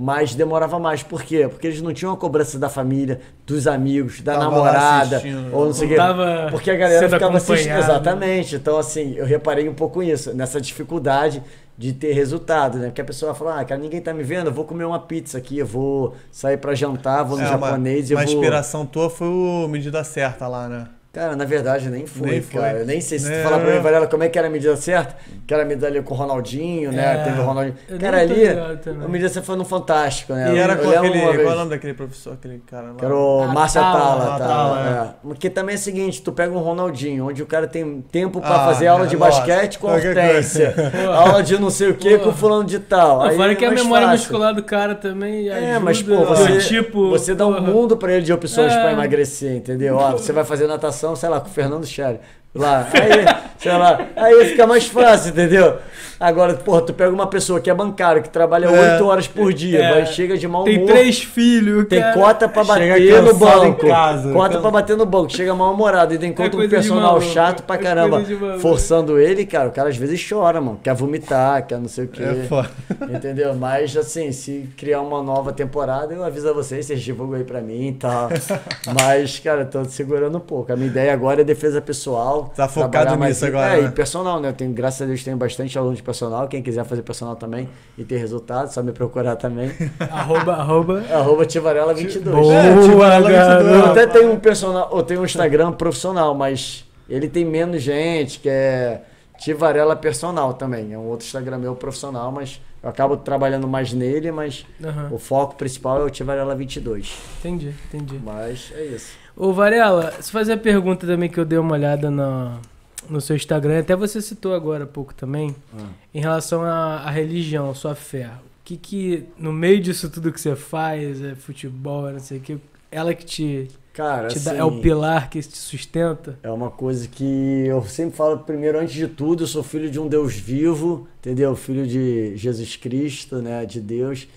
mas demorava mais. Por quê? Porque eles não tinham a cobrança da família, dos amigos, da Tava namorada, assistindo. ou não sei o Não quê. tava Porque a galera ficava assistindo. Exatamente. Então, assim, eu reparei um pouco nisso, nessa dificuldade de ter resultado, né? Porque a pessoa fala, ah, cara, ninguém tá me vendo, eu vou comer uma pizza aqui, eu vou sair pra jantar, vou no É, uma- japonês e uma eu vou... inspiração tua foi o medida certa lá, né? Cara, na verdade nem foi, Nem foi. cara. Eu nem sei se É. tu falar pra mim, Varela, como é que era a medida certa. Que era a medida ali com o Ronaldinho, né? É. Teve o Ronaldinho. Eu Cara, ali, a medida certa foi no Fantástico, né? E Eu- era eu com aquele. Qual é o nome daquele professor, aquele cara lá? Que era o Ah, Márcio Atala, Atala, Atala, tá? É. Porque também é o seguinte, tu pega um Ronaldinho, onde o cara tem tempo pra Ah, fazer aula é, de lógico. basquete com Hortência, aula de não sei o que com fulano de tal. Aí Fora que a memória fácil. muscular do cara também ajuda. É, mas pô, você, tipo, você dá um mundo pra ele de opções É. pra emagrecer, entendeu? Ó, você vai fazer natação, sei lá, com o Fernando Scherer. Lá. Aí, sei lá. Aí fica mais fácil, entendeu? Agora, porra, tu pega uma pessoa que é bancário, que trabalha É. 8 horas por dia, É. vai, chega de mau Tem humor. três filhos, Tem cara. cota pra Chega bater no banco. casa, cota cansa- pra bater no banco. Chega mal-humorado. E tem com coisa de personal chato pra é caramba. Forçando ele, cara, o cara às vezes chora, mano. Quer vomitar, quer não sei o quê. É foda. Entendeu? Mas, assim, se criar uma nova temporada, eu aviso a vocês, vocês divulgam aí pra mim e tal. Mas, cara, tô segurando um pouco. A minha ideia agora é defesa pessoal. Tá focado mais nisso em- agora, É, né? e personal, né? Eu tenho, graças a Deus, tenho bastante aluno de personal. Quem quiser fazer personal também e ter resultado, só me procurar também. Arroba, arroba. Arroba Tivarela22. Boa, É, Eu até tenho um personal, eu tenho um Instagram profissional, mas ele tem menos gente, que é Tivarela Personal também. É um outro Instagram meu profissional, mas eu acabo trabalhando mais nele, mas Aham, o foco principal é o Tivarela 22. entendi, entendi. Mas é isso. Ô, Varela, se fazer a pergunta também que eu dei uma olhada no, no seu Instagram, até você citou agora há pouco também, Ah. em relação à, à religião, sua fé. O que que, no meio disso tudo que você faz, é futebol, é não sei o que, ela que te, Cara, te dá, assim, é o pilar que te sustenta? É uma coisa que eu sempre falo, primeiro, antes de tudo, eu sou filho de um Deus vivo, entendeu? Filho de Jesus Cristo, né? De Deus.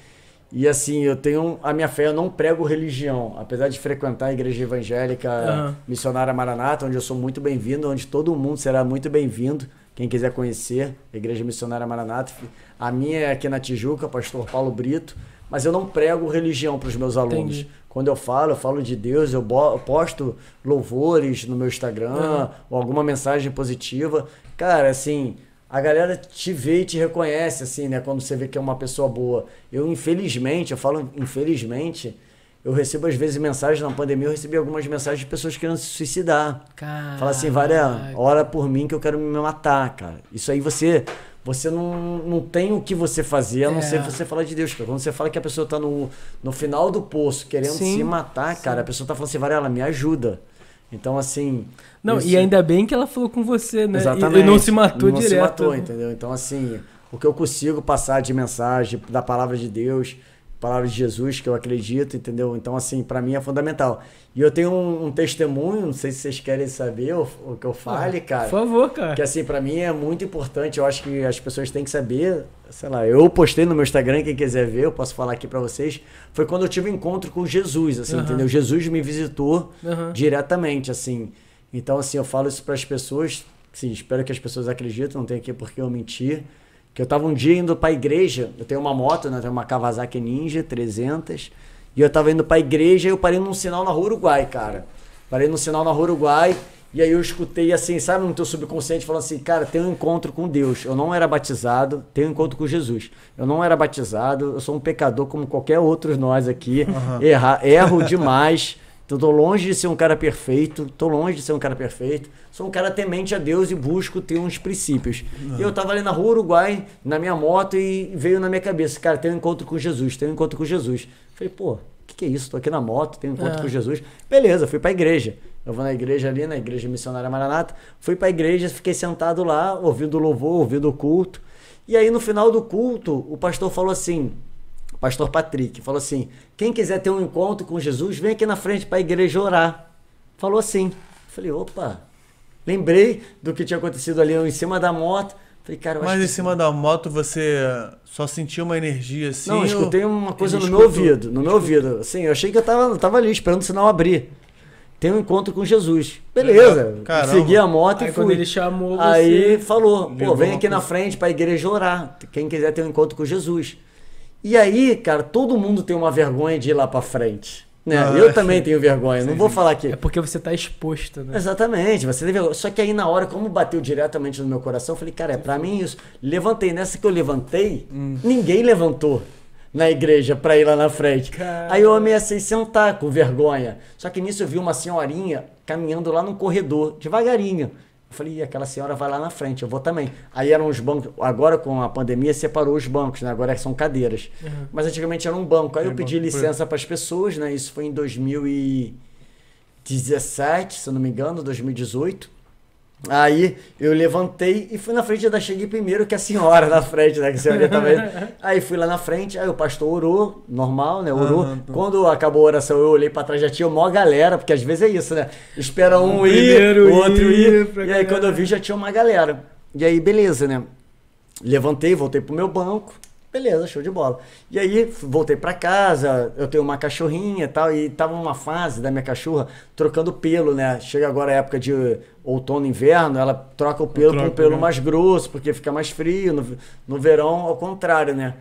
E assim, eu tenho a minha fé, eu não prego religião, apesar de frequentar a igreja evangélica Aham. missionária Maranata, onde eu sou muito bem-vindo, onde todo mundo será muito bem-vindo. Quem quiser conhecer, a Igreja Missionária Maranata. A minha é aqui na Tijuca, pastor Paulo Brito, mas eu não prego religião para os meus alunos. Entendi. Quando eu falo, eu falo de Deus, eu posto louvores no meu Instagram, Uhum. ou alguma mensagem positiva. Cara, assim, a galera te vê e te reconhece, assim, né? Quando você vê que é uma pessoa boa. Eu, infelizmente, eu falo infelizmente, eu recebo às vezes mensagens na pandemia, eu recebi algumas mensagens de pessoas querendo se suicidar. Cara, Fala assim, Varela, ora por mim que eu quero me matar, cara. Isso aí você você não, não tem o que você fazer, a não É. ser você falar de Deus. Cara. Quando você fala que a pessoa tá no, no final do poço querendo Sim, se matar, cara, a pessoa tá falando assim, Varela, me ajuda. Então, assim. Não, isso- e ainda bem que ela falou com você, né? E- Exatamente. E, não se matou não direto. se matou, né? entendeu? Então, assim, o que eu consigo passar de mensagem da palavra de Deus, palavra de Jesus, que eu acredito, entendeu? Então, assim, pra mim é fundamental. E eu tenho um, um testemunho, não sei se vocês querem saber o, o que eu fale, cara. Por favor, cara. Que assim, pra mim é muito importante, eu acho que as pessoas têm que saber, sei lá, eu postei no meu Instagram, quem quiser ver, eu posso falar aqui pra vocês, foi quando eu tive um encontro com Jesus, assim, Aham. entendeu? Jesus me visitou Aham. diretamente, assim. Então, assim, eu falo isso pras pessoas, sim, espero que as pessoas acreditem, não tem aqui porque eu mentir, que eu tava um dia indo pra igreja, eu tenho uma moto, né, eu tenho uma Kawasaki Ninja 300, e eu tava indo pra igreja e eu parei num sinal na rua Uruguai, cara. Parei num sinal na rua Uruguai, e aí eu escutei assim, sabe, no teu subconsciente falando assim, cara, tem um encontro com Deus. Eu não era batizado, tenho um encontro com Jesus. Eu não era batizado, eu sou um pecador como qualquer outro nós aqui. Erra, erro demais. Tô longe de ser um cara perfeito, tô longe de ser um cara perfeito. Sou um cara temente a Deus e busco ter uns princípios. E eu tava ali na rua Uruguai, na minha moto, e veio na minha cabeça, cara, tem um encontro com Jesus, tem um encontro com Jesus. Falei, pô, o que, que é isso? Tô aqui na moto, tenho um encontro É. com Jesus. Beleza, fui pra igreja. Eu vou na igreja ali, na igreja missionária Maranata. Fui pra igreja, fiquei sentado lá, ouvindo o louvor, ouvindo o culto. E aí, no final do culto, o pastor falou assim: o pastor Patrick falou assim: quem quiser ter um encontro com Jesus, vem aqui na frente para a igreja orar. Falou assim. Falei, opa. Lembrei do que tinha acontecido ali eu em cima da moto. Falei, cara, eu Mas em que... cima da moto você só sentiu uma energia assim? Não, eu escutei uma coisa no Ele meu escutou? ouvido, no meu ouvido. Assim, eu achei que eu tava, eu tava ali esperando o sinal abrir. Tem um encontro com Jesus. Beleza. Caramba. Segui a moto Aí e quando fui. ele chamou você... Aí falou, pô, vem aqui na frente pra igreja orar. Quem quiser ter um encontro com Jesus. E aí, cara, todo mundo tem uma vergonha de ir lá pra frente. Né? Ah, eu também tenho vergonha, não vou falar aqui. É porque você tá exposto, né? Exatamente, você tem vergonha. Só que aí na hora, como bateu diretamente no meu coração, eu falei, cara, é pra mim isso. Levantei. Nessa que eu levantei, Hum. ninguém levantou na igreja pra ir lá na frente. Cara. Aí eu ameacei sentar com vergonha. Só que nisso eu vi uma senhorinha caminhando lá no corredor, devagarinho. Eu falei, "Ih, aquela senhora vai lá na frente, eu vou também. Aí eram os bancos, agora com a pandemia separou os bancos, né? Agora são cadeiras. Mas antigamente era um banco. Aí eu Era pedi foi. licença para as pessoas, né? Isso foi em 2017, se eu não me engano, 2018. Aí eu levantei e fui na frente, ainda cheguei primeiro que a senhora na frente, né? Que a senhora tava aí. aí fui lá na frente, aí o pastor orou, normal, né? Orou. Tá. Quando acabou a oração, eu olhei pra trás, já tinha uma galera, porque às vezes é isso, né? Espera um ir, o outro ir ir. E aí quando eu vi, já tinha uma galera. E aí, beleza, né? Levantei, voltei pro meu banco. Beleza, show de bola. E aí, voltei pra casa, eu tenho uma cachorrinha e tal, e tava numa fase da minha cachorra trocando pelo, né? Chega agora a época de outono, inverno, ela troca o pelo por um pelo né? mais grosso, porque fica mais frio. No, no verão, ao contrário, né?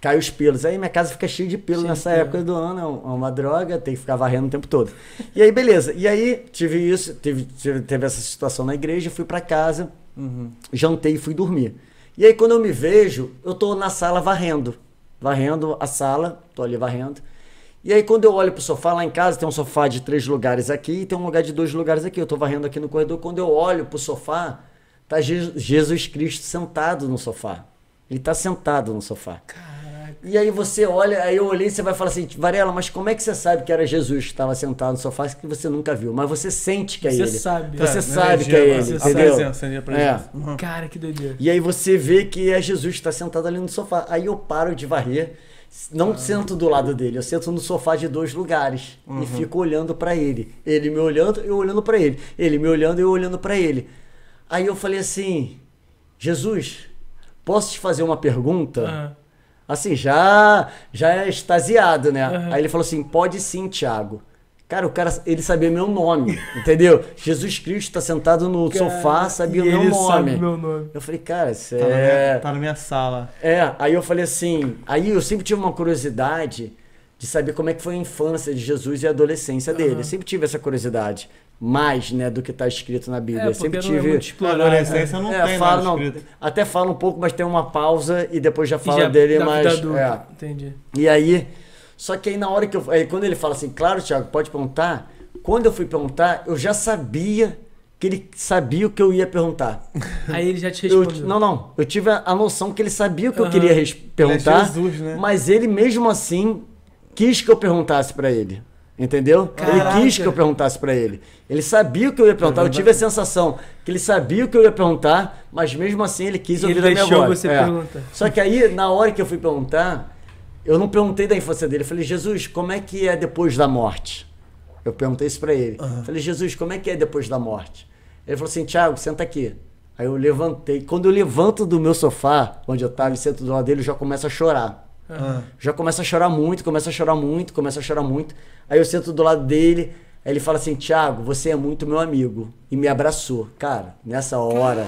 Cai os pelos. Aí minha casa fica cheia de pelo nessa pelo. época do ano, é é uma droga, tem que ficar varrendo o tempo todo. E aí, beleza. E aí, tive isso, tive, tive, teve essa situação na igreja, fui pra casa, jantei e fui dormir. E aí, quando eu me vejo, eu tô na sala varrendo. Varrendo a sala, tô ali varrendo. E aí, quando eu olho pro sofá, lá em casa tem um sofá de três lugares aqui e tem um lugar de dois lugares aqui. Eu tô varrendo aqui no corredor. Quando eu olho pro sofá, tá Je- Jesus Cristo sentado no sofá. Ele tá sentado no sofá. E aí você olha, aí eu olhei e você vai falar assim, Varela, mas como é que você sabe que era Jesus que estava sentado no sofá que você nunca viu? Mas você sente que é Você ele. sabe. Você É, sabe energia, que é ele, você sabe. entendeu? a presença. Uhum. Cara, que doideira. E aí você vê que é Jesus que está sentado ali no sofá. Aí eu paro de varrer, não sento do lado dele, eu sento no sofá de dois lugares e fico olhando para ele. Ele me olhando, eu olhando para ele. Ele me olhando, eu olhando para ele. Aí eu falei assim: Jesus, posso te fazer uma pergunta? Aham. Assim, já já é extasiado, né? Aham. Aí ele falou assim: pode sim, Thiago. Cara, o cara, ele sabia meu nome, entendeu? Jesus Cristo está sentado no sofá, sabia o meu nome. sabe meu nome. Eu falei, cara, isso Tá, é. minha, tá na minha sala. É, aí eu falei assim. Aí eu sempre tive uma curiosidade de saber como é que foi a infância de Jesus e a adolescência dele. Eu sempre tive essa curiosidade. Mais, né, do que está escrito na Bíblia. É, Eu sempre porque não é tive. muito Na adolescência não É, tem nada não, escrito. até fala um pouco, mas tem uma pausa e depois já fala dele da mais. é. Entendi. E aí, só que aí na hora que eu. Aí quando ele fala assim, claro, Thiago, pode perguntar. Quando eu fui perguntar, eu já sabia que ele sabia o que eu ia perguntar. Aí ele já te Eu- respondeu. não, não. Eu tive a, a noção que ele sabia o que eu Aham. queria perguntar. Jesus, né? Mas ele mesmo assim quis que eu perguntasse pra ele. Entendeu? Caraca. Ele quis que eu perguntasse pra ele. Ele sabia o que eu ia perguntar. Eu tive a sensação que ele sabia o que eu ia perguntar, mas mesmo assim ele quis ouvir ele da minha deixou voz. você É. perguntar. Só que aí, na hora que eu fui perguntar, eu não perguntei da infância dele. Eu falei, Jesus, como é que é depois da morte? Eu perguntei isso pra ele. Falei, Jesus, como é que é depois da morte? Ele falou assim, Thiago, senta aqui. Aí eu levantei. Quando eu levanto do meu sofá, onde eu tava e sento do lado dele, eu já começo a chorar. Ah. Já começa a chorar muito, começa a chorar muito, começa a chorar muito. Aí eu sento do lado dele, aí ele fala assim: Thiago, você é muito meu amigo. E me abraçou. Cara, nessa hora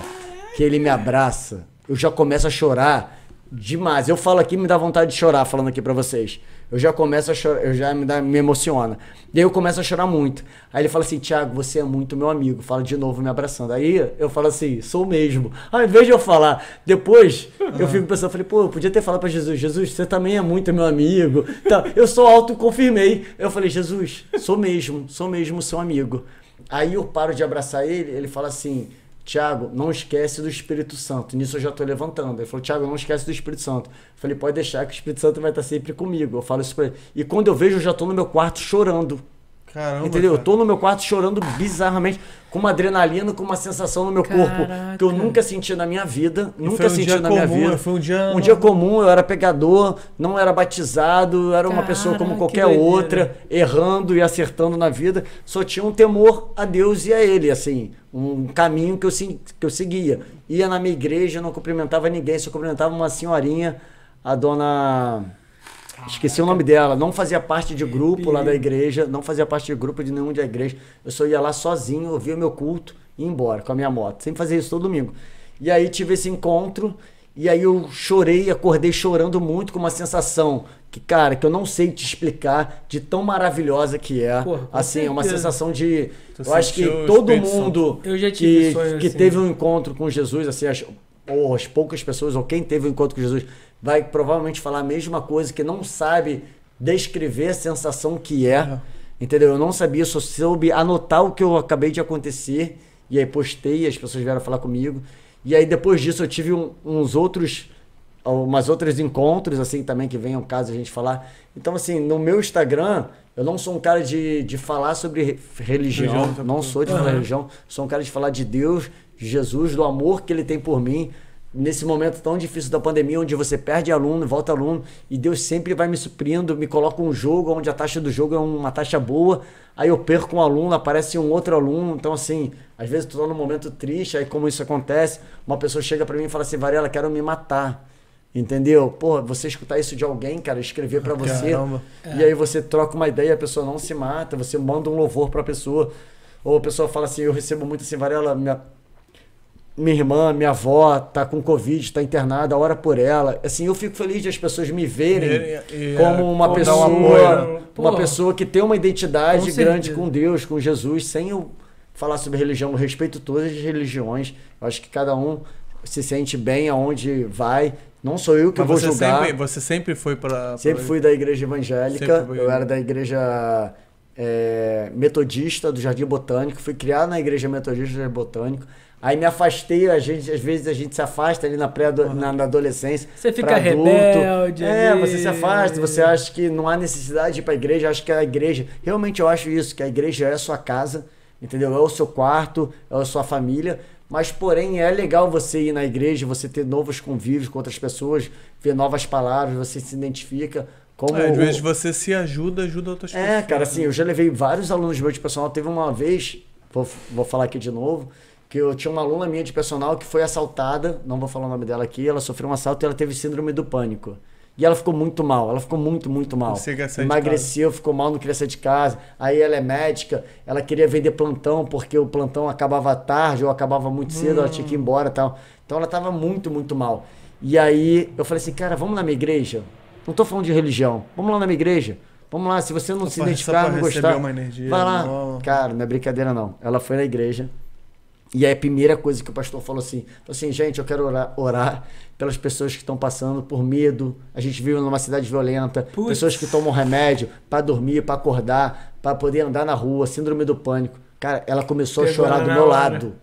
que ele me abraça, eu já começo a chorar demais. Eu falo aqui me dá vontade de chorar falando aqui pra vocês. Eu já começo a chorar, eu já me, dá, me emociona. E aí eu começo a chorar muito. Aí ele fala assim: Thiago, você é muito meu amigo. Fala de novo me abraçando. Aí eu falo assim: sou mesmo. Ao invés de eu falar, depois eu fico pensando, falei, pô, eu podia ter falado pra Jesus: Jesus, você também é muito meu amigo. Tá, eu só autoconfirmei. Eu falei: Jesus, sou mesmo, sou mesmo seu amigo. Aí eu paro de abraçar ele, ele fala assim: Tiago, não esquece do Espírito Santo. Nisso eu já tô levantando. Ele falou, Tiago, não esquece do Espírito Santo. Eu falei, pode deixar que o Espírito Santo vai estar sempre comigo. Eu falo isso pra ele. E quando eu vejo, eu já tô no meu quarto chorando. Caramba. Entendeu? Eu cara. tô no meu quarto chorando bizarramente, com uma adrenalina, com uma sensação no meu corpo Caraca. que eu nunca senti na minha vida. E nunca um senti na minha comum, vida. Foi um dia. Um dia comum, eu era pegador, não era batizado, eu era uma pessoa como que qualquer outra, errando e acertando na vida. Só tinha um temor a Deus e a Ele, assim, um caminho que eu, que eu seguia. Ia na minha igreja, não cumprimentava ninguém, só cumprimentava uma senhorinha, a dona. Esqueci o nome dela, não fazia parte de grupo lá da igreja, não fazia parte de grupo de nenhum da igreja. Eu só ia lá sozinho, ouvia o meu culto e ia embora com a minha moto. Sempre fazia isso todo domingo. E aí tive esse encontro e aí eu chorei, acordei chorando muito com uma sensação que, cara, que eu não sei te explicar de tão maravilhosa que é. Porra, assim, é uma sensação de Tu eu acho que todo mundo que, que assim. teve um encontro com Jesus, assim, as, ou as poucas pessoas, ou quem teve um encontro com Jesus, vai provavelmente falar a mesma coisa, que não sabe descrever a sensação que é. Uhum. Entendeu? Eu não sabia, só soube anotar o que eu acabei de acontecer. E aí postei, as pessoas vieram falar comigo. E aí depois disso eu tive um- uns outros umas outros encontros, assim, também, que venham caso a gente falar. Então, assim, no meu Instagram, eu não sou um cara de, de falar sobre re- religião, Religião, tá não sou de falar religião, sou um cara de falar de Deus, de Jesus, do amor que ele tem por mim. Nesse momento tão difícil da pandemia, onde você perde aluno, volta aluno, e Deus sempre vai me suprindo, me coloca um jogo onde a taxa do jogo é uma taxa boa, aí eu perco um aluno, aparece um outro aluno, então assim, às vezes tá num momento triste, aí como isso acontece, uma pessoa chega pra mim e fala assim, Varela, quero me matar. Entendeu? Pô, você escutar isso de alguém, cara, escrever pra você. E aí você troca uma ideia, a pessoa não se mata, você manda um louvor pra pessoa. Ou a pessoa fala assim, eu recebo muito assim, Varela, minha, minha irmã, minha avó tá com Covid, tá internada, ora por ela. Assim, eu fico feliz de as pessoas me verem E- e- como uma como dar pessoa, um apoio, né? uma pessoa que tem uma identidade com grande certeza. com Deus, com Jesus, sem eu falar sobre religião. Eu respeito todas as religiões. Eu acho que cada um se sente bem aonde vai. Não sou eu que Mas vou você julgar. sempre, você sempre foi pra. Sempre pra- fui da igreja evangélica, eu era da igreja é, metodista do Jardim Botânico, fui criado na igreja metodista do Jardim Botânico. Aí me afastei, a gente, às vezes a gente se afasta ali na, pré na, na adolescência. Você fica adulto. rebelde É, ali. você se afasta, você acha que não há necessidade de ir pra igreja. Acho que a igreja, realmente eu acho isso, que a igreja é a sua casa, entendeu? É o seu quarto, é a sua família. Mas, porém, é legal você ir na igreja, você ter novos convívios com outras pessoas, ver novas palavras, você se identifica como. É, às vezes você se ajuda, ajuda outras pessoas. é, cara, assim, eu já levei vários alunos meus de personal. Teve uma vez, vou, vou falar aqui de novo, que eu tinha uma aluna minha de personal que foi assaltada, não vou falar o nome dela aqui, ela sofreu um assalto e ela teve síndrome do pânico. E ela ficou muito mal, ela ficou muito, muito mal. Emagreceu, ficou mal, não queria sair de casa. Aí ela é médica, ela queria vender plantão, porque o plantão acabava tarde ou acabava muito cedo, ela tinha que ir embora e tal. Então ela tava muito, muito mal. E aí eu falei assim, cara, vamos na minha igreja? Não tô falando de religião, vamos lá na minha igreja. Vamos lá, se você não Só se pra- identificar, não gostar, uma energia vai lá. nova. Cara, não é brincadeira não. Ela foi na igreja, e aí a primeira coisa que o pastor falou assim, falou assim, gente, eu quero orar, orar pelas pessoas que estão passando por medo. A gente vive numa cidade violenta, pessoas que tomam remédio para dormir, para acordar, para poder andar na rua, síndrome do pânico. Cara, ela começou a chorar do meu hora. lado.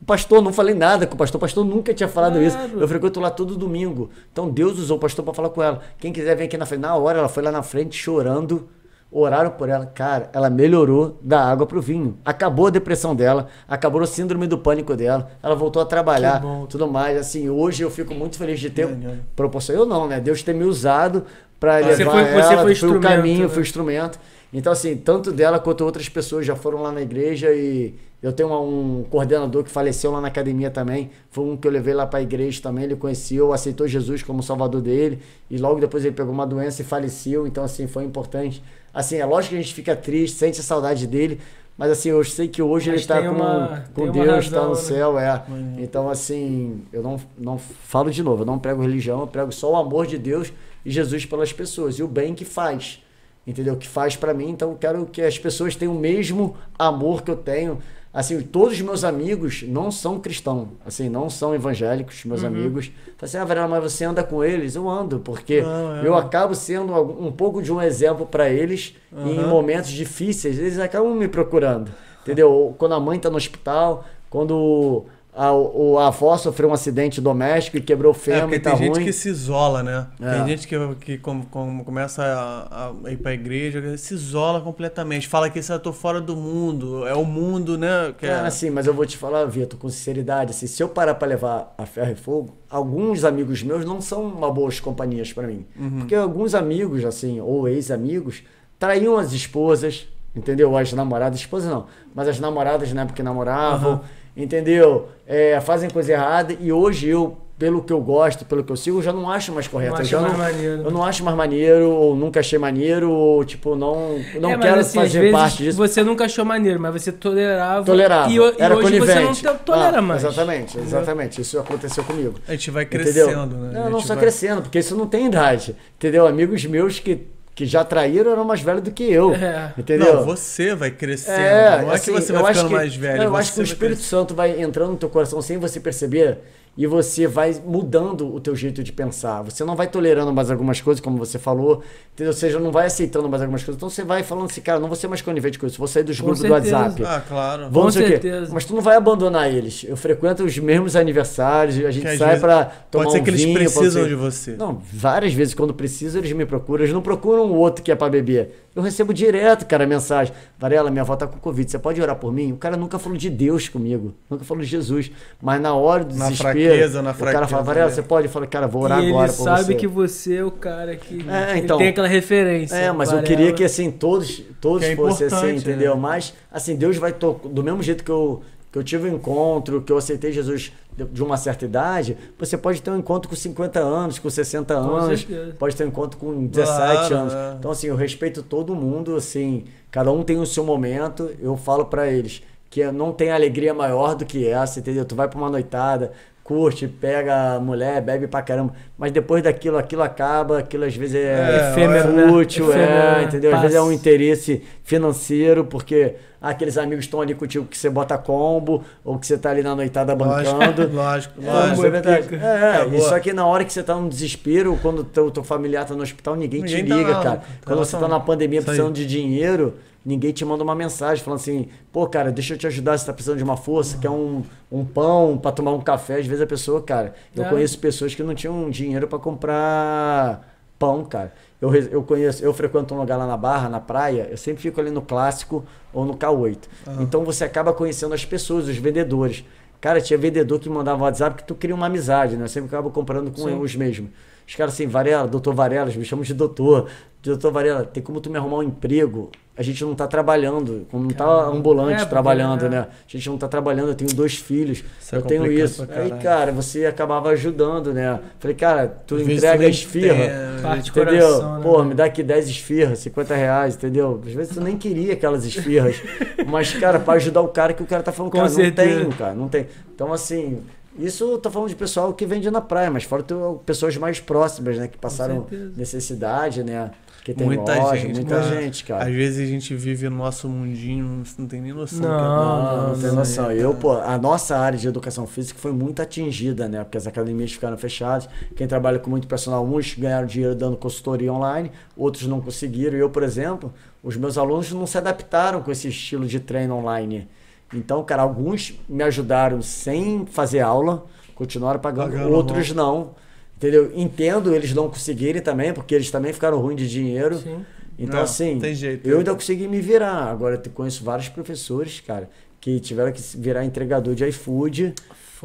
O pastor, não falei nada com o pastor, o pastor nunca tinha falado isso. Claro. Eu frequento lá todo domingo. Então Deus usou o pastor para falar com ela. Quem quiser vir aqui na frente, na hora ela foi lá na frente chorando. Oraram por ela, cara, ela melhorou da água pro vinho. Acabou a depressão dela, acabou a síndrome do pânico dela, ela voltou a trabalhar, tudo mais. Assim, hoje eu fico muito feliz de ter Maneiro. proporção. Eu não, né? Deus ter me usado para Você levar foi- você ela, foi foi o caminho, né? foi o instrumento. Então, assim, tanto dela quanto outras pessoas já foram lá na igreja e eu tenho um coordenador que faleceu lá na academia também. Foi um que eu levei lá para a igreja também. Ele conheceu, aceitou Jesus como salvador dele e logo depois ele pegou uma doença e faleceu. Então, assim, foi importante. Assim, é lógico que a gente fica triste, sente a saudade dele, mas assim, eu sei que hoje Mas ele está com, uma- com Deus, está no né? céu, é. Então, assim, eu não, não falo de novo, eu não prego religião, eu prego só o amor de Deus e Jesus pelas pessoas e o bem que faz. Entendeu? Que faz pra mim, então eu quero que as pessoas tenham o mesmo amor que eu tenho. Assim, todos os meus amigos não são cristãos, assim, não são evangélicos, meus amigos. Fala assim, ah, Varela, mas você anda com eles? Eu ando, porque Não, é. eu acabo sendo um pouco de um exemplo pra eles em Aham. momentos difíceis. Eles acabam me procurando, entendeu? Quando a mãe tá no hospital, quando a, o, a avó sofreu um acidente doméstico e quebrou o É, fêmur porque e tá tem gente ruim. que se isola, né? É. Tem gente que, que com- com- começa a, a ir pra igreja, se isola completamente. Fala que isso eu tô fora do mundo. É o mundo, né? Que é- Cara, assim, mas eu vou te falar, Vitor, com sinceridade, assim, se eu parar pra levar a ferro e fogo, alguns amigos meus não são uma boas companhias pra mim. Porque alguns amigos, assim, ou ex-amigos, traíam as esposas, entendeu? As namoradas, esposas não, mas as namoradas na época que namoravam, entendeu? É, fazem coisa errada e hoje eu, pelo que eu gosto, pelo que eu sigo, eu já não acho mais correto. Não eu acha já mais não, maneiro. eu não acho mais maneiro, ou nunca achei maneiro, ou tipo, não, não É, quero assim, fazer parte disso. Você nunca achou maneiro, mas você tolerava. Tolerava. E, e era hoje conivente. você não tolera Ah, mais. Exatamente, exatamente. Isso aconteceu comigo. A gente vai Entendeu? crescendo, né? A Não, não só vai- crescendo, porque isso não tem idade. Entendeu? Amigos meus que, que já traíram eram mais velhos do que eu. É. Entendeu? Não, você vai crescendo. É, não é assim, que você eu vai acho ficando que- mais velho. não, eu acho que o Espírito Santo vai entrando no teu coração sem você perceber. E você vai mudando o teu jeito de pensar. Você não vai tolerando mais algumas coisas, como você falou, entendeu? Ou seja, não vai aceitando mais algumas coisas. Então você vai falando assim, cara, não vou ser mais conivente com isso, vou sair dos Com grupos do certeza. WhatsApp. Ah, claro. Vamos Com sei o quê. certeza. Mas tu não vai abandonar eles. Eu frequento os mesmos aniversários, a gente Que sai pra tomar Pode ser um que eles vinho, precisam ser- de você. Não, várias vezes quando precisam eles me procuram. Eles não procuram o outro que é pra beber. Eu recebo direto, cara, mensagem. Varela, minha avó tá com Covid, você pode orar por mim? O cara nunca falou de Deus comigo, nunca falou de Jesus. Mas na hora do Na desespero, fraqueza, na o cara fraqueza, fala, Varela, né? você pode? Eu falo, cara, vou orar e ele agora por sabe você. que você é o cara que É, ele então. tem aquela referência. É, mas eu Varela. queria que assim, todos, todos Que é fossem assim, importante, entendeu? né? Mas, assim, Deus vai to... do mesmo jeito que eu, que eu tive um encontro, que eu aceitei Jesus de- uma certa idade, você pode ter um encontro com 50 anos, com 60 Com anos, certeza. pode ter um encontro com 17 Claro, anos. é. Então, assim, eu respeito todo mundo, assim, cada um tem o seu momento, eu falo pra eles que não tem alegria maior do que essa, entendeu? Tu vai pra uma noitada, curte, pega a mulher, bebe pra caramba, mas depois daquilo, aquilo acaba, aquilo às vezes é, É, efêmero, né? é, Efêmero, entendeu? Às passa. vezes é um interesse financeiro, porque ah, aqueles amigos estão ali contigo que você bota combo, ou que você tá ali na noitada bancando. Lógico, lógico. É, lógico. é. É, É, só que na hora que você tá no desespero, quando o teu, teu familiar tá no hospital, ninguém, Ninguém te tá liga, lá, cara. tá quando você tá na pandemia precisando de dinheiro, ninguém te manda uma mensagem falando assim, pô, cara, deixa eu te ajudar, você tá precisando de uma força, quer um, um pão pra tomar um café. Às vezes a pessoa, cara, eu É. conheço pessoas que não tinham dinheiro pra comprar pão, cara. Eu, eu conheço, eu frequento um lugar lá na Barra, na praia, eu sempre fico ali no clássico ou no K8. Então você acaba conhecendo as pessoas, os vendedores. Cara, tinha vendedor que mandava WhatsApp que tu cria uma amizade, né? Eu sempre acabo comprando com Sim. os mesmos. Os caras assim, Varela, doutor Varela, eles me chamam de doutor. Doutor Varela, tem como tu me arrumar um emprego? A gente não tá trabalhando, como não tá ambulante É, trabalhando, é. né? A gente não tá trabalhando, eu tenho dois filhos, Isso é eu tenho complicado isso. Aí, cara, você acabava ajudando, né? Falei, cara, tu Às entrega esfirra. tem, é, Entendeu? coração, né, Pô, mano? me dá aqui 10 esfirras, 50 reais, entendeu? Às vezes tu nem queria aquelas esfirras. mas, cara, pra ajudar o cara que o cara tá falando, Com cara, certeza. não tenho, cara, não tem. Então, assim, isso eu tô falando de pessoal que vende na praia, mas fora tu, pessoas mais próximas, né? Que passaram necessidade, né? Que tem Muita loja, gente, muita cara. gente, cara. Às vezes a gente vive no nosso mundinho, você não tem nem noção. Não, que é- Não, não, tem não, noção. é, Eu, pô, a nossa área de educação física foi muito atingida, né? Porque as academias ficaram fechadas. Quem trabalha com muito personal, uns ganharam dinheiro dando consultoria online, outros não conseguiram. Eu, por exemplo, os meus alunos não se adaptaram com esse estilo de treino online. Então, cara, alguns me ajudaram sem fazer aula, continuaram pagando, Pagando, outros não. Entendeu? Entendo eles não conseguirem também, porque eles também ficaram ruins de dinheiro. Sim. Então, Não, assim, tem jeito. eu ainda consegui me virar. Agora, eu conheço vários professores, cara, que tiveram que virar entregador de iFood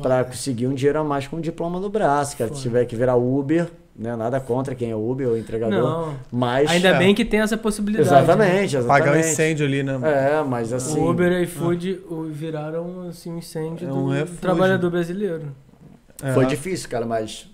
para conseguir um dinheiro a mais com um diploma no braço, cara. Foda. tiver que virar Uber, né? Nada contra quem é Uber ou entregador. Não. Mas. Ainda É. bem que tem essa possibilidade. né? Exatamente, exatamente. Pagar o incêndio ali, né? É, mas assim. O Uber e iFood o- viraram assim, um incêndio É um do refúgio. trabalhador brasileiro. É. Foi difícil, cara, mas.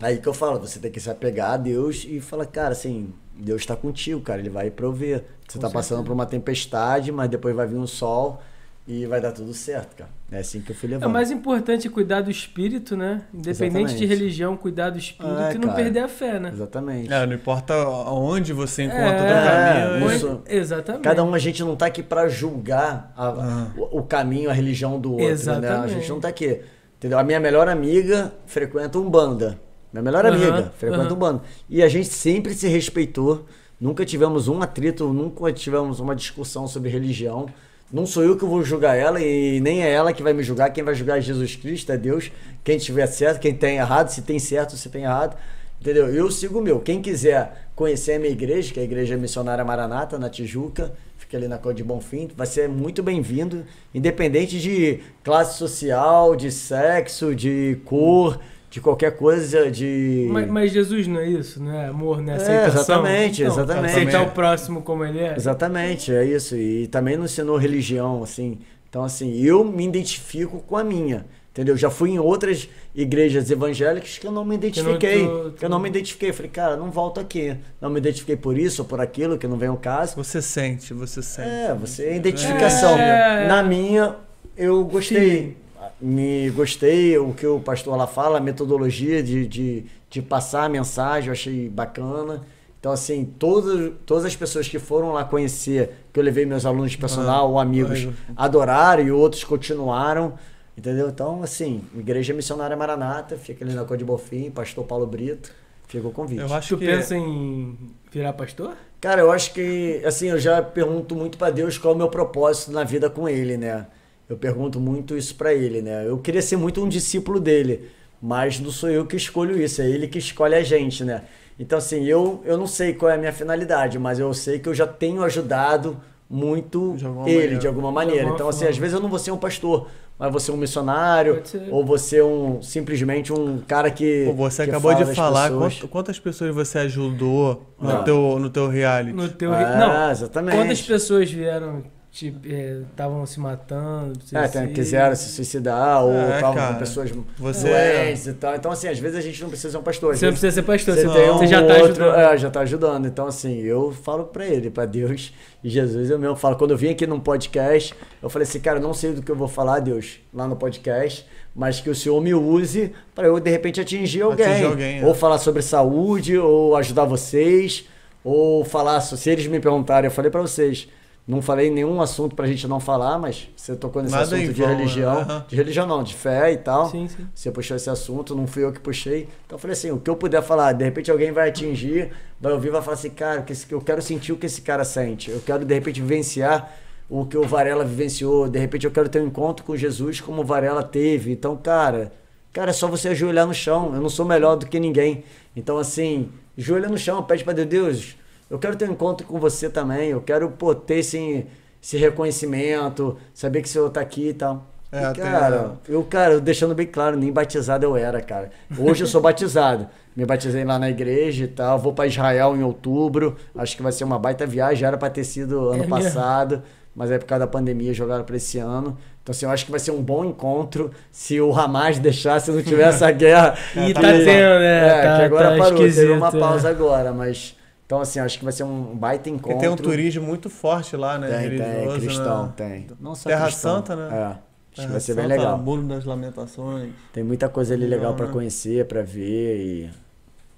Aí que eu falo, você tem que se apegar a Deus e falar, cara, assim, Deus tá contigo, cara, ele vai prover. Você Com tá passando por uma tempestade, mas depois vai vir um sol e vai dar tudo certo, cara. É assim que eu fui É levando. o mais importante cuidar do espírito, né? Independente de Exatamente. religião, cuidar do espírito É, e não cara. perder a fé, né? Exatamente. É, não importa aonde você encontra É, o teu caminho. isso. Onde- Exatamente. Cada um a gente não tá aqui pra julgar a- Ah. o, o caminho, a religião do outro, né? A Exatamente. gente não tá aqui. Entendeu? A minha melhor amiga frequenta um banda. Minha melhor Aham, amiga frequenta aham. um banda. E a gente sempre se respeitou. Nunca tivemos um atrito, nunca tivemos uma discussão sobre religião. Não sou eu que vou julgar ela e nem é ela que vai me julgar. Quem vai julgar é Jesus Cristo, é Deus. Quem tiver certo, quem tem errado, se tem certo, se tem errado. Entendeu? Eu sigo o meu. Quem quiser conhecer a minha igreja, que é a Igreja Missionária Maranata, na Tijuca, fica ali na Cor de Bonfim, vai ser muito bem-vindo, independente de classe social, de sexo, de cor, de qualquer coisa, de. Mas, mas Jesus não é isso, não é amor, não é É, aceitação. exatamente, Então, exatamente. Aceitar o próximo como ele é. Exatamente, é isso. E também não ensinou religião, assim. Então, assim, eu me identifico com a minha. Entendeu? Já fui em outras igrejas evangélicas que eu não me identifiquei. tu- tu- Que eu não me identifiquei. Falei, cara, não volto aqui. Não me identifiquei por isso ou por aquilo, que não vem ao caso. Você sente, você sente. É, você é identificação. É. Na minha, eu gostei. Me gostei o que o pastor lá fala, a metodologia de, de, de passar a mensagem, eu achei bacana. Então, assim, todas, todas as pessoas que foram lá conhecer, que eu levei meus alunos de personal Ah, ou amigos, adoraram e outros continuaram. Entendeu? Então, assim, Igreja Missionária Maranata, fica ali na Cor de Bofim, Pastor Paulo Brito, fica o convite. Eu acho Tu que. pensa em virar pastor? Cara, eu acho que, assim, eu já pergunto muito pra Deus qual é o meu propósito na vida com ele, né? Eu pergunto muito isso pra ele, né? Eu queria ser muito um discípulo dele, mas não sou eu que escolho isso, é ele que escolhe a gente, né? Então, assim, eu, eu não sei qual é a minha finalidade, mas eu sei que eu já tenho ajudado muito De ele, maneira. de alguma maneira. alguma então, assim, às vezes eu não vou ser um pastor, mas vou ser um missionário, ou vou ser um, simplesmente um cara que. Pô, você que acabou de falar pessoas. quant- quantas pessoas você ajudou no, Ah. teu, no teu reality. No teu. Ah, não. exatamente. Quantas pessoas vieram, estavam se matando? É, tem, suicídio? quiseram se suicidar, ou É, estavam cara. com pessoas Você- doentes e tal. Então, assim, às vezes a gente não precisa ser um pastor. Você não precisa ser pastor, você tem um você já tá outro, ajudando. É, já tá ajudando. Então, assim, eu falo pra ele, pra Deus e Jesus, eu mesmo falo. Quando eu vim aqui num podcast, eu falei assim, cara, não sei do que eu vou falar, Deus, lá no podcast, mas que o Senhor me use pra eu, de repente, atingir alguém. Atingir alguém, é. Ou falar sobre saúde, ou ajudar vocês, ou falar, se eles me perguntarem, eu falei pra vocês, não falei nenhum assunto pra gente não falar, mas você tocou nesse Nada assunto de vão, né? religião, Aham. de religião não, de fé e tal. Sim, sim. Você puxou esse assunto, não fui eu que puxei. Então eu falei assim, o que eu puder falar, de repente alguém vai atingir, vai ouvir, vai falar assim, cara, eu quero sentir o que esse cara sente. Eu quero, de repente, vivenciar o que o Varela vivenciou. De repente eu quero ter um encontro com Jesus como o Varela teve. Então, cara, cara, é só você ajoelhar no chão. Eu não sou melhor do que ninguém. Então, assim, ajoelha no chão, pede pra Deus, Deus, eu quero ter um encontro com você também. Eu quero, pô, ter esse, esse reconhecimento, saber que o Senhor tá aqui e tal. É, E, tem- cara, eu, cara, deixando bem claro, nem batizado eu era, cara. Hoje eu sou batizado. Me batizei lá na igreja e tal. Vou pra Israel em outubro. Acho que vai ser uma baita viagem. Era pra ter sido ano É mesmo? passado, mas aí por causa da pandemia jogaram pra esse ano. Então, assim, eu acho que vai ser um bom encontro se o Hamas deixar, se não tiver essa guerra. E que- tá tendo, né? É, Tá- que agora tá parou. Teve uma é. pausa agora, mas. Então, assim, acho que vai ser um baita encontro. Porque tem um turismo muito forte lá, né? Tem, tem, religioso, cristão, né? tem. Não só Terra cristão. Santa, né? É. Acho que vai ser bem legal. Muro das Lamentações. Tem muita coisa ali legal Legal, pra né? conhecer, pra ver e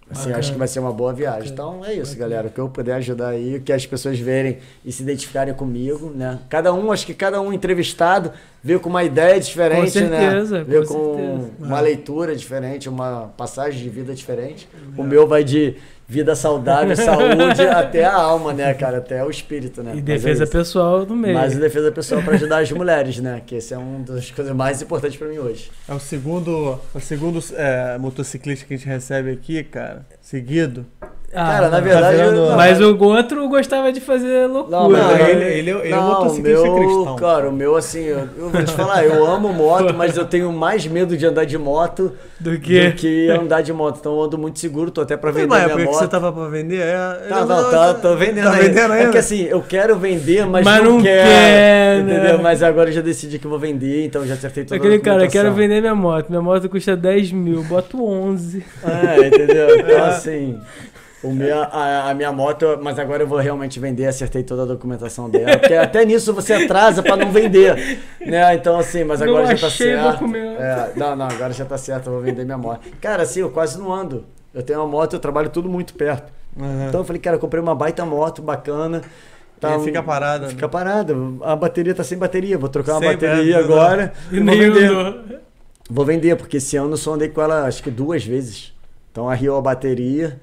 assim, Bacana. acho que vai ser uma boa viagem. Bacana. Então é isso, Bacana. galera, o que eu puder ajudar aí, o que as pessoas verem e se identificarem comigo, né? Cada um, acho que cada um entrevistado veio com uma ideia diferente, Com certeza, né? Veio com com, certeza. uma leitura diferente, uma passagem de vida diferente. O meu vai de vida saudável, saúde até a alma, né, cara, até o espírito, né? E Mas é defesa isso. pessoal do meio. Mas defesa pessoal para ajudar as mulheres, né? Que esse é uma das coisas mais importantes pra mim hoje. É o segundo, o segundo é, motociclista que a gente recebe aqui, cara. Seguido. Ah, Cara, na não. verdade. vendo? eu- não, Mas o outro gostava de fazer loucura. Não, Não, mas- ele- ele- ele é não, motociclista meu, cristão. Cara, o meu, assim, eu, eu vou te falar, eu amo moto, mas eu tenho mais medo de andar de moto Do que? do que andar de moto. Então eu ando muito seguro, tô até pra vender uma minha época que moto. você tava pra vender? É, Tá, não, tá, tô vendendo, Tá ainda. vendendo É ainda? que assim, eu quero vender, mas, Mas não, não quero. quer, né? entendeu? Mas agora eu já decidi que eu vou vender, então eu já acertei toda Aquele a cara, documentação. quero vender minha moto. Minha moto custa 10 mil, boto 11. É, entendeu? Então, assim, o meu, a, a minha moto, mas agora eu vou realmente vender, acertei toda a documentação dela. Porque até nisso você atrasa pra não vender. Né? Então, assim, mas Não agora já tá certo. É, não, não, agora já tá certo, eu vou vender minha moto. Cara, assim, eu quase não ando. Eu tenho uma moto, eu trabalho tudo muito perto. Uhum. Então eu falei, cara, eu comprei uma baita moto bacana. Tá E fica um- parada, Fica né? parada. A bateria tá sem bateria. Vou trocar uma Sempre, bateria é, agora. E vou nem vender. andou. Vou vender, porque esse ano eu só andei com ela acho que duas vezes. Então arriou a bateria.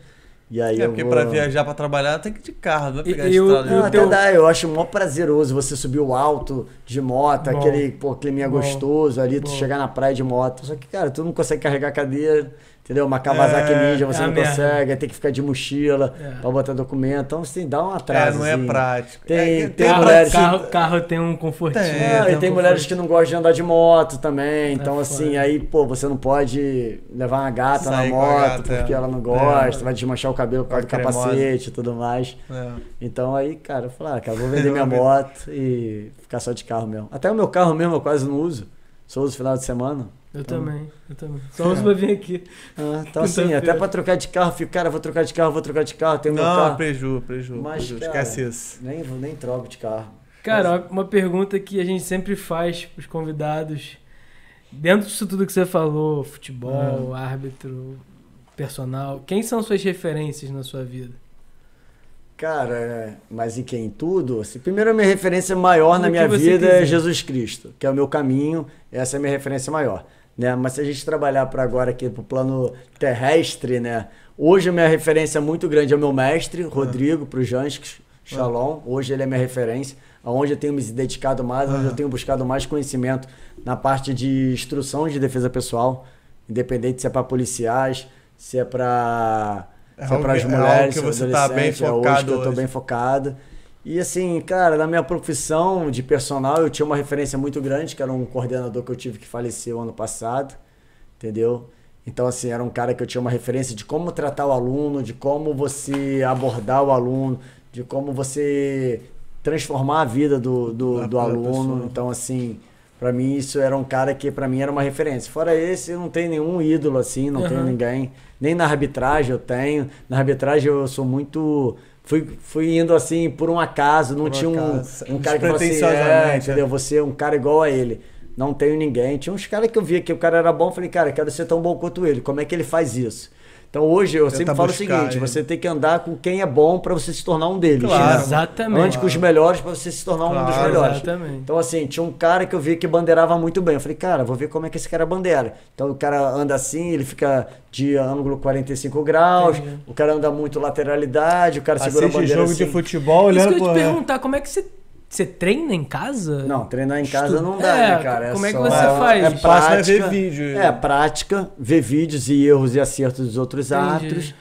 E aí É, eu porque vou... pra viajar, pra trabalhar, tem que ir de carro, não vai pegar E- estrada. e Não, o até teu- dá, eu acho mó prazeroso você subir o alto de moto, Bom. aquele pô, climinha Bom. gostoso ali, tu Bom. chegar na praia de moto. Só que, cara, tu não consegue carregar a cadeira, entendeu? Uma Kawasaki É, Ninja você é não merda. consegue, aí tem que ficar de mochila É. pra botar documento. Então você tem que dar um É, atraso. não é prático. Tem- É que tem Carro, mulheres- carro, carro tem um confortinho. Tem, É, tem e tem um mulheres que não gostam de andar de moto também. Então, É assim, foda. aí, pô, você não pode levar uma gata Sair na moto gata, porque é. ela não gosta, É. vai desmanchar o cabelo por causa do capacete e tudo mais. É. Então aí, cara, eu falei, ah, cara, vou vender minha moto e ficar só de carro mesmo. Até o meu carro mesmo eu quase não uso. Só uso final de semana. Eu Então- também, eu também. Só uso pra vir aqui. Ah, então assim, até pra trocar de carro, fico, cara, vou trocar de carro, vou trocar de carro, tenho meu Não, carro. preju, preju. Mas, preju. cara, Esquece isso. Nem, nem troco de carro. Cara, uma- uma pergunta que a gente sempre faz pros convidados. Dentro disso tudo que você falou, futebol, árbitro, personal, quem são suas referências na sua vida? Cara, é, mas em quem? Em tudo? Assim, primeiro, a minha referência maior na minha vida é quiser. Jesus Cristo, que é o meu caminho, essa é a minha referência maior. Né? Mas se a gente trabalhar para agora aqui pro plano terrestre, né? Hoje a minha referência muito grande é o meu mestre, Rodrigo, pro Janskis, Shalom. Hoje ele é minha referência, aonde eu tenho me dedicado mais, onde eu tenho buscado mais conhecimento na parte de instrução de defesa pessoal, independente se é para policiais, se é para É é para as que- é mulheres, que se é você tá bem adolescente, é hoje focado que eu hoje. bem focado. E assim, cara, na minha profissão de personal, eu tinha uma referência muito grande, que era um coordenador que eu tive que faleceu ano passado, entendeu? Então, assim, era um cara que eu tinha uma referência de como tratar o aluno, de como você abordar o aluno, de como você transformar a vida do, do, do aluno. Então, assim, pra mim isso era um cara que pra mim era uma referência. Fora esse, eu não tenho nenhum ídolo assim, não tenho Aham. ninguém. Nem na arbitragem eu tenho. Na arbitragem eu sou muito. Fui, fui indo assim por um acaso, não Por tinha um, um cara que falou assim, é, despretensiosamente, entendeu? Você é um cara igual a ele. Não tenho ninguém. Tinha uns caras que eu via que o cara era bom, falei, cara, quero ser tão bom quanto ele. Como é que ele faz isso? Então hoje eu Tenta sempre falo o seguinte: ele. você tem que andar com quem é bom pra você se tornar um deles. Claro. né? Exatamente. Ande com os melhores pra você se tornar um dos Claro, melhores. exatamente. Então, assim, tinha um cara que eu vi que bandeirava muito bem. Eu falei, cara, vou ver como é que esse cara bandeira. Então, o cara anda assim, ele fica de ângulo 45 graus, Entendi. o cara anda muito lateralidade, o cara segura a Assiste bandeira jogo assim. de futebol, Isso olhando que eu ia pro... te perguntar, como é que você, você treina em casa? Não, treinar em casa Estu- não dá, É, né, cara? como é que só- você faz? É fácil é prática, ver vídeo. É, prática, ver vídeos e erros e acertos dos outros árbitros.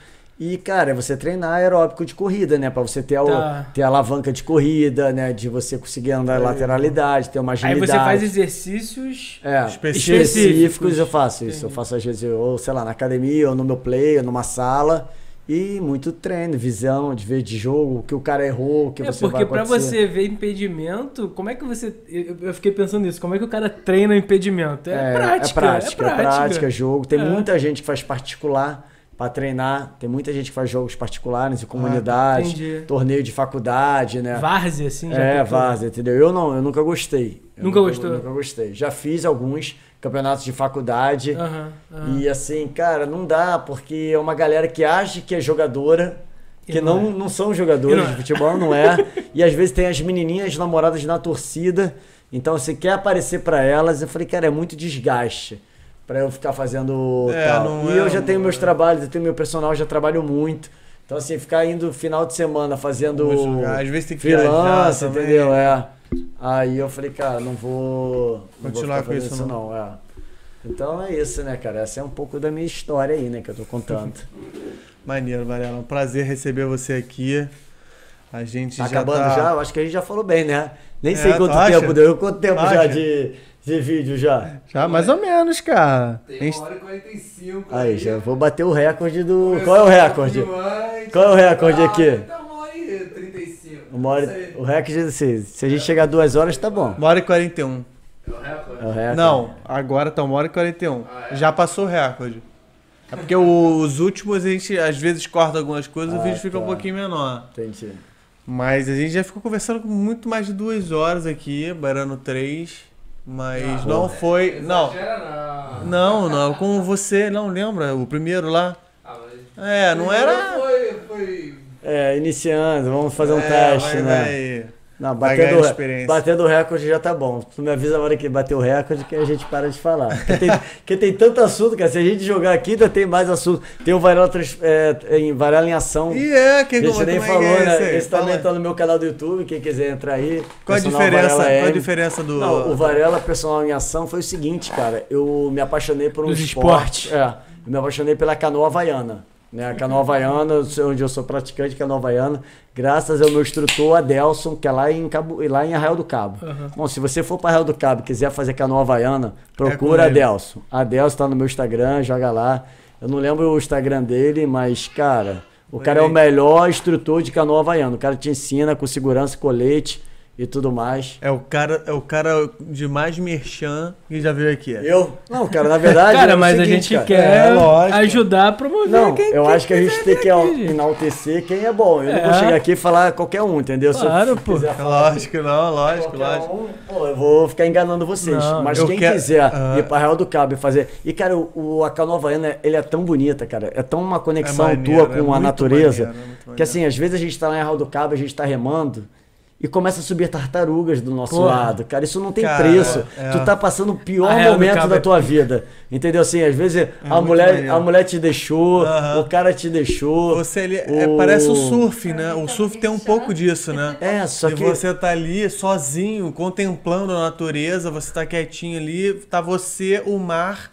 E, cara, é você treinar aeróbico de corrida, né? Pra você ter a, Tá. ter a alavanca de corrida, né? De você conseguir andar em lateralidade, ter uma Aí agilidade. você faz exercícios. É, Específicos. específicos. eu faço isso. Entendi. Eu faço às vezes, ou sei lá, na academia, ou no meu play, ou numa sala. E muito treino, visão, de ver de jogo, o que o cara errou, que É, você vai porque acontecer. você ver impedimento, como é que você. Eu, fiquei pensando nisso, como é que o cara treina impedimento? É, prática, é prática, é prática. é jogo. Tem É. muita gente que faz particular pra treinar. Tem muita gente que faz jogos particulares em comunidade, Ah, torneio de faculdade, né? Várzea, assim, já É, várzea, entendeu? Eu não, eu nunca gostei. Eu Nunca gostou? Nunca gostei. Já fiz alguns campeonatos de faculdade. Aham, aham. E assim, cara, não dá, porque é uma galera que acha que é jogadora, E que não não, é. não são jogadores não é. de futebol, não é. e às vezes tem as menininhas namoradas na torcida, então você quer aparecer pra elas. Eu falei, cara, é muito desgaste pra eu ficar fazendo É, tal. não E é eu já um- tenho meus trabalhos, eu tenho meu personal, já trabalho muito. Então, assim, ficar indo final de semana fazendo. Às vezes tem que viajar freelance, também. entendeu? É. Aí eu falei, cara, não vou, não Continuar vou com isso, fazendo não. é. Então é isso, né, cara? Essa é um pouco da minha história aí, né, que eu tô contando. Maneiro, Varela. Um prazer receber você aqui. A gente Tá já acabando tá... já? Eu acho que a gente já falou bem, né? Nem É, sei quanto acha? tempo deu. Quanto tempo já acha? de, de vídeo já? Já, mais ou menos, cara. Tem gente- uma hora e 45. Aí, já vou bater o recorde do. Começou Qual é o recorde? Qual é o recorde aqui? Ah, então uma hora e 35. Uma hora, o recorde, se, se a gente chegar a duas horas, tá bom. Uma hora e 41. É o recorde? É o recorde. Não, agora tá uma hora e 41. Ah, é? Já passou o recorde. É porque os últimos a gente às vezes corta algumas coisas e o Ah, vídeo fica um tá. pouquinho menor. Entendi. Mas a gente já ficou conversando com muito mais de duas horas aqui, beirando três. Mas Ah, não foi. Não. Exagera não. Não, não, com você, não lembra? O primeiro lá? Ah, mas... É, não era. Foi, foi... É, iniciando, vamos fazer um É, teste, vai- né? vai- Não, batendo, batendo o recorde já tá bom. Tu me avisa a hora que bater o recorde que a gente para de falar. Porque tem, porque tem tanto assunto, cara. Se a gente jogar aqui, ainda tem mais assunto. Tem o Varela, trans- é, em, Varela em Ação. E é, a que gente nem é falou, é né? esse aí? Esse também tá no meu canal do YouTube, quem quiser entrar aí. Qual a diferença? Qual a diferença do. Não, o Varela Personal em Ação foi o seguinte, cara. Eu me apaixonei por um Dos esporte. esportes. É, eu me apaixonei pela canoa havaiana. Né? A canoa havaiana, onde eu sou praticante de canoa havaiana, graças ao meu instrutor Adelson, que é lá em, Cabo, lá em Arraial do Cabo. Aham. Bom, se você for para Arraial do Cabo e quiser fazer canoa havaiana, com procura ele. Adelson. Adelson tá no meu Instagram, joga lá. Eu não lembro o Instagram dele, mas, cara, o cara é o melhor instrutor de canoa havaiana. O cara te ensina com segurança, colete e tudo mais. É o cara, é o cara de mais merchan que já veio aqui. Eu? Não, cara, na verdade. Cara, é mas a seguinte, gente cara. quer É, ajudar a promover Não, quem eu quem acho que a gente tem que gente. enaltecer quem é bom. Eu não vou É. chegar aqui e falar qualquer um, entendeu? Claro, pô. É lógico, não, lógico, lógico. um, pô, eu vou ficar enganando vocês. Não, Mas quem quero- quiser Ah. ir pra Real do Cabo e fazer. E, cara, o, o a canoa havaiana, ele é tão bonita, cara. É tão uma conexão maneiro, tua é com a natureza. maneiro, é que assim, às vezes a gente tá lá em Real do Cabo, a gente tá remando. E começa a subir tartarugas do nosso Porra. lado, cara. Isso não tem Cara, preço. é. Tu tá passando o pior A momento da é- tua vida. Entendeu? Assim, às vezes a, muito mulher, maneiro. a mulher te deixou, o cara te deixou. Você ali, é, o- parece o surf, né? O surf tem um pouco disso, né? É, só e que. você tá ali sozinho, contemplando a natureza, você tá quietinho ali, tá você, o mar,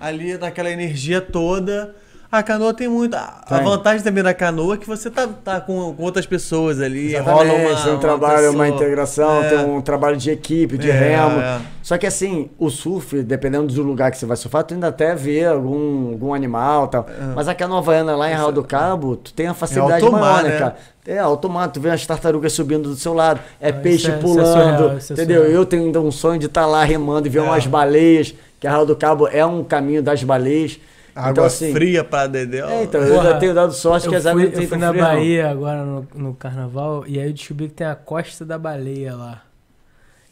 ali naquela energia toda. A canoa tem muito. A, a Tem. vantagem também da canoa é que você tá, tá com, com outras pessoas ali, rola uma. tem um uma trabalho, uma pessoa. integração, É. tem um trabalho de equipe, de É, remo. é. Só que assim, o surf, dependendo do lugar que você vai surfar, tu ainda até vê algum, algum animal e tal. Mas aqui a Nova Havaiana, lá em Real do Cabo, tu tem a facilidade alto mar, maior, né, né? cara? É, automático, tu vê as tartarugas subindo do seu lado, é peixe isso é- isso é pulando, surreal, isso é entendeu? Eu tenho ainda um sonho de estar lá remando e ver É. umas baleias, que a Real do Cabo é um caminho das baleias. Água então, assim, fria pra Dedéu. É, então, eu Porra, ainda tenho dado sorte que Eu as águas fui, não eu fui na frio, não. Bahia agora no, no carnaval e aí eu descobri que tem a Costa da Baleia lá.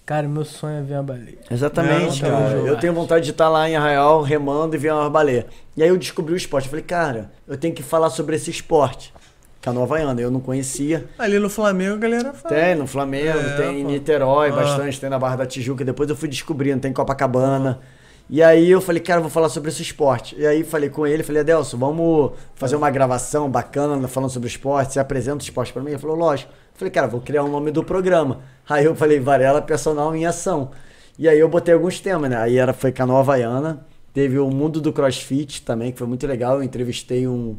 Cara, meu sonho é ver uma baleia. Exatamente, Não, não, cara. não. Eu tenho vontade de estar lá em Arraial remando e ver uma baleia. E aí eu descobri o esporte. Eu falei, cara, eu tenho que falar sobre esse esporte. Canoa Havaiana, eu não conhecia. Ali no Flamengo a galera fala. Tem no Flamengo, É, tem em. Niterói, Ah. bastante, tem na Barra da Tijuca. Depois eu fui descobrindo, tem em Copacabana. E aí eu falei, cara, eu vou falar sobre esse esporte. E aí falei com ele, falei, Adelson, vamos fazer uma gravação bacana falando sobre o esporte. Você apresenta o esporte pra mim? Ele falou, lógico. Eu falei, cara, vou criar o nome do programa. Aí eu falei, Varela Personal em Ação. E aí eu botei alguns temas, né? Aí era, foi Canoa Havaiana, teve o Mundo do CrossFit também, que foi muito legal. Eu entrevistei um,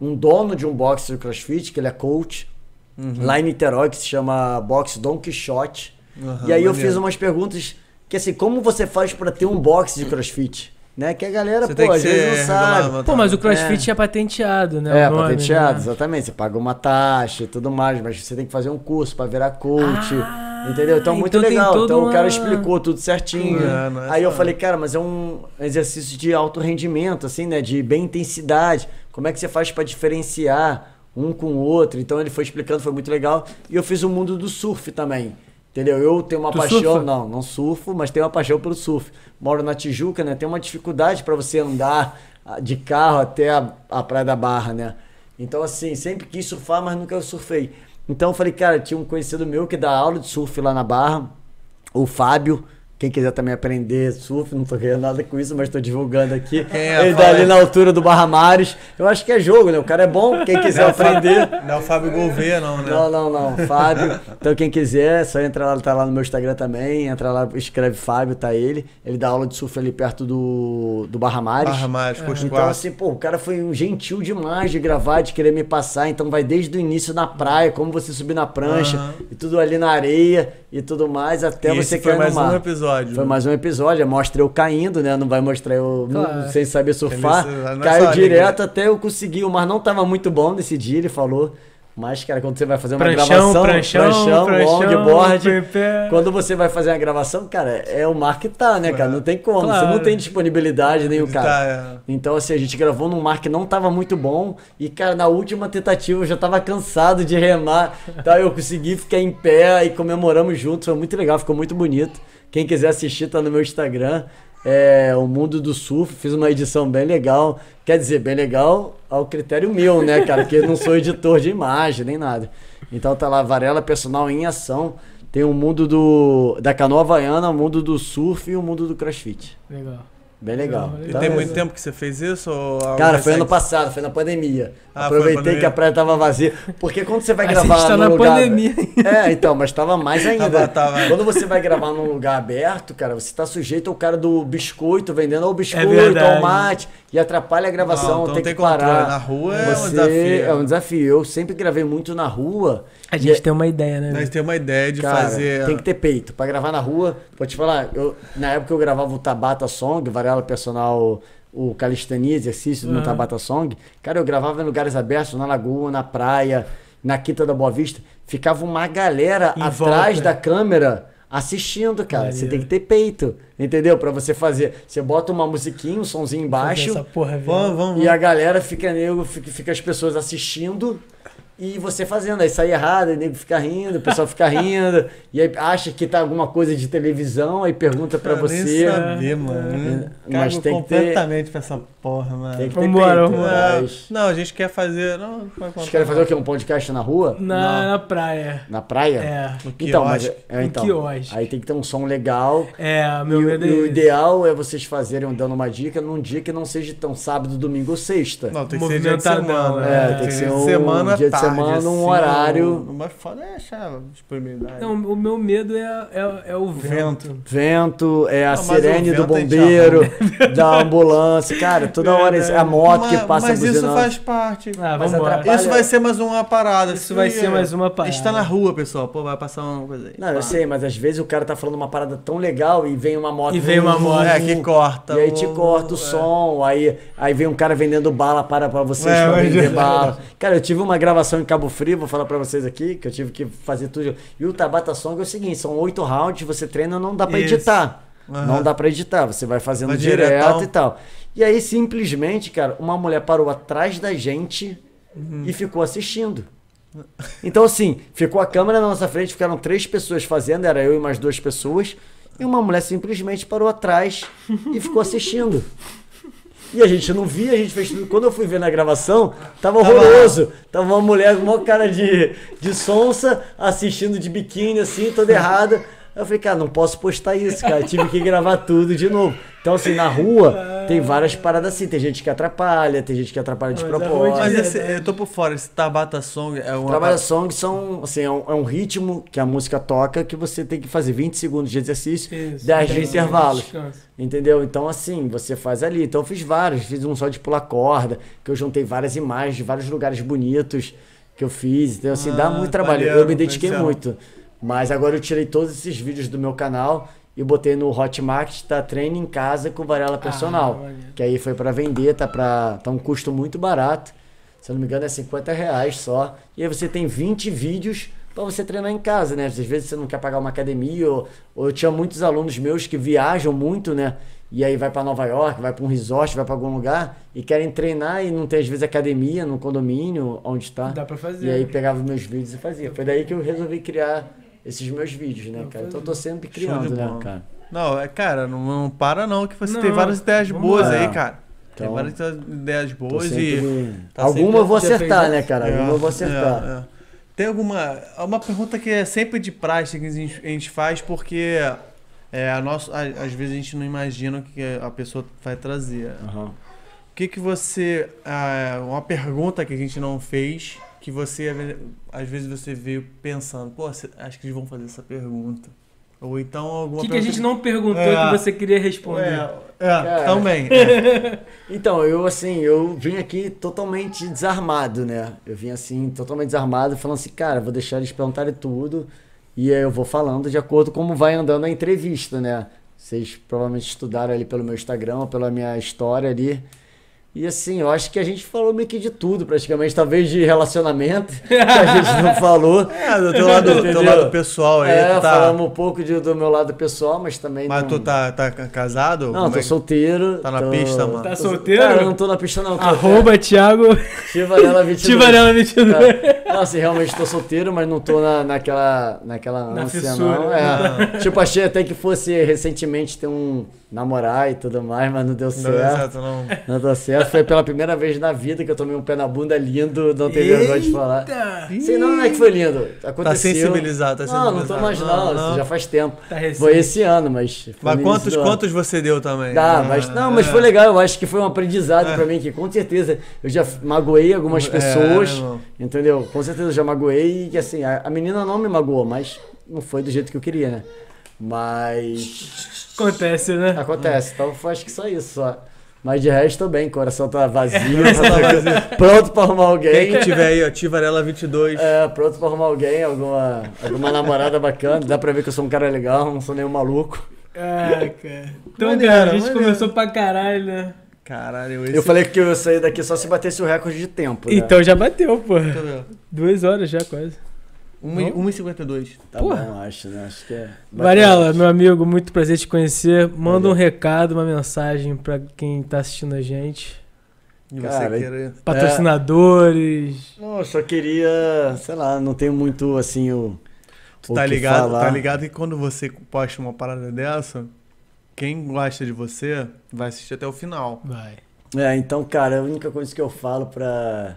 um dono de um box do CrossFit, que ele é coach, lá em Niterói, que se chama Box Don Quixote. Aham, e aí eu maneiro. fiz umas perguntas que assim, como você faz pra ter um box de CrossFit? Né? Que a galera, Você pô, às vezes não sabe. Pô, mas o CrossFit é, patenteado, né? É, o nome, patenteado, né? exatamente. Você paga uma taxa e tudo mais, mas você tem que fazer um curso pra virar coach. Ah, entendeu? Então, muito então tem legal. Então, o cara uma- explicou tudo certinho. É, é Aí eu só- falei, cara, mas é um exercício de alto rendimento, assim, né? De bem intensidade. Como é que você faz pra diferenciar um com o outro? Então, ele foi explicando, foi muito legal. E eu fiz o mundo do surf também. Entendeu? Eu tenho uma Tu paixão. surfa? Não, não surfo, mas tenho uma paixão pelo surf. Moro na Tijuca, né? Tem uma dificuldade pra você andar ah, de carro até a, a Praia da Barra, né? Então, assim, sempre quis surfar, mas nunca surfei. Então, eu falei, cara, tinha um conhecido meu que dá aula de surf lá na Barra, o Fábio. Quem quiser também aprender surf, não tô ganhando nada com isso, mas tô divulgando aqui. Quem é? Ele dá ali na altura do Barra Mares. Eu acho que é jogo, né? O cara é bom, quem quiser Não é o Fábio- aprender. Não é o Fábio Gouveia, não, né? Não, não, não. Fábio. Então, quem quiser, é só entra lá, tá lá no meu Instagram também. Entra lá, escreve Fábio, tá ele. Ele dá aula de surf ali perto do, do Barra Mares. Barra Mares, posto Então, 4. assim, pô, o cara foi um gentil demais de gravar, de querer me passar. Então, vai desde o início na praia, como você subir na prancha, Aham. e tudo ali na areia e tudo mais, até E você cair mais no mar. um episódio. Foi né? mais um episódio, mostra eu caindo, né? Não vai mostrar eu Claro. sem saber surfar. Ele- é Caiu direto até eu conseguir. O mar não tava muito bom nesse dia, ele falou. Mas, cara, quando você vai fazer uma Pranchão, gravação, pranchão, pranchão, longboard, pé. quando você vai fazer uma gravação, cara, é o mar que tá, né, cara? Não tem como. Você Claro. não tem disponibilidade nem o Ele cara. tá, é. Então, assim, a gente gravou num mar que não tava muito bom. E, cara, na última tentativa eu já tava cansado de remar. Então eu consegui ficar em pé e comemoramos juntos. Foi muito legal, ficou muito bonito. Quem quiser assistir, tá no meu Instagram. É o Mundo do Surf. Fiz uma edição bem legal. Quer dizer, bem legal ao critério meu, né, cara? Que eu não sou editor de imagem nem nada. Então tá lá, Varela Personal em Ação. Tem o mundo do da canoa havaiana, o mundo do surf e o mundo do crossfit. Legal. Bem legal. E Então, tem é- muito tempo que você fez isso? Cara, foi ano passado, foi na pandemia. Ah, Aproveitei pandemia. que a praia tava vazia. Porque quando você vai A gravar gente tá na lugar... pandemia. É, então, mas tava mais ainda. Tava- tava. Quando você vai gravar num lugar aberto, cara, você tá sujeito ao cara do biscoito, vendendo ao biscoito, verdade. ao mate, e atrapalha a gravação, Não, então tem tem que parar. controle. Na rua é um desafio. É um desafio. Eu sempre gravei muito na rua. A e gente tem uma ideia, né? Nós temos uma ideia de Cara, fazer. tem que ter peito. Pra gravar na rua, vou te falar, eu, na época eu gravava o Tabata Song, Varela Personal, o Calistania, exercício no Aham. Tabata Song. Cara, eu gravava em lugares abertos, na lagoa, na praia. na Quinta da Boa Vista, ficava uma galera Em atrás volta. da câmera assistindo, cara. Você tem que ter peito, entendeu? Pra você fazer. Você bota uma musiquinha, um sonzinho embaixo. Essa porra, velho. Vamos, vamos. E a galera fica nego, fica, fica as pessoas assistindo e você fazendo. Aí sai errado, aí nego fica rindo, o pessoal fica rindo, e aí acha que tá alguma coisa de televisão, aí pergunta pra Eu nem você. saber, mano. Mas Cago tem que ter- completamente pra essa porra, mano. Tem que ter Vambora, peito, mas- Não, a gente quer fazer. Não, vai Vocês querem fazer o quê? Um podcast na rua? Na, na praia. Na praia? É. No Então, mas, é, então, quiosque. aí tem que ter um som legal. É, E, meu o- medo é e o esse. ideal é vocês fazerem, dando uma dica, num dia que não seja tão sábado, domingo ou sexta. Não, tem que ser dia de semana. é, né? tem que ser um semana dia de semana, um assim, horário. Não vai foda é achar disponibilidade. Não, o meu medo é, é, é o vento. Vento, é a Não, sirene o do vento gente bombeiro, da ambulância, cara, toda hora é a moto que passa Mas isso faz parte. Ah, Mas atrapalha- Isso vai ser mais uma parada. Isso vai ser mais uma parada. A gente tá na rua, pessoal. Pô, vai passar uma coisa aí. Não, eu sei, mas às vezes o cara tá falando uma parada tão legal e vem uma moto. E vem uma moto. É, que corta. E aí te o- corta o é. som, aí, aí vem um cara vendendo bala para pra vocês É, pra vender bala. Cara, eu tive uma gravação em Cabo Frio, vou falar pra vocês aqui, que eu tive que fazer tudo. E o Tabata Song é o seguinte, são oito rounds, você treina, não dá pra Isso. editar. Aham. Não dá pra editar, você vai fazendo Vai direto diretão. e tal. E aí, simplesmente, cara, uma mulher parou atrás da gente Uhum. e ficou assistindo. Então, assim, ficou a câmera na nossa frente, ficaram três pessoas fazendo, era eu e mais duas pessoas, e uma mulher simplesmente parou atrás e ficou assistindo. E a gente não via, a gente fez tudo. Quando eu fui ver na gravação, tava horroroso. Tava uma mulher com uma cara de, de sonsa, assistindo de biquíni, assim, toda errada. Eu falei, cara, não posso postar isso, cara. Tive que gravar tudo de novo. Então, assim, na rua tem várias paradas assim. Tem gente que atrapalha, tem gente que atrapalha de Mas é propósito. Mas esse, verdade. eu tô por fora. Esse Tabata Song é uma. Trabalha song são, assim, é um, é um ritmo que a música toca que você tem que fazer 20 segundos de exercício, Isso, 10 de intervalos. Entendeu? Então, assim, você faz ali. Então, eu fiz vários. Fiz um só de pular corda, que eu juntei várias imagens de vários lugares bonitos que eu fiz. Então, assim, dá Ah, muito trabalho. maneiro, eu me dediquei muito. Mas agora eu tirei todos esses vídeos do meu canal e botei no Hotmart, tá treino em casa com Varela Personal. maneiro. que aí foi pra vender, tá, pra, tá um custo muito barato. Se eu não me engano, é 50 reais só. E aí você tem 20 vídeos pra você treinar em casa, né? Às vezes você não quer pagar uma academia, ou, ou eu tinha muitos alunos meus que viajam muito, né? E aí vai pra Nova York, vai pra um resort, vai pra algum lugar e querem treinar e não tem às vezes academia no condomínio onde tá. Dá pra fazer. E aí pegava meus vídeos e fazia. Foi daí que eu resolvi criar esses meus vídeos, né, cara? Então eu tô sempre criando, né, bola. cara? Não, é, cara, não, não para não, que você Não, tem várias ideias boas lá. aí, cara. tem Então, várias ideias boas sempre- e. tá Alguma eu vou fez acertar, essa? né, cara? Alguma eu vou acertar. é, é. Tem alguma. Uma pergunta que é sempre de prática que a gente, a gente faz porque é, a nossa, a- às vezes a gente não imagina o que a pessoa vai trazer. Aham. O que que você. ah, uma pergunta que a gente não fez, que você às vezes você veio pensando, pô, acho que eles vão fazer essa pergunta. Ou então alguma que, que a gente não perguntou É. que você queria responder? É, é também. é. Então, eu assim, eu vim aqui totalmente desarmado, né? Eu vim assim, totalmente desarmado, falando assim, cara, vou deixar eles perguntarem tudo e aí eu vou falando de acordo com como vai andando a entrevista, né? Vocês provavelmente estudaram ali pelo meu Instagram, pela minha história ali. E assim, eu acho que a gente falou meio que de tudo, praticamente, talvez de relacionamento, que a gente não falou. É, do teu lado, lado pessoal aí, É, tu tá. falamos um pouco de- do meu lado pessoal, mas também Mas não... tu tá, tá casado? Não, Como tô é que- solteiro. Tá na tô- pista, mano? Tá solteiro? Cara, não tô na pista não. Arroba Thiago Tivarela 22. Tivarela 22. É. Não, assim, realmente tô solteiro, mas não tô na, naquela, naquela Na ânsia, fissura. não. É. Tipo, achei até que fosse recentemente ter um namorar e tudo mais, mas não deu Não deu certo. certo, não. Não deu certo. Foi pela primeira vez na vida que eu tomei um pé na bunda lindo, não tenho vergonha de falar. Eita! Sei não, não é que foi lindo. Aconteceu. Tá sensibilizado, tá Não, não tô sensibilizado. mais não, isso já faz tempo. Tá. Foi esse ano, mas... foi Mas quantos, quantos você deu também? Dá, Ah, mas não, mas é. foi legal. Eu acho que foi um aprendizado pra mim que com certeza eu já magoei algumas É, pessoas, irmão. entendeu? Com certeza eu já magoei e que assim a, a menina não me magoou, mas não foi do jeito que eu queria, né? Mas Acontece, né? acontece. Então acho que só isso, só. Mas de resto tô bem, coração tá vazio, tá pronto pra arrumar alguém. Quem que tiver aí, ó, Tivarela 22. É, pronto pra arrumar alguém, alguma, alguma namorada bacana. Dá pra ver que eu sou um cara legal, não sou nenhum maluco. Ah, cara. Então, Maneiro, cara, a gente maneiro. começou pra caralho, né? Caralho, esse... Eu falei que eu ia sair daqui só se batesse o recorde de tempo. Né? Então já bateu, pô. Duas horas já quase. Uma e- 1,52. Tá Porra. bom, acho, né? Acho que é. Varela, meu amigo, muito prazer te conhecer. Manda um recado, uma mensagem pra quem tá assistindo a gente. E você Cara, querer... Patrocinadores. Não, eu só queria, sei lá, não tenho muito assim o. Tu o tá que ligado, falar. tá ligado que quando você posta uma parada dessa, quem gosta de você vai assistir até o final. Vai. É, então, cara, a única coisa que eu falo pra,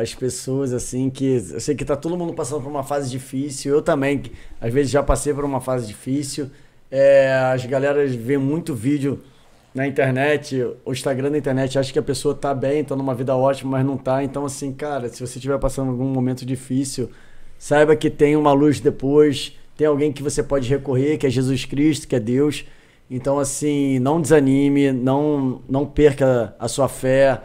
as pessoas, assim, que eu sei que tá todo mundo passando por uma fase difícil, eu também, às vezes já passei por uma fase difícil. É, as galeras vêem muito vídeo na internet, o Instagram da internet, acha que a pessoa tá bem, tá numa vida ótima, mas não tá. Então, assim, cara, se você estiver passando algum momento difícil, saiba que tem uma luz depois, tem alguém que você pode recorrer, que é Jesus Cristo, que é Deus. Então, assim, não desanime, não, não perca a sua fé,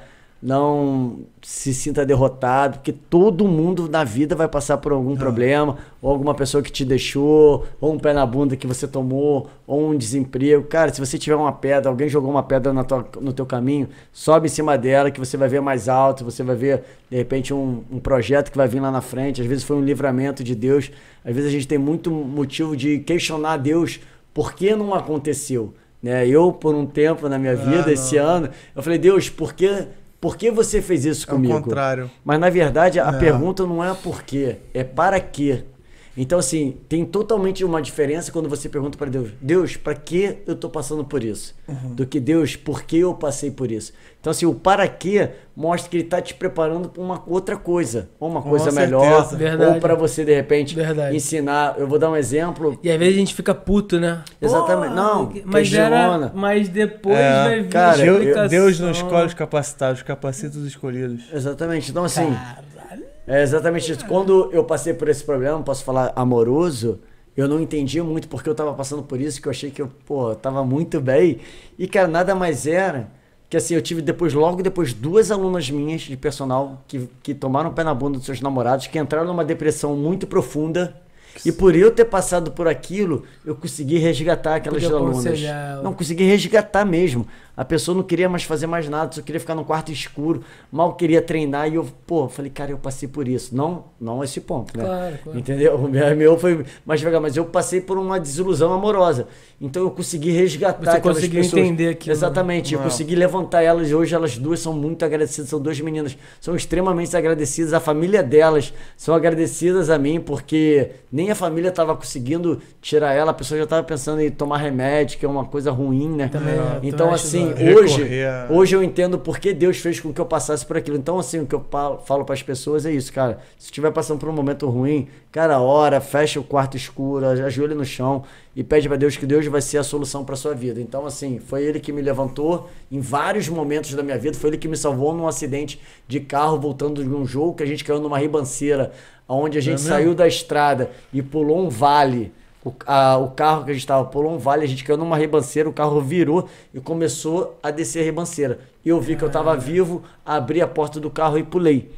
não se sinta derrotado, porque todo mundo na vida vai passar por algum problema, ou alguma pessoa que te deixou, ou um pé na bunda que você tomou, ou um desemprego. Cara, se você tiver uma pedra, alguém jogou uma pedra na tua, no teu caminho, sobe em cima dela que você vai ver mais alto, você vai ver, de repente, um, um projeto que vai vir lá na frente. Às vezes foi um livramento de Deus. Às vezes a gente tem muito motivo de questionar Deus por que não aconteceu. Né? Eu, por um tempo na minha vida, Ah, esse ano, eu falei, Deus, por que, por que você fez isso É o comigo? contrário. Mas na verdade a É. pergunta não é por quê, é para quê. Então assim, tem totalmente uma diferença quando você pergunta para Deus, Deus, para que eu tô passando por isso? Uhum. Do que Deus, por que eu passei por isso? Então assim, o para quê mostra que ele tá te preparando para uma outra coisa, ou uma Com coisa certeza. melhor, Verdade. ou para você de repente Verdade. ensinar. Eu vou dar um exemplo. E às vezes a gente fica puto, né? Exatamente. Porra, Não, mas era. Mas depois É, vai vir cara, a Deus, não escolhe os capacitados, capacita os escolhidos. Exatamente. Então assim, É exatamente isso. Quando eu passei por esse problema, posso falar amoroso, eu não entendia muito porque eu tava passando por isso, que eu achei que eu, pô, tava muito bem. E, cara, nada mais era que assim, eu tive depois, logo depois, duas alunas minhas de personal que, que tomaram o pé na bunda dos seus namorados, que entraram numa depressão muito profunda. E por eu ter passado por aquilo, eu consegui resgatar aquelas alunas. Não, consegui resgatar mesmo. A pessoa não queria mais fazer mais nada, só queria ficar no quarto escuro, mal queria treinar e eu, pô, falei, cara, eu passei por isso. Não, não esse ponto, né? Claro, claro. Entendeu? O meu, meu foi mais devagar, mas eu passei por uma desilusão amorosa. Então eu consegui resgatar Você aquelas conseguiu pessoas. entender aquilo, né? Exatamente, eu Não. consegui levantar elas e hoje elas duas são muito agradecidas, são duas meninas, são extremamente agradecidas, a família delas são agradecidas a mim porque nem a família estava conseguindo tirar ela, a pessoa já estava pensando em tomar remédio, que é uma coisa ruim, né? Também, é, então acho assim, hoje, a- hoje eu entendo por que Deus fez com que eu passasse por aquilo. Então assim, o que eu falo, para as pessoas é isso, cara. Se estiver passando por um momento ruim, cara, ora, fecha o quarto escuro, ajoelha no chão e pede para Deus que Deus vai ser a solução para sua vida. Então assim, foi ele que me levantou em vários momentos da minha vida, foi ele que me salvou num acidente de carro voltando de um jogo que a gente caiu numa ribanceira, onde a gente mesmo? saiu da estrada e pulou um vale. O, a- o carro que a gente estava pulou um vale, a gente caiu numa ribanceira, o carro virou e começou a descer a ribanceira. E eu vi que eu estava vivo, abri a porta do carro e pulei.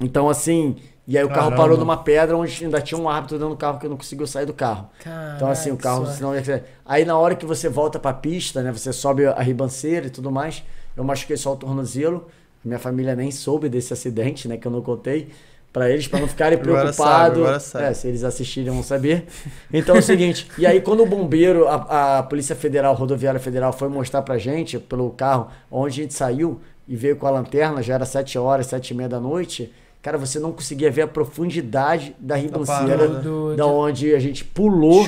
Então, assim, e aí o carro Caramba. parou numa pedra onde ainda tinha um árbitro dentro do carro que não conseguiu sair do carro. Então, assim, o Caraca, carro, senão ia Aí na hora que você volta pra pista, né? Você sobe a ribanceira e tudo mais. Eu machuquei só o tornozelo. Minha família nem soube desse acidente, né? Que eu não contei. Pra eles, pra não ficarem preocupados. É, se eles assistirem vão saber. Então é o seguinte, e aí quando o bombeiro, a, a Polícia Federal, a Rodoviária Federal foi mostrar pra gente, pelo carro, onde a gente saiu e veio com a lanterna, já era 7 horas, 7 e meia da noite, cara, você não conseguia ver a profundidade da ribanceira. Do- da onde a gente pulou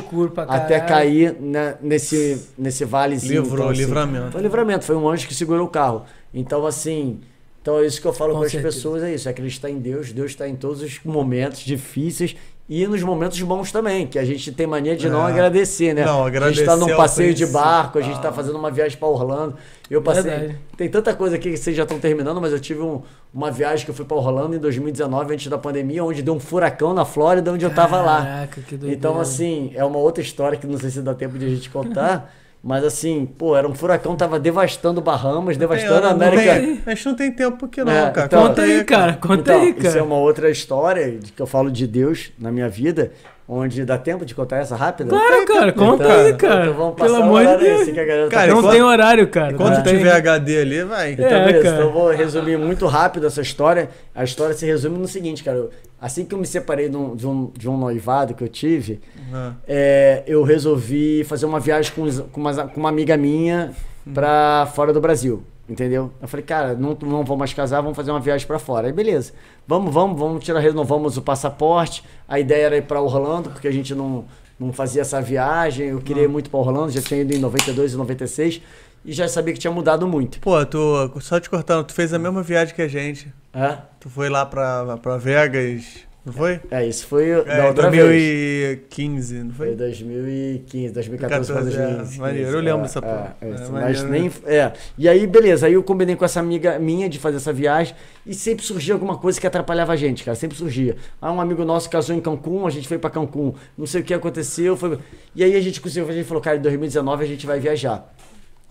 até cair né, nesse, nesse valezinho. Livrou, Então, assim, livramento. Foi livramento, foi um anjo que segurou o carro. Então, assim, então é isso que eu falo Com para as pessoas, é isso, é acreditar em Deus, Deus está em todos os momentos difíceis e nos momentos bons também, que a gente tem mania de não É. agradecer, né? Não, a gente agradecer tá num é passeio de barco, a gente tá fazendo uma viagem para Orlando. Eu passei. Verdade. Tem tanta coisa aqui que vocês já estão terminando, mas eu tive um- uma viagem que eu fui para Orlando em 2019, antes da pandemia, onde deu um furacão na Flórida, onde eu tava lá. Caraca, que doideira. Então, assim, é uma outra história que não sei se dá tempo de a gente contar. Mas assim, pô, era um furacão, tava devastando Bahamas, devastando a Não tem- América. a gente não tem tempo porque não, É, cara. então- Conta aí, cara. Conta Então, aí, Isso é cara. uma outra história de que eu falo de Deus na minha vida. Onde dá tempo de contar essa rápida? Claro, cara, conta Então, aí, cara. Então vamos Pelo passar amor de Deus. assim que a galera tá Cara, não tem horário, cara. Quando não tem. tiver HD ali, vai. Então, É, beleza. cara. Então eu vou resumir muito rápido essa história. A história se resume no seguinte, cara. Eu- Assim que eu me separei de um, de um, de um noivado que eu tive, Ah. é, eu resolvi fazer uma viagem com, com, umas- com uma amiga minha pra fora do Brasil. Entendeu? Eu falei, cara, não, não vou mais casar, vamos fazer uma viagem pra fora. Aí, beleza. Vamos, vamos, vamos tirar, renovamos o passaporte. A ideia era ir pra Orlando, porque a gente não, não fazia essa viagem. Eu queria ir muito pra Orlando, já tinha ido em 92 e 96. E já sabia que tinha mudado muito. Pô, tu, só te cortando, tu fez a mesma viagem que a gente. É? Tu foi lá pra, pra Vegas, não foi? É, isso foi É, da outra vez. 2015, não Foi foi? 2015, 2014 pra 14, é, 2015. maneiro, eu lembro é, dessa porra. É, é, É, mas maneiro, nem, né? é. E aí, beleza, aí eu combinei com essa amiga minha de fazer essa viagem e sempre surgia alguma coisa que atrapalhava a gente, cara, sempre surgia. Ah, um amigo nosso casou em Cancún, a gente foi pra Cancún, não sei o que aconteceu, foi... E aí a gente conseguiu, a gente falou, cara, em 2019 a gente vai viajar.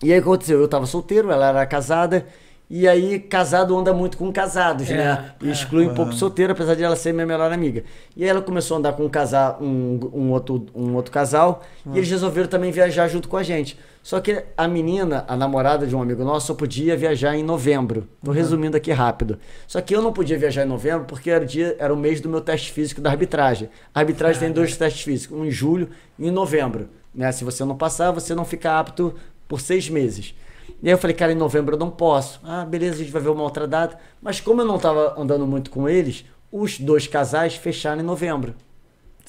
E aí o que aconteceu? Eu tava solteiro, ela era casada, e aí casado anda muito com casados, É, né? E é. exclui um pouco solteiro, apesar de ela ser minha melhor amiga. E aí ela começou a andar com um casal, um, um outro, um outro casal, e eles resolveram também viajar junto com a gente. Só que a menina, a namorada de um amigo nosso, só podia viajar em novembro. Tô resumindo aqui rápido. Só que eu não podia viajar em novembro porque era o, dia, era o mês do meu teste físico da arbitragem. A arbitragem tem dois testes físicos, um em julho e em novembro. Né? Se você não passar, você não fica apto por seis meses. E aí eu falei, cara, em novembro eu não posso. Ah, beleza, a gente vai ver uma outra data. Mas como eu não tava andando muito com eles, os dois casais fecharam em novembro.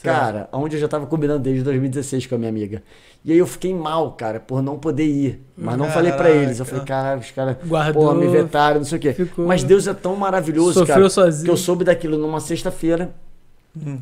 Cara, onde eu já tava combinando desde 2016 com a minha amiga. E aí eu fiquei mal, cara, por não poder ir. Mas não falei pra eles. Eu falei, cara, os caras, pô, me vetaram, não sei o quê. ficou- Mas Deus é tão maravilhoso, Sofreu cara, sozinho. que eu soube daquilo numa sexta-feira.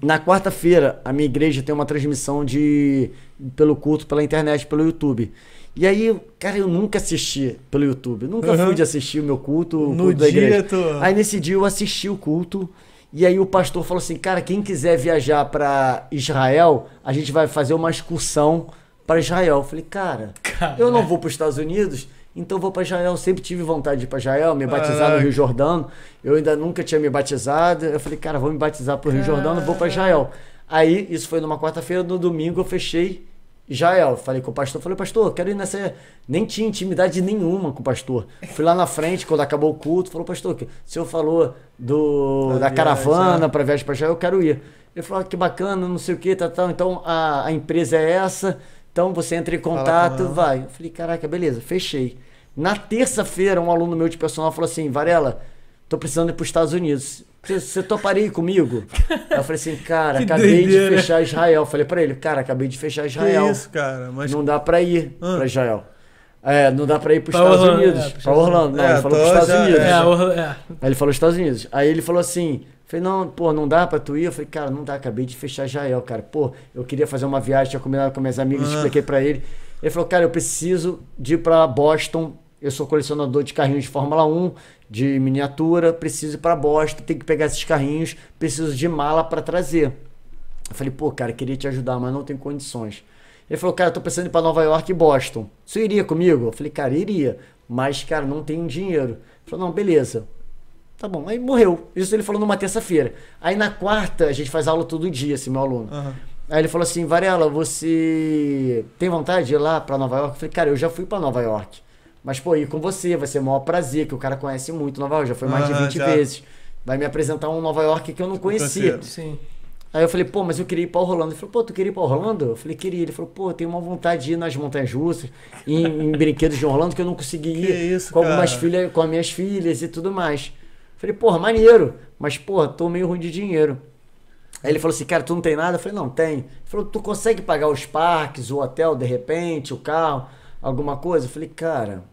Na quarta-feira, a minha igreja tem uma transmissão de pelo culto pela internet, pelo YouTube. E aí, cara, eu nunca assisti pelo YouTube. Nunca Uhum. fui de assistir o meu culto, o No culto da igreja. tu- Aí nesse dia eu assisti o culto. E aí o pastor falou assim: "Cara, quem quiser viajar para Israel, a gente vai fazer uma excursão para Israel". Eu falei: "Cara, eu não vou para os Estados Unidos, então eu vou para Israel. Eu sempre tive vontade de ir para Israel, me batizar no. Rio Jordano. Eu ainda nunca tinha me batizado. Eu falei: "Cara, vou me batizar pro Rio Jordano, vou para Israel". Aí isso foi numa quarta-feira, no domingo eu fechei Israel. Falei com o pastor, falei, pastor, quero ir nessa. Nem tinha intimidade nenhuma com o pastor. Fui lá na frente, quando acabou o culto, falou, pastor, o senhor falou do, Da da caravana é. para viagem para Israel, eu quero ir. Ele falou, ah, que bacana, não sei o que, tal, tal. Então a, a empresa é essa, então você entra em contato, vai. Eu falei, caraca, beleza, fechei. Na terça-feira, um aluno meu de personal falou assim, Varela, tô precisando ir para os Estados Unidos. Você- toparia ir comigo? Aí eu falei assim, cara, Que acabei doideira. de fechar Israel. Falei pra ele, cara, acabei de fechar Israel. Que isso, cara? Mas Não dá pra ir Ah. pra Israel. É, não dá pra ir pros Pra Estados Orlando, Unidos. é, pra Orlando. Não, É, ele falou pros Estados já- Unidos. É, o- é. Aí ele falou Estados Unidos. Aí ele falou assim, falei, não, pô, não dá pra tu ir? Eu falei, cara, não dá, acabei de fechar Israel, cara. Pô, eu queria fazer uma viagem, tinha combinado com minhas amigas, Ah. expliquei pra ele. Ele falou, cara, eu preciso de ir pra Boston. Eu sou colecionador de carrinhos de Fórmula 1, de miniatura, preciso ir pra Boston, tenho que pegar esses carrinhos, preciso de mala pra trazer. Eu falei, pô, cara, queria te ajudar, mas não tenho condições. Ele falou, cara, eu tô pensando em ir pra Nova York e Boston. Você iria comigo? Eu falei, cara, iria. Mas, cara, não tenho dinheiro. Ele falou, não, beleza. Tá bom. Aí morreu. Isso ele falou numa terça-feira. Aí na quarta, a gente faz aula todo dia, esse meu aluno. Aham. Aí ele falou assim, Varela, você tem vontade de ir lá pra Nova York? Eu falei, cara, eu já fui pra Nova York. Mas, pô, ir com você vai ser o maior prazer, que o cara conhece muito Nova York, já foi mais de Aham, 20 já. vezes. Vai me apresentar um Nova York que eu não conhecia. conhecia. Sim. Aí eu falei, pô, mas eu queria ir pra Orlando. Ele falou, pô, tu queria ir pra Orlando? Eu falei, queria. Ele falou, pô, eu tenho uma vontade de ir nas montanhas russas, em, em brinquedos de Orlando, que eu não consegui ir Que isso, com algumas cara? filhas, com as minhas filhas e tudo mais. Eu falei, porra, maneiro, mas, porra, tô meio ruim de dinheiro. Aí ele falou assim, cara, tu não tem nada? Eu falei, não, tem. Ele falou, tu consegue pagar os parques, o hotel, de repente, o carro, alguma coisa? Eu falei, cara,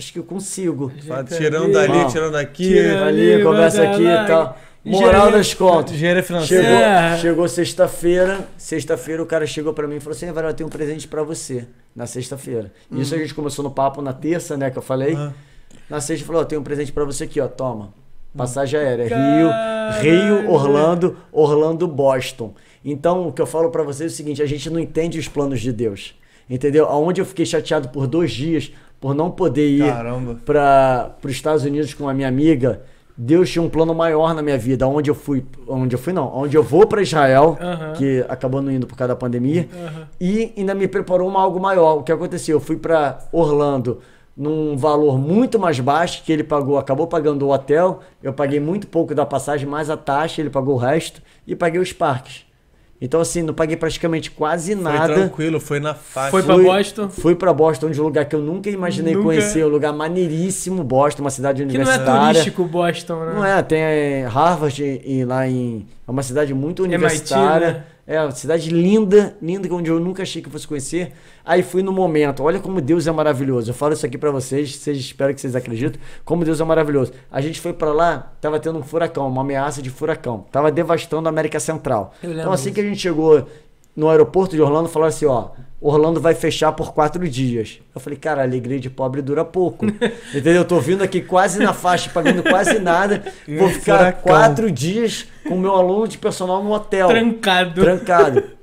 acho que eu consigo. Fala, Gente, tirando ali, dali, tirando aqui. Tira- Ali, Ali, conversa aqui e tal. Moral Engenharia- das contas. Engenharia financeira. Chegou, É. chegou sexta-feira, sexta-feira o cara chegou pra mim e falou assim, Varela, eu tenho um presente pra você, na sexta-feira. Isso a gente começou no papo na terça, né, que eu falei. Na sexta falou, ó, tenho um presente pra você aqui, ó, toma. Passagem aérea, Caralho. Rio, Rio, Orlando, Orlando, Boston. Então, o que eu falo pra vocês é o seguinte, a gente não entende os planos de Deus. Entendeu? Aonde eu fiquei chateado por dois dias por não poder ir para os Estados Unidos com a minha amiga, Deus tinha um plano maior na minha vida, onde eu fui, onde eu fui não, onde eu vou para Israel, que acabou não indo por causa da pandemia, e ainda me preparou uma algo maior. O que aconteceu? Eu fui para Orlando num valor muito mais baixo que ele pagou, acabou pagando o hotel, eu paguei muito pouco da passagem, mais a taxa, ele pagou o resto e paguei os parques. Então assim, não paguei praticamente quase Foi nada. tranquilo, foi na faixa. Foi pra Fui- Boston? Fui pra Boston, de um lugar que eu nunca imaginei Nunca. conhecer, um lugar maneiríssimo, Boston, uma cidade Que não é universitária. turístico Boston, né? Não é, tem é, Harvard e, lá em. É uma cidade muito MIT, universitária. né? É uma cidade linda, linda, onde eu nunca achei que fosse conhecer. Aí fui no momento. Olha como Deus é maravilhoso. Eu falo isso aqui pra vocês, vocês espero que vocês acreditem. Como Deus é maravilhoso. A gente foi pra lá, tava tendo um furacão, uma ameaça de furacão. Tava devastando a América Central. Então assim que a gente chegou no aeroporto de Orlando, falaram assim, ó. Orlando vai fechar por quatro dias. Eu falei, cara, a alegria de pobre dura pouco. Entendeu? Eu tô vindo aqui quase na faixa, pagando quase nada. Vou ficar Furacão. quatro dias com o meu aluno de personal no hotel. Trancado. Trancado.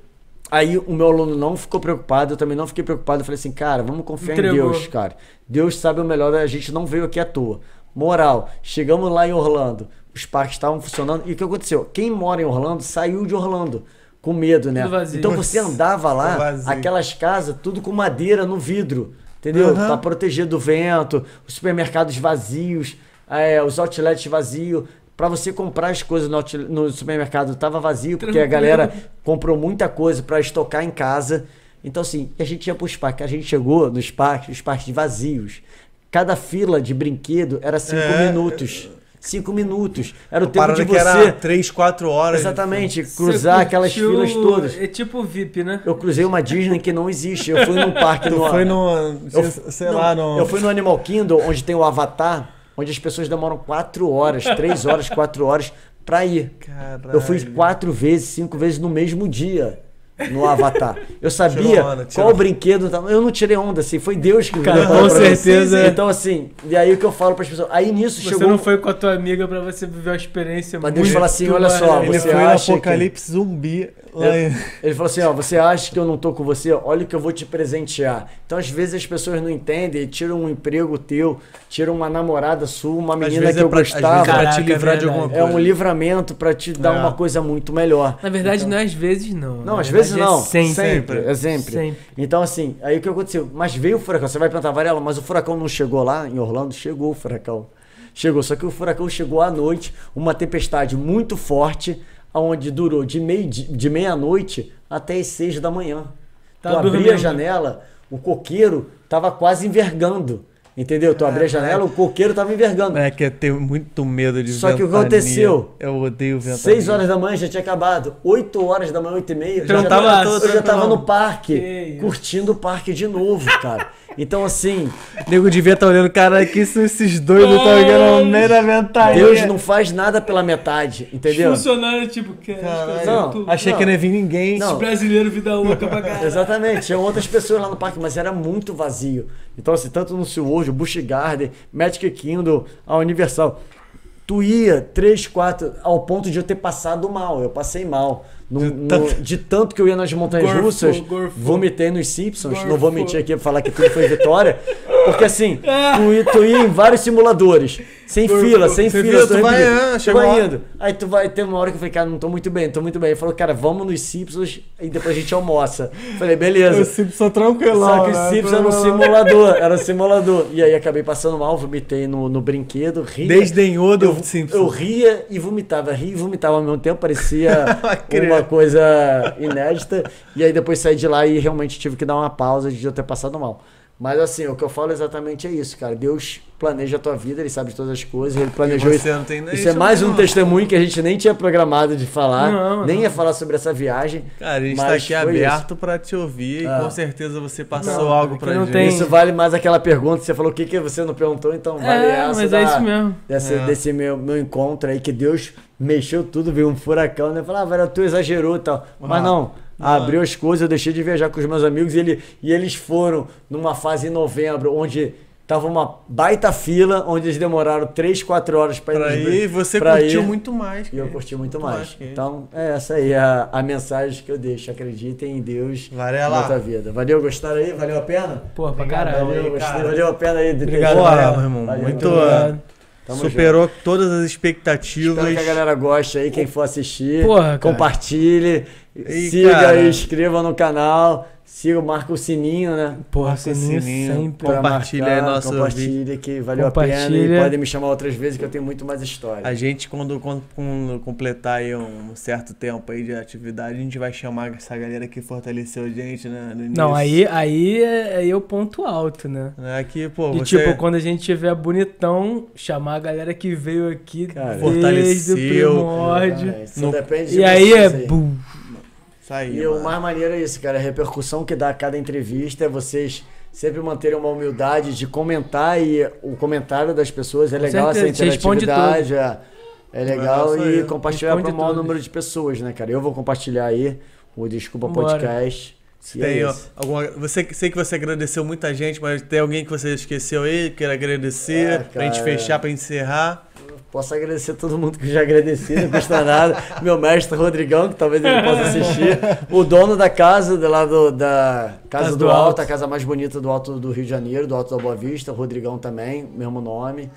Aí o meu aluno não ficou preocupado, eu também não fiquei preocupado. Eu falei assim, cara, vamos confiar Entregou. em Deus, cara. Deus sabe o melhor, a gente não veio aqui à toa. Moral, chegamos lá em Orlando, os parques estavam funcionando. E o que aconteceu? Quem mora em Orlando saiu de Orlando com medo, né? Tudo vazio. Então você andava lá, aquelas casas, tudo com madeira no vidro. Entendeu? Aham. Tá protegido do vento, os supermercados vazios, é, os outlets vazios. Pra você comprar as coisas no, no supermercado tava vazio, porque a Tranquilo. galera comprou muita coisa pra estocar em casa. Então, assim, a gente ia pros parques. A gente chegou nos parques, os parques vazios. Cada fila de brinquedo era cinco É. minutos. Cinco minutos. Era o tempo de que era você. 3, 4 horas. Exatamente, Você cruzar aquelas curtiu- filas todas. É tipo VIP, né? Eu cruzei uma Disney que não existe. Eu fui num parque Tu no. foi no. Eu, sei não, lá, no. eu fui no Animal Kingdom, onde tem o Avatar, onde as pessoas demoram quatro horas, três horas, quatro horas pra ir. Caralho. Eu fui quatro vezes, cinco vezes no mesmo dia no Avatar. Eu sabia Tirou onda, tirou. qual brinquedo. Eu não tirei onda, assim, foi Deus que me Cara, preparou com certeza. Então, assim, e aí o que eu falo pras pessoas? Aí nisso Você chegou. não foi com a tua amiga pra você viver uma experiência Pra Deus falar assim, olha só, maneira. Ele você foi no acha que- Apocalipse zumbi. Em- Ele falou assim, ó, você acha que eu não tô com você? Olha o que eu vou te presentear. Então, às vezes as pessoas não entendem, e tiram um emprego teu, tiram uma namorada sua, uma menina que é eu pra, é gostava. Caraca, te livrar é de alguma verdade. É coisa. um livramento pra te dar É. uma coisa muito melhor. Na verdade, não é às vezes, não. Não, às vezes é não. sempre. Sempre. É sempre. Sempre. Então, assim, aí o que aconteceu? Mas veio o furacão. Você vai perguntar, Varela, mas o furacão não chegou lá em Orlando? Chegou o furacão. Chegou. Só que o furacão chegou à noite, uma tempestade muito forte, onde durou de, meio, de meia-noite até as seis da manhã. Tá tu abria a janela, o coqueiro tava quase envergando. Entendeu? Tu abria a janela, o coqueiro tava envergando. É que eu tenho muito medo de Só que o que ventania. aconteceu? Eu odeio ventania. 6 horas da manhã já tinha acabado. 8 horas da manhã, 8 e meia. Então eu já tava tava, todo eu já tava no parque, curtindo o parque de novo, cara. Então, assim, O nego devia estar olhando, cara, que são esses doidos, tá ligado? No meio da ventania. Deus não faz nada pela metade, entendeu? Funcionário, tipo, que. Não, tu- Achei que não ia vir ninguém. Não. brasileiro, vida louca pra caralho. Exatamente, tinha outras pessoas lá no parque, mas era muito vazio. Então, assim, tanto no SeaWorld, o Busch Garden, Magic Kingdom, a Universal. Tu ia 3, 4, ao ponto de eu ter passado mal. Eu passei mal. No- De no- tanto- de tanto que eu ia nas montanhas Gorfou, russas, gorfou. vomitei nos Simpsons. Não Gorfou. vou mentir aqui pra falar que tudo foi vitória. Porque assim, tu, ia- tu ia em vários simuladores, sem fila, sem Você fila. viu? Tu vai, ah, Tu vai indo. Aí tu vai ter uma hora que eu falei, cara, não tô muito bem, tô muito bem. Ele falou, cara, vamos nos Simpsons e depois a gente almoça. Falei, beleza. Eu sempre sou tranquilão. Só que o né? Simpsons era um simulador, era um simulador. E aí acabei passando mal, vomitei no, no brinquedo, ria. Desdenhou do eu, Simpsons. eu ria e vomitava, ria e vomitava ao mesmo tempo, parecia Credo. Uma coisa inédita. E aí depois saí de lá e realmente tive que dar uma pausa de eu ter passado mal. Mas assim, o que eu falo exatamente é isso, cara. Deus planeja a tua vida, ele sabe de todas as coisas, ele planejou isso. você não tem nem Isso é mais não. um testemunho que a gente nem tinha programado de falar, Não, nem não. ia falar sobre essa viagem. Cara, a gente tá aqui aberto pra te ouvir Ah. e com certeza você passou Não, algo pra gente. tem- Isso vale mais aquela pergunta, você falou o que, que você não perguntou, então vale É, essa mas da- é isso mesmo. Desse, É. desse meu, meu encontro aí, que Deus mexeu tudo, veio um furacão, né? Falar, ah, velho, tu exagerou e tal. Mas Ah, não, abriu as coisas, eu deixei de viajar com os meus amigos e, ele, e eles foram numa fase em novembro, onde tava uma baita fila, onde eles demoraram 3, 4 horas pra ir. Pra ir, você pra curtiu ir. muito mais. E eu curti muito mais mais. ele. Então, é essa aí a, a mensagem que eu deixo. Acreditem em Deus Varela. na tua vida. Valeu, gostaram aí? Valeu a pena? Pô, pra caralho. Valeu, aí, cara. Valeu a pena aí. de ter- Obrigado, Valeu, meu irmão. valeu, Muito- obrigado. Tamo Superou todas as junto. expectativas. Espero que a galera goste aí, quem for assistir. Porra, compartilhe, E, siga cara- e inscreva no canal. Siga, marca o sininho, né? Porra, Marca o sininho sininho. sempre. Compartilha aí marcar, nosso Compartilha que valeu a pena. E Compartilha. podem me chamar outras vezes que eu tenho muito mais história. A gente, quando, quando- quando completar aí um certo tempo aí de atividade, a gente vai chamar essa galera que fortaleceu a gente, né? No Não, aí, aí é, aí é o ponto alto, né? É que, pô, De você tipo, quando a gente tiver bonitão, chamar a galera que veio aqui Cara, desde o fortaleceu. primórdio. É, isso No- depende de E aí é aí. Aí, E o mano. mais maneiro é isso, cara. A repercussão que dá a cada entrevista é vocês sempre manterem uma humildade de comentar e o comentário das pessoas é Com legal certeza, essa interatividade. É, é legal É e compartilhar para o maior tudo. número de pessoas, né, cara? Eu vou compartilhar aí o Desculpa Bora. Podcast. Se E é tem ó, isso. alguma, você, sei que você agradeceu muita gente, mas tem alguém que você esqueceu aí, queira agradecer, É, pra gente cara. fechar, pra encerrar. Posso agradecer todo mundo que já agradeci, não custa nada. Meu mestre Rodrigão, que talvez ele possa assistir. O dono da casa, de lá do, da Casa, Casa do, do Alto, a casa mais bonita do Alto do Rio de Janeiro, do Alto da Boa Vista. Rodrigão também, mesmo nome.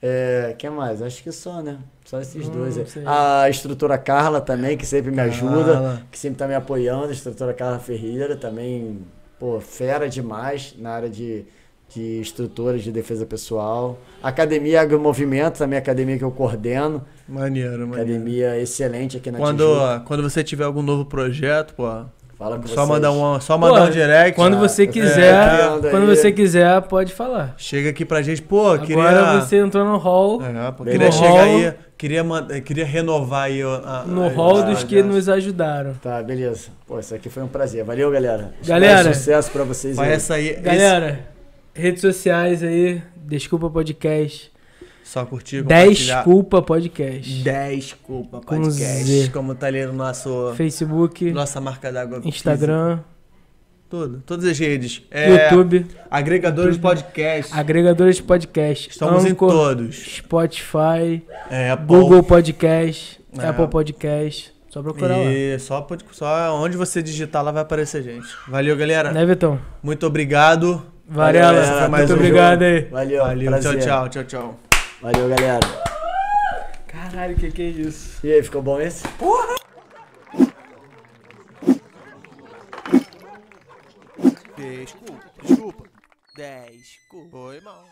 É, quem mais? Acho que só, né? Só esses Hum, dois. aí. A instrutora Carla também, que sempre me ajuda, Carla. que sempre tá me apoiando. A instrutora Carla Ferreira também, pô, fera demais na área de, de instrutores de defesa pessoal. Academia Agromovimento, também a academia que eu coordeno. Maneiro, maneiro. Academia excelente aqui na Quando, Tijuca. quando você tiver algum novo projeto, pô, Fala com só vocês. mandar, um, só mandar Pô, um direct. Quando Ah, você é, quiser, criando quando aí. você quiser, pode falar. Chega aqui pra gente, pô, Agora queria. você entrou no hall, É, pô, queria no chegar hall. aí, queria, queria renovar aí a, a- no hall a- dos que nos ajudaram. Tá, beleza. Pô, isso aqui foi um prazer. Valeu, galera. Galera. Mais sucesso pra vocês Vai aí. essa aí. esse- Galera, redes sociais aí, Desculpa Podcast. só curtir. Desculpa Podcast. Desculpa, Com podcast. Z. Como tá ali no nosso. Facebook, Nossa marca d'água. Instagram, física. Tudo. Todas as redes. É, YouTube, Agregadores de podcast. agregadores de podcast. Estamos em Anchor, todos. Spotify, É, Apple. Google Podcast, É. Apple Podcast. Só procurar lá. E só, pode- só onde você digitar lá vai aparecer gente. Valeu, galera. Né, Vitão? Muito obrigado. Varela, galera. Foi mais muito um obrigado jogo. aí. Valeu, Valeu. prazer. Tchau, tchau, tchau, tchau. Valeu, galera. Caralho, que que é isso? E aí, ficou bom esse? Desculpa, desculpa. Desculpa. Foi mal.